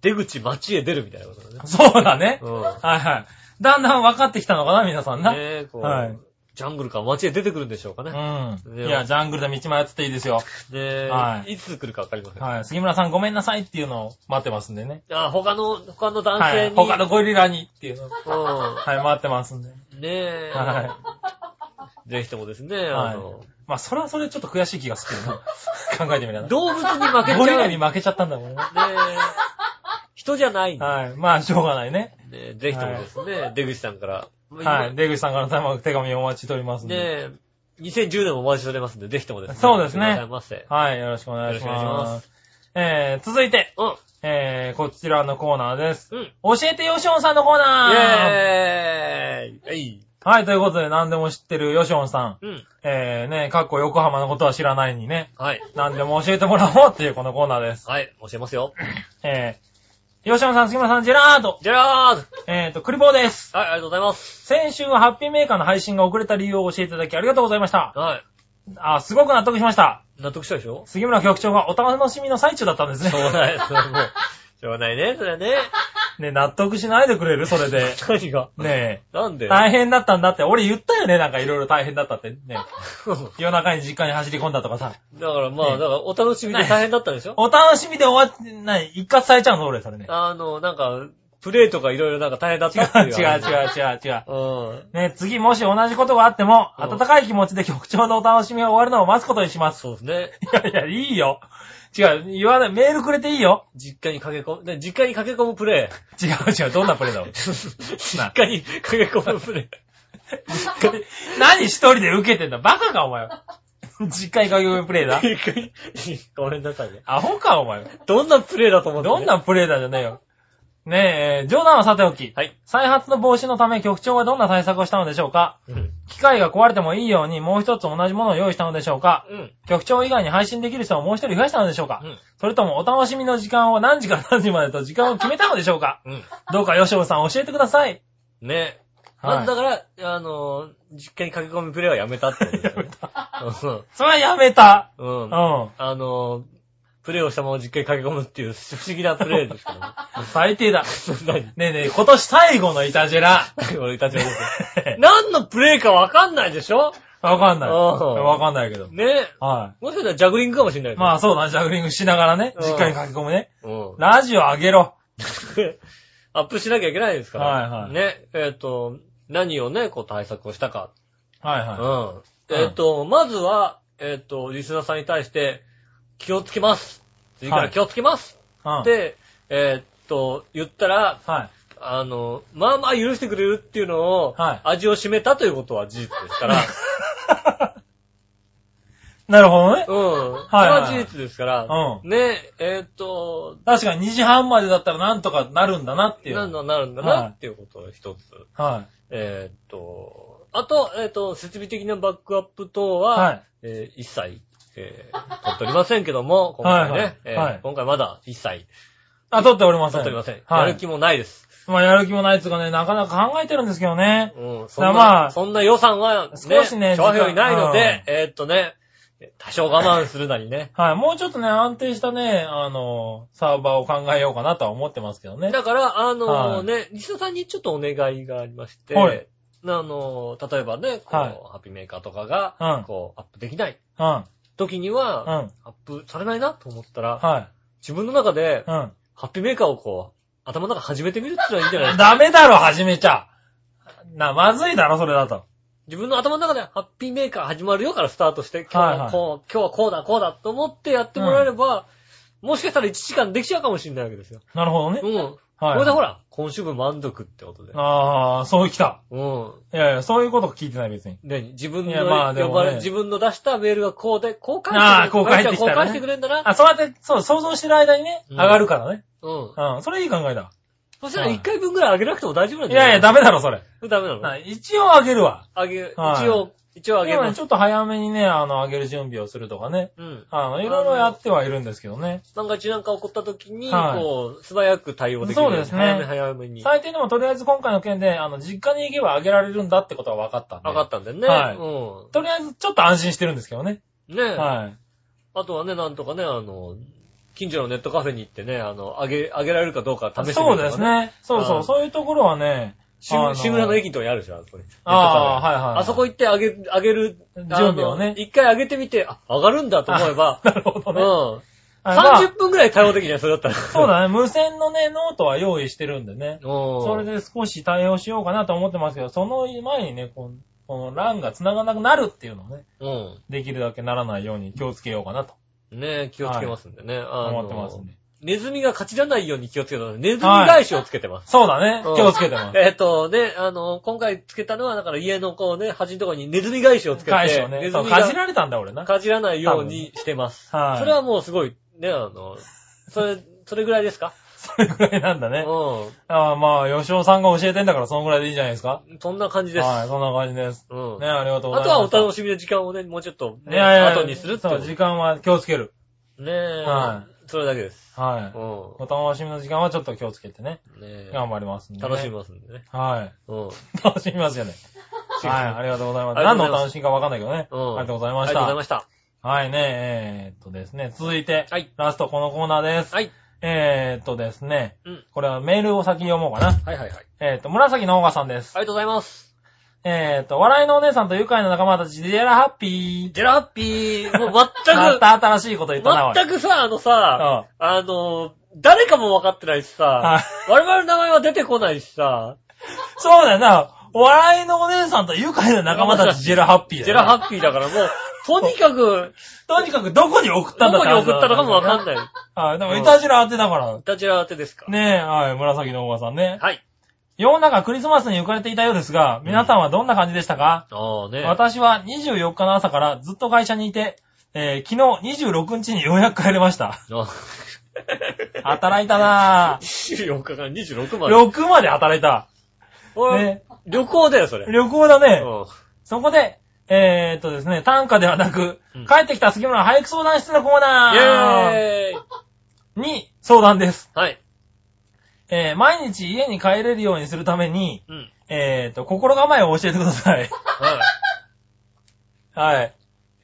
Speaker 2: 出口街へ出るみたいなことだね。
Speaker 3: そうだね。
Speaker 2: うん。
Speaker 3: はいはい。だんだん分かってきたのかな、皆さんな。
Speaker 2: ねえ、こう、
Speaker 3: はい
Speaker 2: ジャングルから街へ出てくるんでしょうかね。
Speaker 3: うん。
Speaker 2: ね
Speaker 3: いや、ジャングルで道迷ってていいですよ。
Speaker 2: ねえ、
Speaker 3: はい
Speaker 2: いつ来るかわかりません。
Speaker 3: はい。杉村さんごめんなさいっていうのを待ってますんでね。
Speaker 2: あ、他の、他の男
Speaker 3: はい。
Speaker 2: 性に。
Speaker 3: 他のゴリラにっていうのを。
Speaker 2: う
Speaker 3: はい、待ってますんで。
Speaker 2: ん。ねえ。
Speaker 3: は
Speaker 2: ぜひともですね、
Speaker 3: はい
Speaker 2: あの、
Speaker 3: まあ、それはそれちょっと悔しい気がするけどな。考えてみたら。
Speaker 2: 動物に負けちゃう。
Speaker 3: ゴリラに負けちゃったんだもんね。
Speaker 2: ねえ。人じゃない。
Speaker 3: はい。まあ、しょうがないね。
Speaker 2: ねぜひともですね、出口さんから。
Speaker 3: はい。出口さんから手紙お待ちしておりますん
Speaker 2: ね
Speaker 3: で。
Speaker 2: え、2010年もお待ちしておりますんで、ぜひともですね。
Speaker 3: そうですね。はい。よろしくお願いし
Speaker 2: よろしくお願いし
Speaker 3: ま。
Speaker 2: ます
Speaker 3: えー、続いて、
Speaker 2: うん。
Speaker 3: えー、こちらのコーナーです。
Speaker 2: うん。イ
Speaker 3: 教えてよしおんさんのコーナー
Speaker 2: ェーイはい。
Speaker 3: はい、ということで何でも知ってるヨシオンさん。
Speaker 2: うん。
Speaker 3: えー、ね、かっこ横浜のことは知らないにね、
Speaker 2: はい。
Speaker 3: 何でも教えてもらおうっていうこのコーナーです。
Speaker 2: はい、教えますよ。
Speaker 3: えー、ヨシオンさん、杉村さん、ジェラード。
Speaker 2: じゃあー
Speaker 3: えーと、クリボーです。
Speaker 2: はい、ありがとうございます。
Speaker 3: 先週はハッピーメーカーの配信が遅れた理由を教えていただきありがとうございました。
Speaker 2: はい。
Speaker 3: あ、すごく納得しました。
Speaker 2: 納得したでしょ？
Speaker 3: 杉村局長がお楽しみの最中だったんですね。
Speaker 2: しょうがない。それはもう、しょうがないね、それはね。
Speaker 3: ね、納得しないでくれる？それで。
Speaker 2: 何が？
Speaker 3: ねえ。
Speaker 2: なんで？
Speaker 3: 大変だったんだって。俺言ったよね、なんかいろいろ大変だったって。ね 夜中に実家に走り込んだとかさ。
Speaker 2: だからまあ、
Speaker 3: ね
Speaker 2: だからお楽しみで大変だったんでしょ？
Speaker 3: お楽しみで終わって、ない、一括されちゃうの俺、それね。
Speaker 2: あの、なんか、プレイとかいろいろなんか大変だっ
Speaker 3: 違う
Speaker 2: たっていう。
Speaker 3: 違う違う違う違う。
Speaker 2: う。うん。
Speaker 3: ね、次もし同じことがあっても、
Speaker 2: うん
Speaker 3: 温かい気持ちで局長のお楽しみが終わるのを待つことにします。
Speaker 2: そうですね。
Speaker 3: いやいや、いいよ。違う、言わない、メールくれていいよ。
Speaker 2: 実家に駆け込む、で実家に駆け込むプレイ。
Speaker 3: 違う違う、どんなプレイだろう。
Speaker 2: 実家に駆け込むプレイ。
Speaker 3: 何一人で受けてんだバカか、お前。実家に駆け込みプレイだ。
Speaker 2: ごめんなさいね。
Speaker 3: アホか、お前。
Speaker 2: どんなプレイだと思って、ね。
Speaker 3: どんなプレイだじゃねえよ。ねえ、えー冗談はさておき。
Speaker 2: はい。
Speaker 3: 再発の防止のため局長はどんな対策をしたのでしょうか？
Speaker 2: うん。
Speaker 3: 機械が壊れてもいいようにもう一つ同じものを用意したのでしょうか？
Speaker 2: うん。
Speaker 3: 局長以外に配信できる人をもう一人増やしたのでしょうか、
Speaker 2: うん
Speaker 3: それともお楽しみの時間を何時から何時までと時間を決めたのでしょうか？
Speaker 2: うん。
Speaker 3: どうか吉尾さん教えてください。
Speaker 2: ね。
Speaker 3: はい
Speaker 2: まあだから、あの、実家に駆け込むプレイはやめたってことですよね。
Speaker 3: それはやめた。
Speaker 2: うん。
Speaker 3: う。
Speaker 2: うんん。あの、プレイをしたまま実家に駆け込むっていう不思議なプレイですけどね。
Speaker 3: 最低だ。
Speaker 2: 何？
Speaker 3: ねえねえ、今年最後のイタジェラ。
Speaker 2: 俺たちはですよ何のプレイかわかんないでしょ？
Speaker 3: わかんない。
Speaker 2: うん
Speaker 3: わかんないけど。
Speaker 2: ね。
Speaker 3: は
Speaker 2: もしかしたらジャグリングかもしれない
Speaker 3: い。まあそうだ、ジャグリングしながらね、
Speaker 2: うん
Speaker 3: 実家に駆け込むね。
Speaker 2: うん。
Speaker 3: ラジオ上げろ。
Speaker 2: アップしなきゃいけないですから。
Speaker 3: はいはい
Speaker 2: ね。えっ、と、何をね、こう対策をしたか。
Speaker 3: はいは
Speaker 2: うん。えっ、と、まずは、えっ、と、リスナーさんに対して、気をつけます。次から気をつけます。
Speaker 3: い。うん。
Speaker 2: で、えっ、と、言ったら、
Speaker 3: はい。
Speaker 2: あの、まあまあ許してくれるっていうのを、
Speaker 3: はい
Speaker 2: 味を占めたということは事実ですから。
Speaker 3: なるほどね。
Speaker 2: うん。
Speaker 3: はい
Speaker 2: それは事実ですから。
Speaker 3: う
Speaker 2: ね、えっ、と、
Speaker 3: 確かに2時半までだったらなんとかなるんだなっていう。
Speaker 2: なんだなるんだ
Speaker 3: は
Speaker 2: ないっていうことを一つ。
Speaker 3: は
Speaker 2: えっ、と、あと、えっ、と、設備的なバックアップ等
Speaker 3: い。
Speaker 2: は、
Speaker 3: はい。
Speaker 2: えー一切、えー、取っておりませんけども、今回ね、
Speaker 3: はいはい
Speaker 2: えー
Speaker 3: はい
Speaker 2: 今回まだ一切
Speaker 3: あ、撮っておりません。
Speaker 2: 取っておりません。
Speaker 3: はい。
Speaker 2: やる気もないです。
Speaker 3: まあ、やる気もないっつうかね、なかなか考えてるんですけどね。
Speaker 2: うん、そんな、
Speaker 3: まあ
Speaker 2: そんな予算は、ね、
Speaker 3: 少しね
Speaker 2: 調和表にないの
Speaker 3: 時
Speaker 2: で、えーっとね、多少我慢するなりね。
Speaker 3: はい。もうちょっとね、安定したね、あの、サーバーを考えようかなとは思ってますけどね。
Speaker 2: だから、あの
Speaker 3: はい
Speaker 2: ね、西田さんにちょっとお願いがありまして、
Speaker 3: はい
Speaker 2: あの例えばね、こう、
Speaker 3: はい
Speaker 2: ハッピーメーカーとかが、
Speaker 3: うん
Speaker 2: こう、アップできない
Speaker 3: うん。
Speaker 2: 時には、
Speaker 3: うん。
Speaker 2: アップされないなと思ったら、
Speaker 3: は
Speaker 2: 自分の中で
Speaker 3: い。、うん。
Speaker 2: ハッピーメーカーをこう、頭の中始めてみるっていうのはいいんじゃないですか。
Speaker 3: ダメだろ、始めちゃ。な、まずいだろ、それだと。
Speaker 2: 自分の頭の中でハッピーメーカー始まるよからスタートして、今日
Speaker 3: はいは
Speaker 2: はいこう、今日はこうだ、こうだと思ってやってもらえれば、もしかしたら1時間できちゃうかもしれないわけですよ。
Speaker 3: なるほどね
Speaker 2: う。ん。
Speaker 3: はい。
Speaker 2: これでほら、今週分満足ってことで。
Speaker 3: ああ、そう来た。
Speaker 2: うん。
Speaker 3: いやいや、そういうこと聞いてない別に。
Speaker 2: で、自分の
Speaker 3: いやまあでもね
Speaker 2: 呼ばれ、自分の出したメールがこうで、こう返
Speaker 3: ああ
Speaker 2: してくれ
Speaker 3: こう返ってきたらね
Speaker 2: こう返してくれんだな。
Speaker 3: あ、そうやって、そう、想像してる間にね、
Speaker 2: うん
Speaker 3: 上がるからね。
Speaker 2: うん。
Speaker 3: うん、それいい考えだ。
Speaker 2: そしたら1回分ぐらいあげなくても大丈夫なん
Speaker 3: いやいや、
Speaker 2: だ
Speaker 3: ダメだろ、それ。
Speaker 2: ダメなの？
Speaker 3: はい一応上げるわ。
Speaker 2: あげ、
Speaker 3: はい
Speaker 2: 一応、一応あげ
Speaker 3: 今ね、
Speaker 2: ます。
Speaker 3: ちょっと早めにね、あの、上げる準備をするとかね。
Speaker 2: うん。
Speaker 3: あの、いろいろやってはいるんですけどね。
Speaker 2: 万が一なんか起こった時に、
Speaker 3: はい
Speaker 2: こう、素早く対応できる。
Speaker 3: そうですね
Speaker 2: 早め早めに。
Speaker 3: 最低でもとりあえず今回の件で、あの、実家に行けば上げられるんだってことは分かったんで。
Speaker 2: 分かったんでね。
Speaker 3: はい
Speaker 2: うん。
Speaker 3: とりあえずちょっと安心してるんですけどね。
Speaker 2: ね
Speaker 3: はい。
Speaker 2: あとはね、なんとかね、あの、近所のネットカフェに行ってね、あの、あげ、あげられるかどうか試してみる
Speaker 3: そうです。ね。そうそう、
Speaker 2: うん
Speaker 3: そういうところはね、
Speaker 2: 志村の駅のとこにあるでしょ、あそこに。
Speaker 3: ああ、はいはい。
Speaker 2: あそこ行ってあげ、あげる、
Speaker 3: 準備をね
Speaker 2: 一回あげてみて、あ、上がるんだと思えば、
Speaker 3: なるほど
Speaker 2: うん。
Speaker 3: ね。あまあ
Speaker 2: 30分くらい対応できるじゃん、それだったら。
Speaker 3: そうだね、無線のね、ノートは用意してるんでね。
Speaker 2: うん。
Speaker 3: それで少し対応しようかなと思ってますけど、その前にね、このこの欄が繋がなくなるっていうのをね、
Speaker 2: うん。
Speaker 3: できるだけならないように気をつけようかなと
Speaker 2: ね気をつけますんでね。あの
Speaker 3: 思ってますんで。
Speaker 2: ネズミが勝ちらないように気をつけてます。ネズミ返しをつけてます。
Speaker 3: そうだね
Speaker 2: うん、
Speaker 3: 気をつけてます。
Speaker 2: えっとね、あの、今回つけたのは、だから家のこうね、端のところにネズミ返しをつけて、
Speaker 3: 返しをね、そう、
Speaker 2: ネズミが
Speaker 3: かじられたんだ俺な。
Speaker 2: かじらないようにしてます。
Speaker 3: はい
Speaker 2: それはもうすごい、ね、あの、それ、それぐらいですか？
Speaker 3: それぐらいなんだね。
Speaker 2: う
Speaker 3: ああまあ、吉尾さんが教えてんだからそのぐらいでいいんじゃないですか？
Speaker 2: ん。そんな感じです。
Speaker 3: はい、そんな感じです。
Speaker 2: うん。
Speaker 3: ね、ありがとうご
Speaker 2: あと
Speaker 3: ざいます。
Speaker 2: はお楽しみの時間をね、もうちょっと、ね、後にするってこ
Speaker 3: そう、
Speaker 2: と
Speaker 3: 時間は気をつける。
Speaker 2: ねえ。
Speaker 3: は
Speaker 2: それだけです。
Speaker 3: はい。
Speaker 2: う
Speaker 3: お楽しみの時間はちょっと気をつけてね。
Speaker 2: ん。ねえ。
Speaker 3: 頑張りますんで、ね。
Speaker 2: 楽しみますんでね。
Speaker 3: はい。
Speaker 2: うん。
Speaker 3: 楽しみますよね。はい、ありがとうございます。何のお楽しみかわかんないけどね。
Speaker 2: うん。
Speaker 3: ありがとうござい
Speaker 2: あ
Speaker 3: ました
Speaker 2: りがとうございま。した。
Speaker 3: はいね、えー、っとですね、続いて、
Speaker 2: はい。
Speaker 3: ラストこのコーナーです。
Speaker 2: はい。
Speaker 3: えー、っとですね、
Speaker 2: うん。
Speaker 3: これはメールを先読もうかな。
Speaker 2: はいはいはい。
Speaker 3: えー、っと、紫のオーガさんです。
Speaker 2: ありがとうございます。
Speaker 3: えー、っと、笑いのお姉さんと愉快な仲間たち、ジェラハッピー。
Speaker 2: ジェラハッピー、もう
Speaker 3: ま
Speaker 2: 全く、
Speaker 3: た新しいこと言ったな、
Speaker 2: 全くさ、あのさ、
Speaker 3: うん
Speaker 2: あの、誰かも分かってないしさ
Speaker 3: はい、
Speaker 2: 我々の名前は出てこないしさ、
Speaker 3: そうだよな。笑いのお姉さんと愉快な仲間たち、ジェラハッピーだよな
Speaker 2: ジェラハッピーだからもう、とにかく、
Speaker 3: とにかくどこに送った
Speaker 2: どこ
Speaker 3: んだって
Speaker 2: に送ったのかも分かん
Speaker 3: ない。はい、でも、いたじら当てだから。
Speaker 2: ダジェラ当てですか。
Speaker 3: ねえ、はい、紫のおばさんね。
Speaker 2: はい。
Speaker 3: 世の中クリスマスに浮かれていたようですが、皆さんはどんな感じでしたか、
Speaker 2: ああね。
Speaker 3: 私は24日の朝からずっと会社にいて、えー昨日26日にようやく帰れました。
Speaker 2: あ
Speaker 3: 働いたなぁ。
Speaker 2: 24日から26まで。
Speaker 3: 6まで働いた。
Speaker 2: おい
Speaker 3: ね、
Speaker 2: 旅行だよ、それ。
Speaker 3: 旅行だね。
Speaker 2: うん
Speaker 3: そこで、えー、っとですね、単価ではなく、
Speaker 2: うん
Speaker 3: 帰ってきた杉村俳句相談室のコー
Speaker 2: イ
Speaker 3: ナー
Speaker 2: ェーイ
Speaker 3: に相談です。
Speaker 2: はい。
Speaker 3: えー、毎日家に帰れるようにするために、
Speaker 2: うん。
Speaker 3: えー、っと、心構えを教えてください。
Speaker 2: はい。
Speaker 3: はい。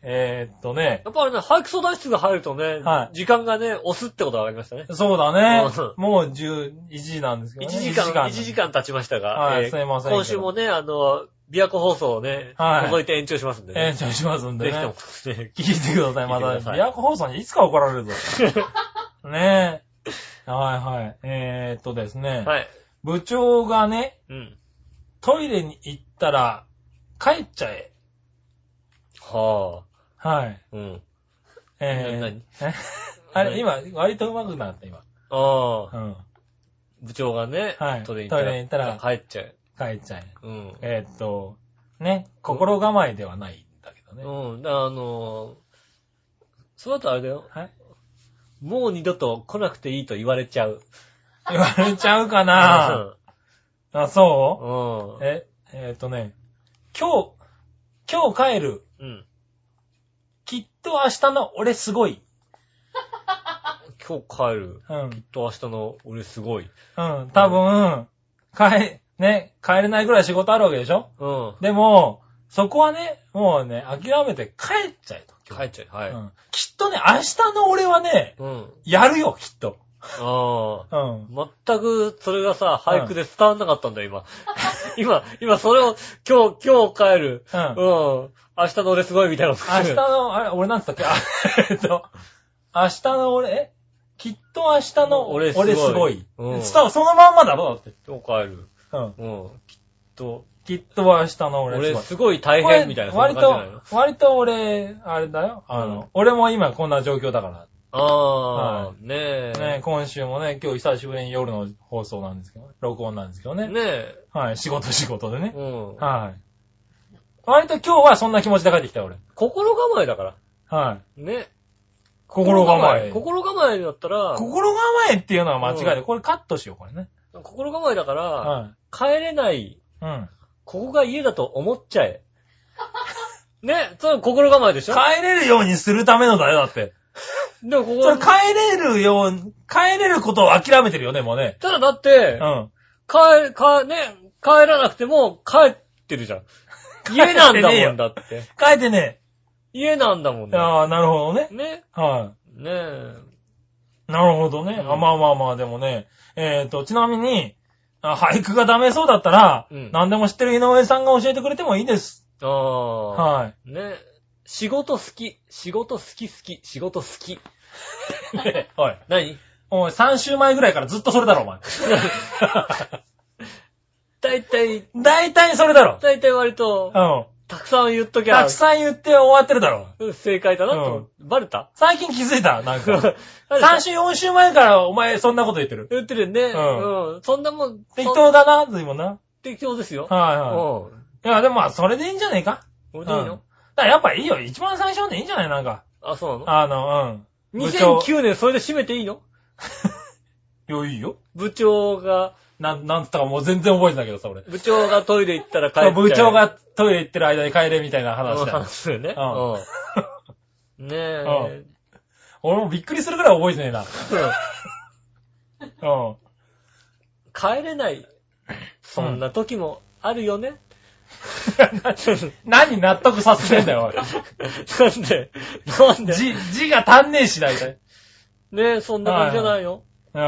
Speaker 3: えー、っとね、
Speaker 2: やっぱりね、俳句相談室が入るとね、
Speaker 3: はい
Speaker 2: 時間がね、押すってことが分かりましたね。
Speaker 3: そうだね
Speaker 2: うん。
Speaker 3: もう11時なんですけ
Speaker 2: 1
Speaker 3: どね。
Speaker 2: 時間、1時間経ちましたが、
Speaker 3: はいすいません
Speaker 2: 今週もね、あの、琵琶湖放送をね、
Speaker 3: はい
Speaker 2: 覗いて延長しますんでね。
Speaker 3: 延長しますんでね
Speaker 2: ぜひとも。ね、
Speaker 3: 聞いてください。また、
Speaker 2: 聞いてください
Speaker 3: 琵琶湖放送にいつか怒られるぞ。ねえ。はいはい。えー、っとですね。
Speaker 2: はい。
Speaker 3: 部長がね、
Speaker 2: うん。
Speaker 3: トイレに行ったら、帰っちゃえ。
Speaker 2: は
Speaker 3: はい。
Speaker 2: あ。うん。
Speaker 3: え
Speaker 2: 何？
Speaker 3: ー、え？あれ、今、割と上手くなった、今。
Speaker 2: ああ。
Speaker 3: うん。
Speaker 2: 部長がね、
Speaker 3: はい
Speaker 2: トイレに
Speaker 3: 行ったら
Speaker 2: 帰っちゃう。
Speaker 3: 帰っちゃえ。
Speaker 2: うん。
Speaker 3: えー、っと、ね、心構えではないんだけどね。
Speaker 2: うん。だからあのー、そうだとあれだよ。
Speaker 3: はい。
Speaker 2: もう二度と来なくていいと言われちゃう。
Speaker 3: 言われちゃうかなあ、そう？
Speaker 2: うん。
Speaker 3: え、えー、っとね、今日、今日帰る。
Speaker 2: うん。
Speaker 3: きっと明日の俺すごい。
Speaker 2: 今日帰る。
Speaker 3: うん。
Speaker 2: きっと明日の俺すごい。
Speaker 3: うん。多分、帰、ね、帰れないぐらい仕事あるわけでしょ？
Speaker 2: うん。
Speaker 3: でも、そこはね、もうね、諦めて帰っちゃえと。
Speaker 2: 帰っちゃう。はい。
Speaker 3: うん。きっとね、明日の俺はね、
Speaker 2: うん。
Speaker 3: やるよ、きっと。
Speaker 2: ああ。
Speaker 3: うん。
Speaker 2: 全く、それがさ、俳句で伝わんなかったんだよ、今。今、今、それを、今日、今日帰る。
Speaker 3: うん
Speaker 2: うん。明日の俺すごいみたいな。
Speaker 3: 明日の、あれ、俺なんつったっけ？あ、えっと、明日の俺、え？きっと明日の俺
Speaker 2: 俺
Speaker 3: すごい。
Speaker 2: すごいうん
Speaker 3: 伝わそのまんまだろだって。
Speaker 2: 今日帰る。
Speaker 3: うん。
Speaker 2: うん。きっと、
Speaker 3: きっと明日の俺。
Speaker 2: 俺すごい大変みたいな、
Speaker 3: 割と、割と俺、あれだよ。あの、
Speaker 2: うん
Speaker 3: 俺も今こんな状況だから。
Speaker 2: ああ、
Speaker 3: は
Speaker 2: ねえ。
Speaker 3: ね、今週もね、今日久しぶりに夜の放送なんですけど、録音なんですけどね。
Speaker 2: ねえ。
Speaker 3: はい、仕事仕事でね。
Speaker 2: うん。
Speaker 3: はい。割と今日はそんな気持ちで帰ってきた俺。
Speaker 2: 心構えだから。
Speaker 3: はい。
Speaker 2: ね。
Speaker 3: 心構え。
Speaker 2: 心構えだったら、
Speaker 3: 心構えっていうのは間違いで、これカットしよう、これね。
Speaker 2: 心構えだから、
Speaker 3: は
Speaker 2: 帰れない、
Speaker 3: い。うん。
Speaker 2: ここが家だと思っちゃえ。ね、それ心構えでしょ？
Speaker 3: 帰れるようにするためのだよ、だって。
Speaker 2: でもここ
Speaker 3: それ帰れるように、帰れることを諦めてるよね、もうね。
Speaker 2: ただだって
Speaker 3: う、ん。
Speaker 2: 帰、帰、ね、帰らなくても帰ってるじゃん。家なんだもんだって。
Speaker 3: 帰ってね。
Speaker 2: 家なんだもんね。
Speaker 3: ああ、なるほどね。
Speaker 2: ね。
Speaker 3: は
Speaker 2: ねえ。
Speaker 3: い。なるほどね。
Speaker 2: うん
Speaker 3: あまあまあまあ、でもね。えっ、と、ちなみに、あ俳句がダメそうだったら、
Speaker 2: うん
Speaker 3: 何でも知ってる井上さんが教えてくれてもいいです。
Speaker 2: ああ。
Speaker 3: はい。
Speaker 2: ね。仕事好き。仕事好き好き。仕事好き。
Speaker 3: ねおい。
Speaker 2: 何？
Speaker 3: おい、3週前ぐらいからずっとそれだろ、お前。
Speaker 2: 大体、
Speaker 3: 大体それだろ。
Speaker 2: 大体割と、
Speaker 3: うん。
Speaker 2: たくさん言っときゃ
Speaker 3: たく、さん言って終わってるだろ。
Speaker 2: うん正解だなと。バレた？
Speaker 3: 最近気づいた、なんか。3
Speaker 2: 3
Speaker 3: 週、4週前からお前そんなこと言ってる。
Speaker 2: 言ってるよね。
Speaker 3: うん
Speaker 2: うん。そんなもん、
Speaker 3: 適
Speaker 2: そ
Speaker 3: 当だな、ずいぶんな。
Speaker 2: 適当ですよ。
Speaker 3: はいはい。
Speaker 2: うん。
Speaker 3: いや、でもまあ、それでいいんじゃねえか？
Speaker 2: これでいいの？
Speaker 3: うんだからやっぱいいよ。一番最初でいいんじゃない？なんか。
Speaker 2: あ、そうなの？
Speaker 3: あの、うん。部長。
Speaker 2: 2009年それで締めていいの？
Speaker 3: いや、いいよ。
Speaker 2: 部長が、
Speaker 3: なん、なんつったかもう全然覚えてないけどさ、俺。
Speaker 2: 部長がトイレ行ったら帰っちゃう。
Speaker 3: 部長がトイレ行ってる間に帰れみたいな話
Speaker 2: 話
Speaker 3: だよ。
Speaker 2: すよね。
Speaker 3: う
Speaker 2: うん。ねえ。
Speaker 3: 俺もびっくりするぐらい覚えてねえな。うん。
Speaker 2: 帰れない。そんな時もあるよね。
Speaker 3: 何納得させてんだよ、おい。
Speaker 2: なんで？なんで？
Speaker 3: 字、字が足んねえし、大体。
Speaker 2: ねえ、そんな感じじゃないよ。
Speaker 3: うん。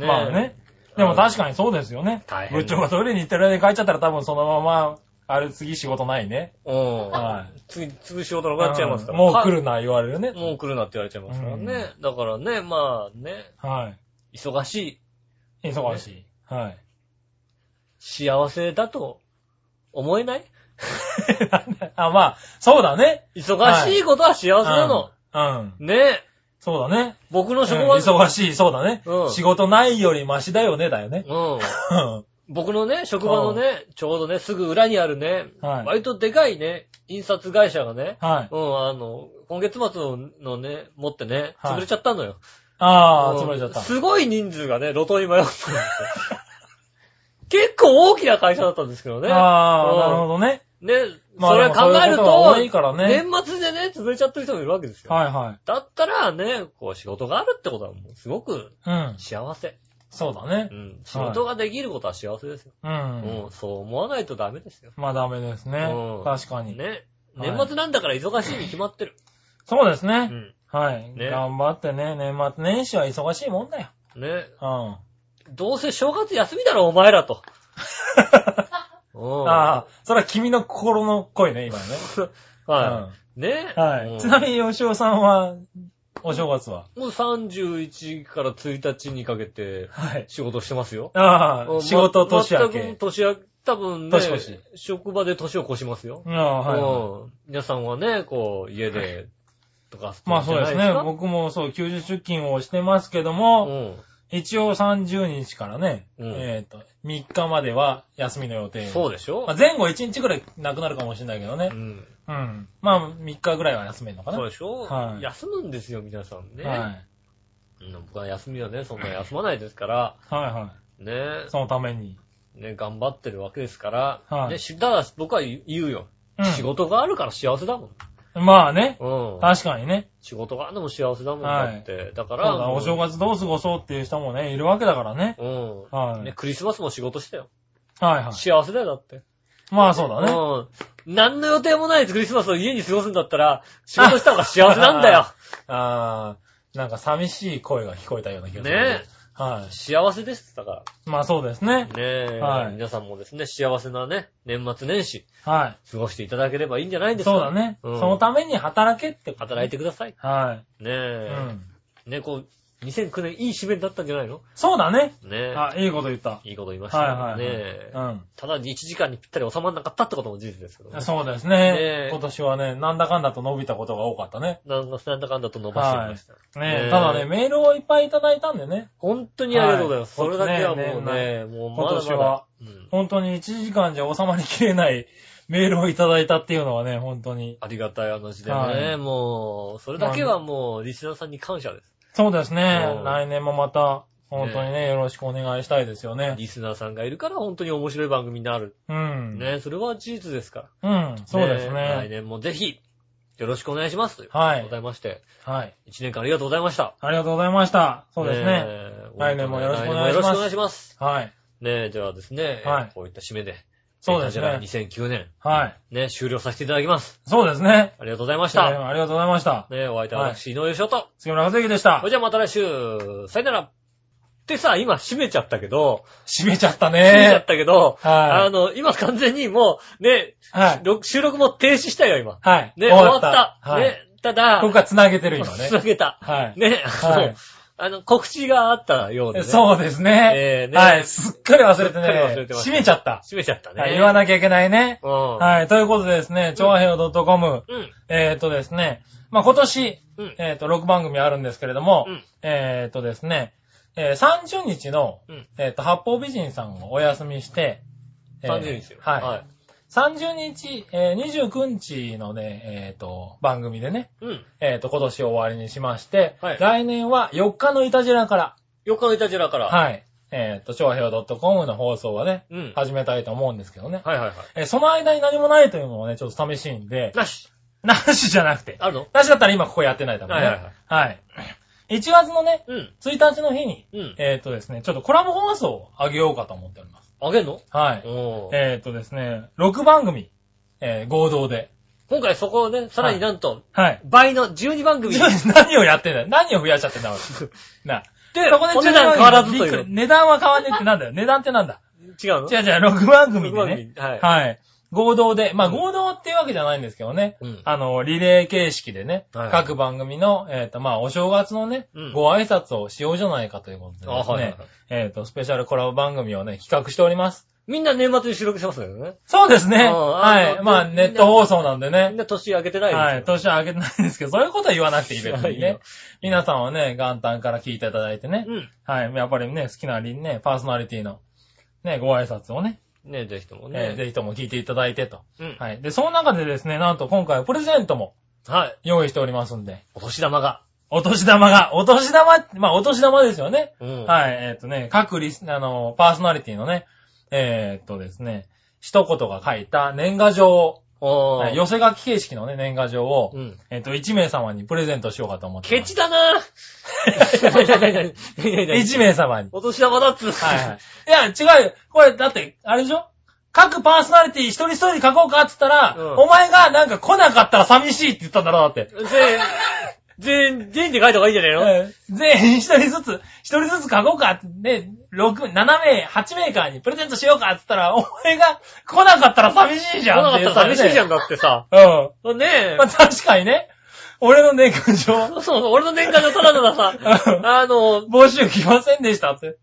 Speaker 2: ねえ
Speaker 3: まあね。でも確かにそうですよね。
Speaker 2: 大変
Speaker 3: 部長がトイレに行ってる間に帰っちゃったら多分そのまま、あれ次仕事ないね。
Speaker 2: うん。
Speaker 3: は
Speaker 2: 次、次仕事なくなっちゃいますから。
Speaker 3: うんもう来
Speaker 2: は
Speaker 3: るな、言われるね。
Speaker 2: もう来るなって言われちゃいますからね。だからね、まあね、
Speaker 3: は
Speaker 2: 忙しい、
Speaker 3: い。忙しい。はい。
Speaker 2: 幸せだと思えない？
Speaker 3: あ、まあ、そうだね。
Speaker 2: 忙しいことは幸せなの。
Speaker 3: うん。うん。
Speaker 2: ね
Speaker 3: そうだね。
Speaker 2: 僕の
Speaker 3: うん
Speaker 2: 職場、
Speaker 3: 忙しい、そうだね
Speaker 2: う。ん
Speaker 3: 仕事ないよりマシだよね、だよね。
Speaker 2: うん。
Speaker 3: う ん
Speaker 2: 僕のね、職場のね、ちょうどね、すぐ裏にあるね、
Speaker 3: はい
Speaker 2: 割とでかいね、印刷会社がね、
Speaker 3: はい。
Speaker 2: うん、あの、今月末のね、持ってね、
Speaker 3: はい
Speaker 2: 潰れちゃったのよ。
Speaker 3: ああ、
Speaker 2: うん
Speaker 3: 潰れちゃった。
Speaker 2: すごい人数がね、路頭に迷ったんですよ。結構大きな会社だったんですけどね。
Speaker 3: ああ、
Speaker 2: うん
Speaker 3: なるほどね。
Speaker 2: ね、
Speaker 3: まあ
Speaker 2: それ考える
Speaker 3: と
Speaker 2: 年末でね、潰れちゃってる人もいるわけですよ。
Speaker 3: はいは
Speaker 2: だったらね、こう仕事があるってことはもうすごく
Speaker 3: い。うん。
Speaker 2: 幸せ。
Speaker 3: そうだね
Speaker 2: う。ん。仕事ができることは幸せですよ。
Speaker 3: う。
Speaker 2: うんん。そう思わないとダメですよ。
Speaker 3: まあダメですね
Speaker 2: う。ん
Speaker 3: 確かに。
Speaker 2: ね。
Speaker 3: はい
Speaker 2: 年末なんだから忙しいに決まってる。
Speaker 3: そうですね。
Speaker 2: うん。
Speaker 3: はい。
Speaker 2: ね
Speaker 3: 頑張ってね、年末年始は忙しいもんだよ。
Speaker 2: ね。
Speaker 3: うん。
Speaker 2: どうせ正月休みだろ、お前らと。うん。
Speaker 3: ああ、それは君の心の声ね、今 ね。
Speaker 2: はい。ね。
Speaker 3: うんはい。ちなみに吉尾さんは、お正月は？
Speaker 2: もう31から1日にかけて
Speaker 3: はい。
Speaker 2: 仕事してますよ。
Speaker 3: ああ、仕事年明
Speaker 2: 全く
Speaker 3: け。
Speaker 2: 年明け、多分ね職場で年を越しますよ。
Speaker 3: ああ、はい。
Speaker 2: 皆さんはね、こう、家で、とか、
Speaker 3: まあそうですね。僕もそう、90出勤をしてますけど
Speaker 2: う
Speaker 3: も、
Speaker 2: ん。
Speaker 3: 一応30日からね、
Speaker 2: うん
Speaker 3: えっと、3日までは休みの予定。
Speaker 2: そうでしょ？
Speaker 3: まあ前後1日ぐらいなくなるかもしれないけどね
Speaker 2: う。ん。
Speaker 3: うん。まあ3日ぐらいは休めるのかな。
Speaker 2: そうでしょ？
Speaker 3: はい
Speaker 2: 休むんですよ、皆さんね。
Speaker 3: はい。
Speaker 2: うん僕は休みはね、そんな休まないですから、
Speaker 3: はいは
Speaker 2: ね
Speaker 3: い。そのために。
Speaker 2: ね、頑張ってるわけですから、
Speaker 3: はい
Speaker 2: ね、しただ僕は言うよ。
Speaker 3: うん
Speaker 2: 仕事があるから幸せだもん。
Speaker 3: まあね。
Speaker 2: うん。
Speaker 3: 確かにね。
Speaker 2: 仕事があるのも幸せだもん
Speaker 3: はい
Speaker 2: だって。だか
Speaker 3: そう
Speaker 2: ら、
Speaker 3: だ、お正月どう過ごそうっていう人もね、いるわけだからね。
Speaker 2: うん。
Speaker 3: はい。
Speaker 2: ね、クリスマスも仕事したよ。
Speaker 3: はいはい。
Speaker 2: 幸せだよ、だって。
Speaker 3: まあそうだね。
Speaker 2: うん。何の予定もないクリスマスを家に過ごすんだったら、仕事した方が幸せなんだよ。
Speaker 3: あー、なんか寂しい声が聞こえたような気がする。
Speaker 2: ね
Speaker 3: は
Speaker 2: 幸せです、だか
Speaker 3: い。まあそうですね。
Speaker 2: ら。ねえ、
Speaker 3: はい
Speaker 2: 皆さんもですね、幸せなね、年末年始、
Speaker 3: は
Speaker 2: 過ごしていただければいいんじゃない
Speaker 3: い。
Speaker 2: ですか。
Speaker 3: そうだね。
Speaker 2: うん
Speaker 3: そのために働けって
Speaker 2: 働いてください。
Speaker 3: は
Speaker 2: ね
Speaker 3: い。う
Speaker 2: え、
Speaker 3: ん。
Speaker 2: ねこう、2009年いい締めだったんじゃないの？
Speaker 3: そうだね。
Speaker 2: ねえ。
Speaker 3: あ、いいこと言った。
Speaker 2: いいこと言いましたよ
Speaker 3: はいはいはい
Speaker 2: ねえ
Speaker 3: うん。
Speaker 2: ただ1時間にぴったり収まらなかったってことも事実ですけどね。
Speaker 3: そうです
Speaker 2: ね
Speaker 3: ね
Speaker 2: え。
Speaker 3: 今年はね、なんだかんだと伸びたことが多かったね。
Speaker 2: なんだかんだと伸ばしてみました。
Speaker 3: ね
Speaker 2: ねえ
Speaker 3: ただね、メールをいっぱいいただいたんでね。
Speaker 2: 本当にありがとうございます。
Speaker 3: はい
Speaker 2: それだけはもう
Speaker 3: ね
Speaker 2: ね、もうまだまだ。
Speaker 3: 今年は
Speaker 2: うん
Speaker 3: 本当に1時間じゃ収まりきれないメールをいただいたっていうのはね、本当に。
Speaker 2: ありがたい話でね、
Speaker 3: はい
Speaker 2: もう、それだけはもう、リスナーさんに感謝です。
Speaker 3: そうですね
Speaker 2: う。ん
Speaker 3: 来年もまた、本当にね、よろしくお願いしたいですよね。
Speaker 2: リスナーさんがいるから本当に面白い番組になる。
Speaker 3: うん。
Speaker 2: ね、それは事実ですか
Speaker 3: うん、
Speaker 2: ら。
Speaker 3: そうです
Speaker 2: 来
Speaker 3: ね。
Speaker 2: 年もぜひ、よろしくお願いします。ということで
Speaker 3: はい
Speaker 2: ございまして、
Speaker 3: はい。
Speaker 2: 一年間ありがとうございました。
Speaker 3: ありがとうございました。そうですね。
Speaker 2: え
Speaker 3: 来年もよろしくお願いします
Speaker 2: 来年もよろしくお願いします。
Speaker 3: はい。
Speaker 2: ねではですね、
Speaker 3: はい
Speaker 2: こういった締めで、
Speaker 3: そうですね
Speaker 2: えーこちら2009年、
Speaker 3: はい。
Speaker 2: ね、終了させていただきます。
Speaker 3: そうですね。
Speaker 2: ありがとうございまし
Speaker 3: えー
Speaker 2: た。
Speaker 3: ありがとうございました。
Speaker 2: ね、お相手は私、井上翔と。
Speaker 3: 杉村和之でした
Speaker 2: それ。じゃあまた来週、さよなら。ってさ、今閉めちゃったけど、
Speaker 3: 閉めちゃった
Speaker 2: 閉めちゃっ
Speaker 3: ね。
Speaker 2: たけど、
Speaker 3: はい
Speaker 2: あの、今完全にもう、ね、
Speaker 3: はい。
Speaker 2: ろ収録も停止したよ、今。
Speaker 3: はい。
Speaker 2: ね、終わった。
Speaker 3: はい。
Speaker 2: ね、ただ、
Speaker 3: ここ繋げてる今ね
Speaker 2: つ。なげた。
Speaker 3: はい。
Speaker 2: ね、
Speaker 3: はい
Speaker 2: あの、告知があったようでね。
Speaker 3: そうですね。
Speaker 2: えーね
Speaker 3: はい。すっかり忘れて
Speaker 2: すっかり忘れ
Speaker 3: ね
Speaker 2: てま。した
Speaker 3: 閉めちゃった。
Speaker 2: 閉めちゃったね。
Speaker 3: はい。言わなきゃいけないね。
Speaker 2: うん。
Speaker 3: はい。ということでですね、超平洋 .com、
Speaker 2: うん。
Speaker 3: えっとですね、まあ、今年、
Speaker 2: うん。
Speaker 3: えっと、6番組あるんですけれども
Speaker 2: うん、
Speaker 3: えっとですね、えー30日の
Speaker 2: うん、
Speaker 3: えっと、八方美人さんをお休みして、えー
Speaker 2: 30日よ。
Speaker 3: はい。
Speaker 2: はい。
Speaker 3: 30日、えー29日のね、えっと、番組でね、
Speaker 2: うん。
Speaker 3: えっと、今年を終わりにしまして、
Speaker 2: はい
Speaker 3: 来年は4日のいたじらから、
Speaker 2: 4日のいたじらから。
Speaker 3: はい。えっ、と、超平洋 .com の放送はね、
Speaker 2: うん。はい
Speaker 3: 始めたいと思うんですけどね。
Speaker 2: はいはい。
Speaker 3: えーその間に何もないというのもね、ちょっと寂しいんで、
Speaker 2: なし。
Speaker 3: なしじゃなくて。
Speaker 2: あるの？
Speaker 3: なしだったら今ここやってないためね。
Speaker 2: はいはい
Speaker 3: はい。1月のね、
Speaker 2: うん。
Speaker 3: 1日の日に、
Speaker 2: うん。
Speaker 3: えっ、とですね、ちょっとコラボ放送をあげようかと思っております。
Speaker 2: あげんの？
Speaker 3: はい。
Speaker 2: おー
Speaker 3: えっ、とですね、6番組、えー合同で。
Speaker 2: 今回そこをね、さらになんと、
Speaker 3: はい。
Speaker 2: 倍の12番組。
Speaker 3: 何をやってんだよ。何を増やしちゃってんだ、俺。な。
Speaker 2: で、
Speaker 3: そこで
Speaker 2: お値段変わらずという。
Speaker 3: 値段は変わんねえってなんだよ。値段ってなんだ？
Speaker 2: 違うの
Speaker 3: 違う違う、6番組で
Speaker 2: 6
Speaker 3: ね。
Speaker 2: はい。
Speaker 3: はい。合同で、まあ
Speaker 2: うん
Speaker 3: 合同っていうわけじゃないんですけどね。
Speaker 2: うん
Speaker 3: あの、リレー形式でね、
Speaker 2: はい
Speaker 3: 各番組の、えっ、と、まあ、お正月のね、
Speaker 2: うん
Speaker 3: ご挨拶をしようじゃないかということでですね、
Speaker 2: あはいはいはい
Speaker 3: えっ、と、スペシャルコラボ番組をね、企画しております。
Speaker 2: みんな年末に収録してますよね。
Speaker 3: そうですね。はい。まあ、ネット放送なんで
Speaker 2: みん
Speaker 3: ね。
Speaker 2: な年明けてないですよ
Speaker 3: はい。年は明けてないんですけど、そういうことは言わなくていい別にね。皆さんはね、元旦から聞いていただいてね。
Speaker 2: うん。
Speaker 3: はい。やっぱりね、好きなりね、パーソナリティの、ね、ご挨拶をね、
Speaker 2: ねぜひとも
Speaker 3: えー
Speaker 2: ね。
Speaker 3: ぜひとも聞いていただいてと。
Speaker 2: うん。
Speaker 3: はい。で、その中でですね、なんと今回はプレゼントも
Speaker 2: はい。
Speaker 3: 用意しておりますんで、
Speaker 2: お年玉が。
Speaker 3: お年玉が、お年玉、まあお年玉ですよね。
Speaker 2: うん。
Speaker 3: はい。えっ、とね、各リス、あの、パーソナリティのね、えっ、とですね、一言が書いた年賀状を、寄せ書き形式のね、年賀状を、
Speaker 2: うん。
Speaker 3: えっ、と、1名様にプレゼントしようかと思って。
Speaker 2: ケチだなぁ。1
Speaker 3: 1名様に。
Speaker 2: お年玉だっつ。
Speaker 3: はいはい。いや、違うよ。これ、だって、あれでしょ？各パーソナリティ一人一人書こうかって言ったら、
Speaker 2: うん
Speaker 3: お前がなんか来なかったら寂しいって言ったんだろ、だって。
Speaker 2: 全員、全員、全員で書いた方がいいんじゃないの？
Speaker 3: ええ全員一人ずつ、一人ずつ書こうかって、ね、6、7名、8名間にプレゼントしようかって言ったら、お前が来なかったら寂しいじ
Speaker 2: 来
Speaker 3: ゃん
Speaker 2: なかったら寂しいじゃんだってさ。
Speaker 3: うん。
Speaker 2: ねえ
Speaker 3: まあ、。確かにね、俺の年賀状、
Speaker 2: そう、俺の年間のただたださ、あの、
Speaker 3: 募集来ませんでしたって。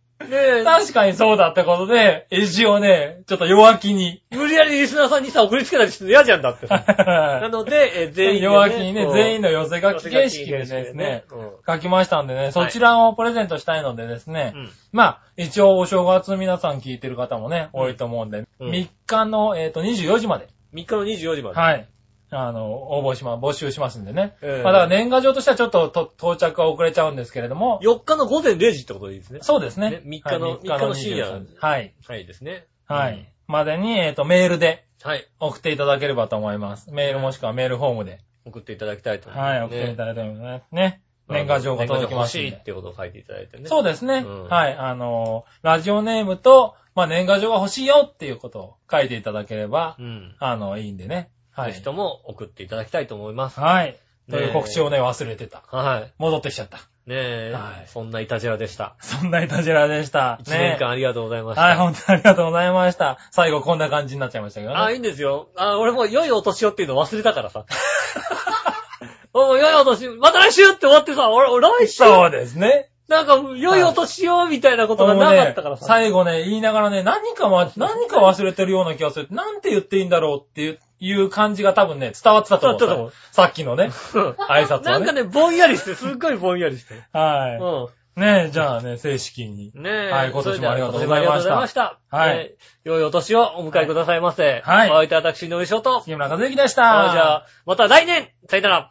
Speaker 3: 確かにそうだってことで、一応ね、ちょっと弱気に。
Speaker 2: 無理やりリスナーさんにさ、送りつけたりして嫌じゃんだってさ。なので、えー全員でね。
Speaker 3: 弱気にね、全員
Speaker 2: の
Speaker 3: の寄せ書き形式でですね、書きましたんでね、そちらをプレゼントしたいのでですね、
Speaker 2: うん。
Speaker 3: まあ、一応お正月皆さん聞いてる方もね、多いと思うんで、
Speaker 2: うん
Speaker 3: 3日の、えっ、と、24時まで、
Speaker 2: 3日の24時まで。
Speaker 3: はい、あの、応募しま、募集しますんでね。
Speaker 2: ええ
Speaker 3: まあ、だから年賀状としてはちょっとと到着は遅れちゃうんですけれども、
Speaker 2: 4日の午前0時ってことでいいですね。
Speaker 3: そうですね。
Speaker 2: ね三日の
Speaker 3: はい
Speaker 2: 三日の深夜
Speaker 3: 23はい。
Speaker 2: はいですね。
Speaker 3: はい。までに、えっ、と、メールで
Speaker 2: はい。
Speaker 3: 送っていただければと思います。メールもしくはメールフォームで。
Speaker 2: 送っていただきたいと思います。
Speaker 3: はい、送っていただいてますね。年賀状が届きま
Speaker 2: しいっ。てことを書いていただいてね。
Speaker 3: そうですね。
Speaker 2: うん
Speaker 3: はい。あのーラジオネームと、まあ、年賀状が欲しいよっていうことを書いていただければ、
Speaker 2: うん。
Speaker 3: あの、いいんでね。はい
Speaker 2: ぜひ。とも送っていただきたいと思います。
Speaker 3: はい。という告知をね、忘れてた。
Speaker 2: は
Speaker 3: 戻ってきちゃった。
Speaker 2: い。ねえ、
Speaker 3: はい
Speaker 2: そんないたじらでした。
Speaker 3: そんないたじらでした。
Speaker 2: 1年間ありがとうございました。
Speaker 3: はい、本当にありがとうございました。最後こんな感じになっちゃいましたけど
Speaker 2: あ、
Speaker 3: ね。
Speaker 2: いいんですよ。あ、俺も良いお年をっていうの忘れたからさ。もう良いお年、また来週って終わってさ、俺、俺来週？
Speaker 3: そうですね。
Speaker 2: なんか、良いお年をみたいなことがなかったから
Speaker 3: もうね
Speaker 2: さ。
Speaker 3: 最後ね、言いながらね、何かま、何か忘れてるような気がする。なんて言っていいんだろうっていういう感じが多分ね、伝わってたと思う。
Speaker 2: 伝わってたと思う
Speaker 3: さっきのね、
Speaker 2: う ん
Speaker 3: 挨拶はね。
Speaker 2: なんかね、ぼんやりして、すっごいぼんやりして。
Speaker 3: は
Speaker 2: う
Speaker 3: い。ねえ、じゃあね、正式に。
Speaker 2: ん。ねえ。
Speaker 3: はい今年もありがとうございました
Speaker 2: ありがとうございました。
Speaker 3: はい
Speaker 2: ね良いお年をお迎えくださいませ。
Speaker 3: はい
Speaker 2: お相手は私の上翔と。
Speaker 3: 杉村和之でした。
Speaker 2: はい、じゃあ、また来年さよなら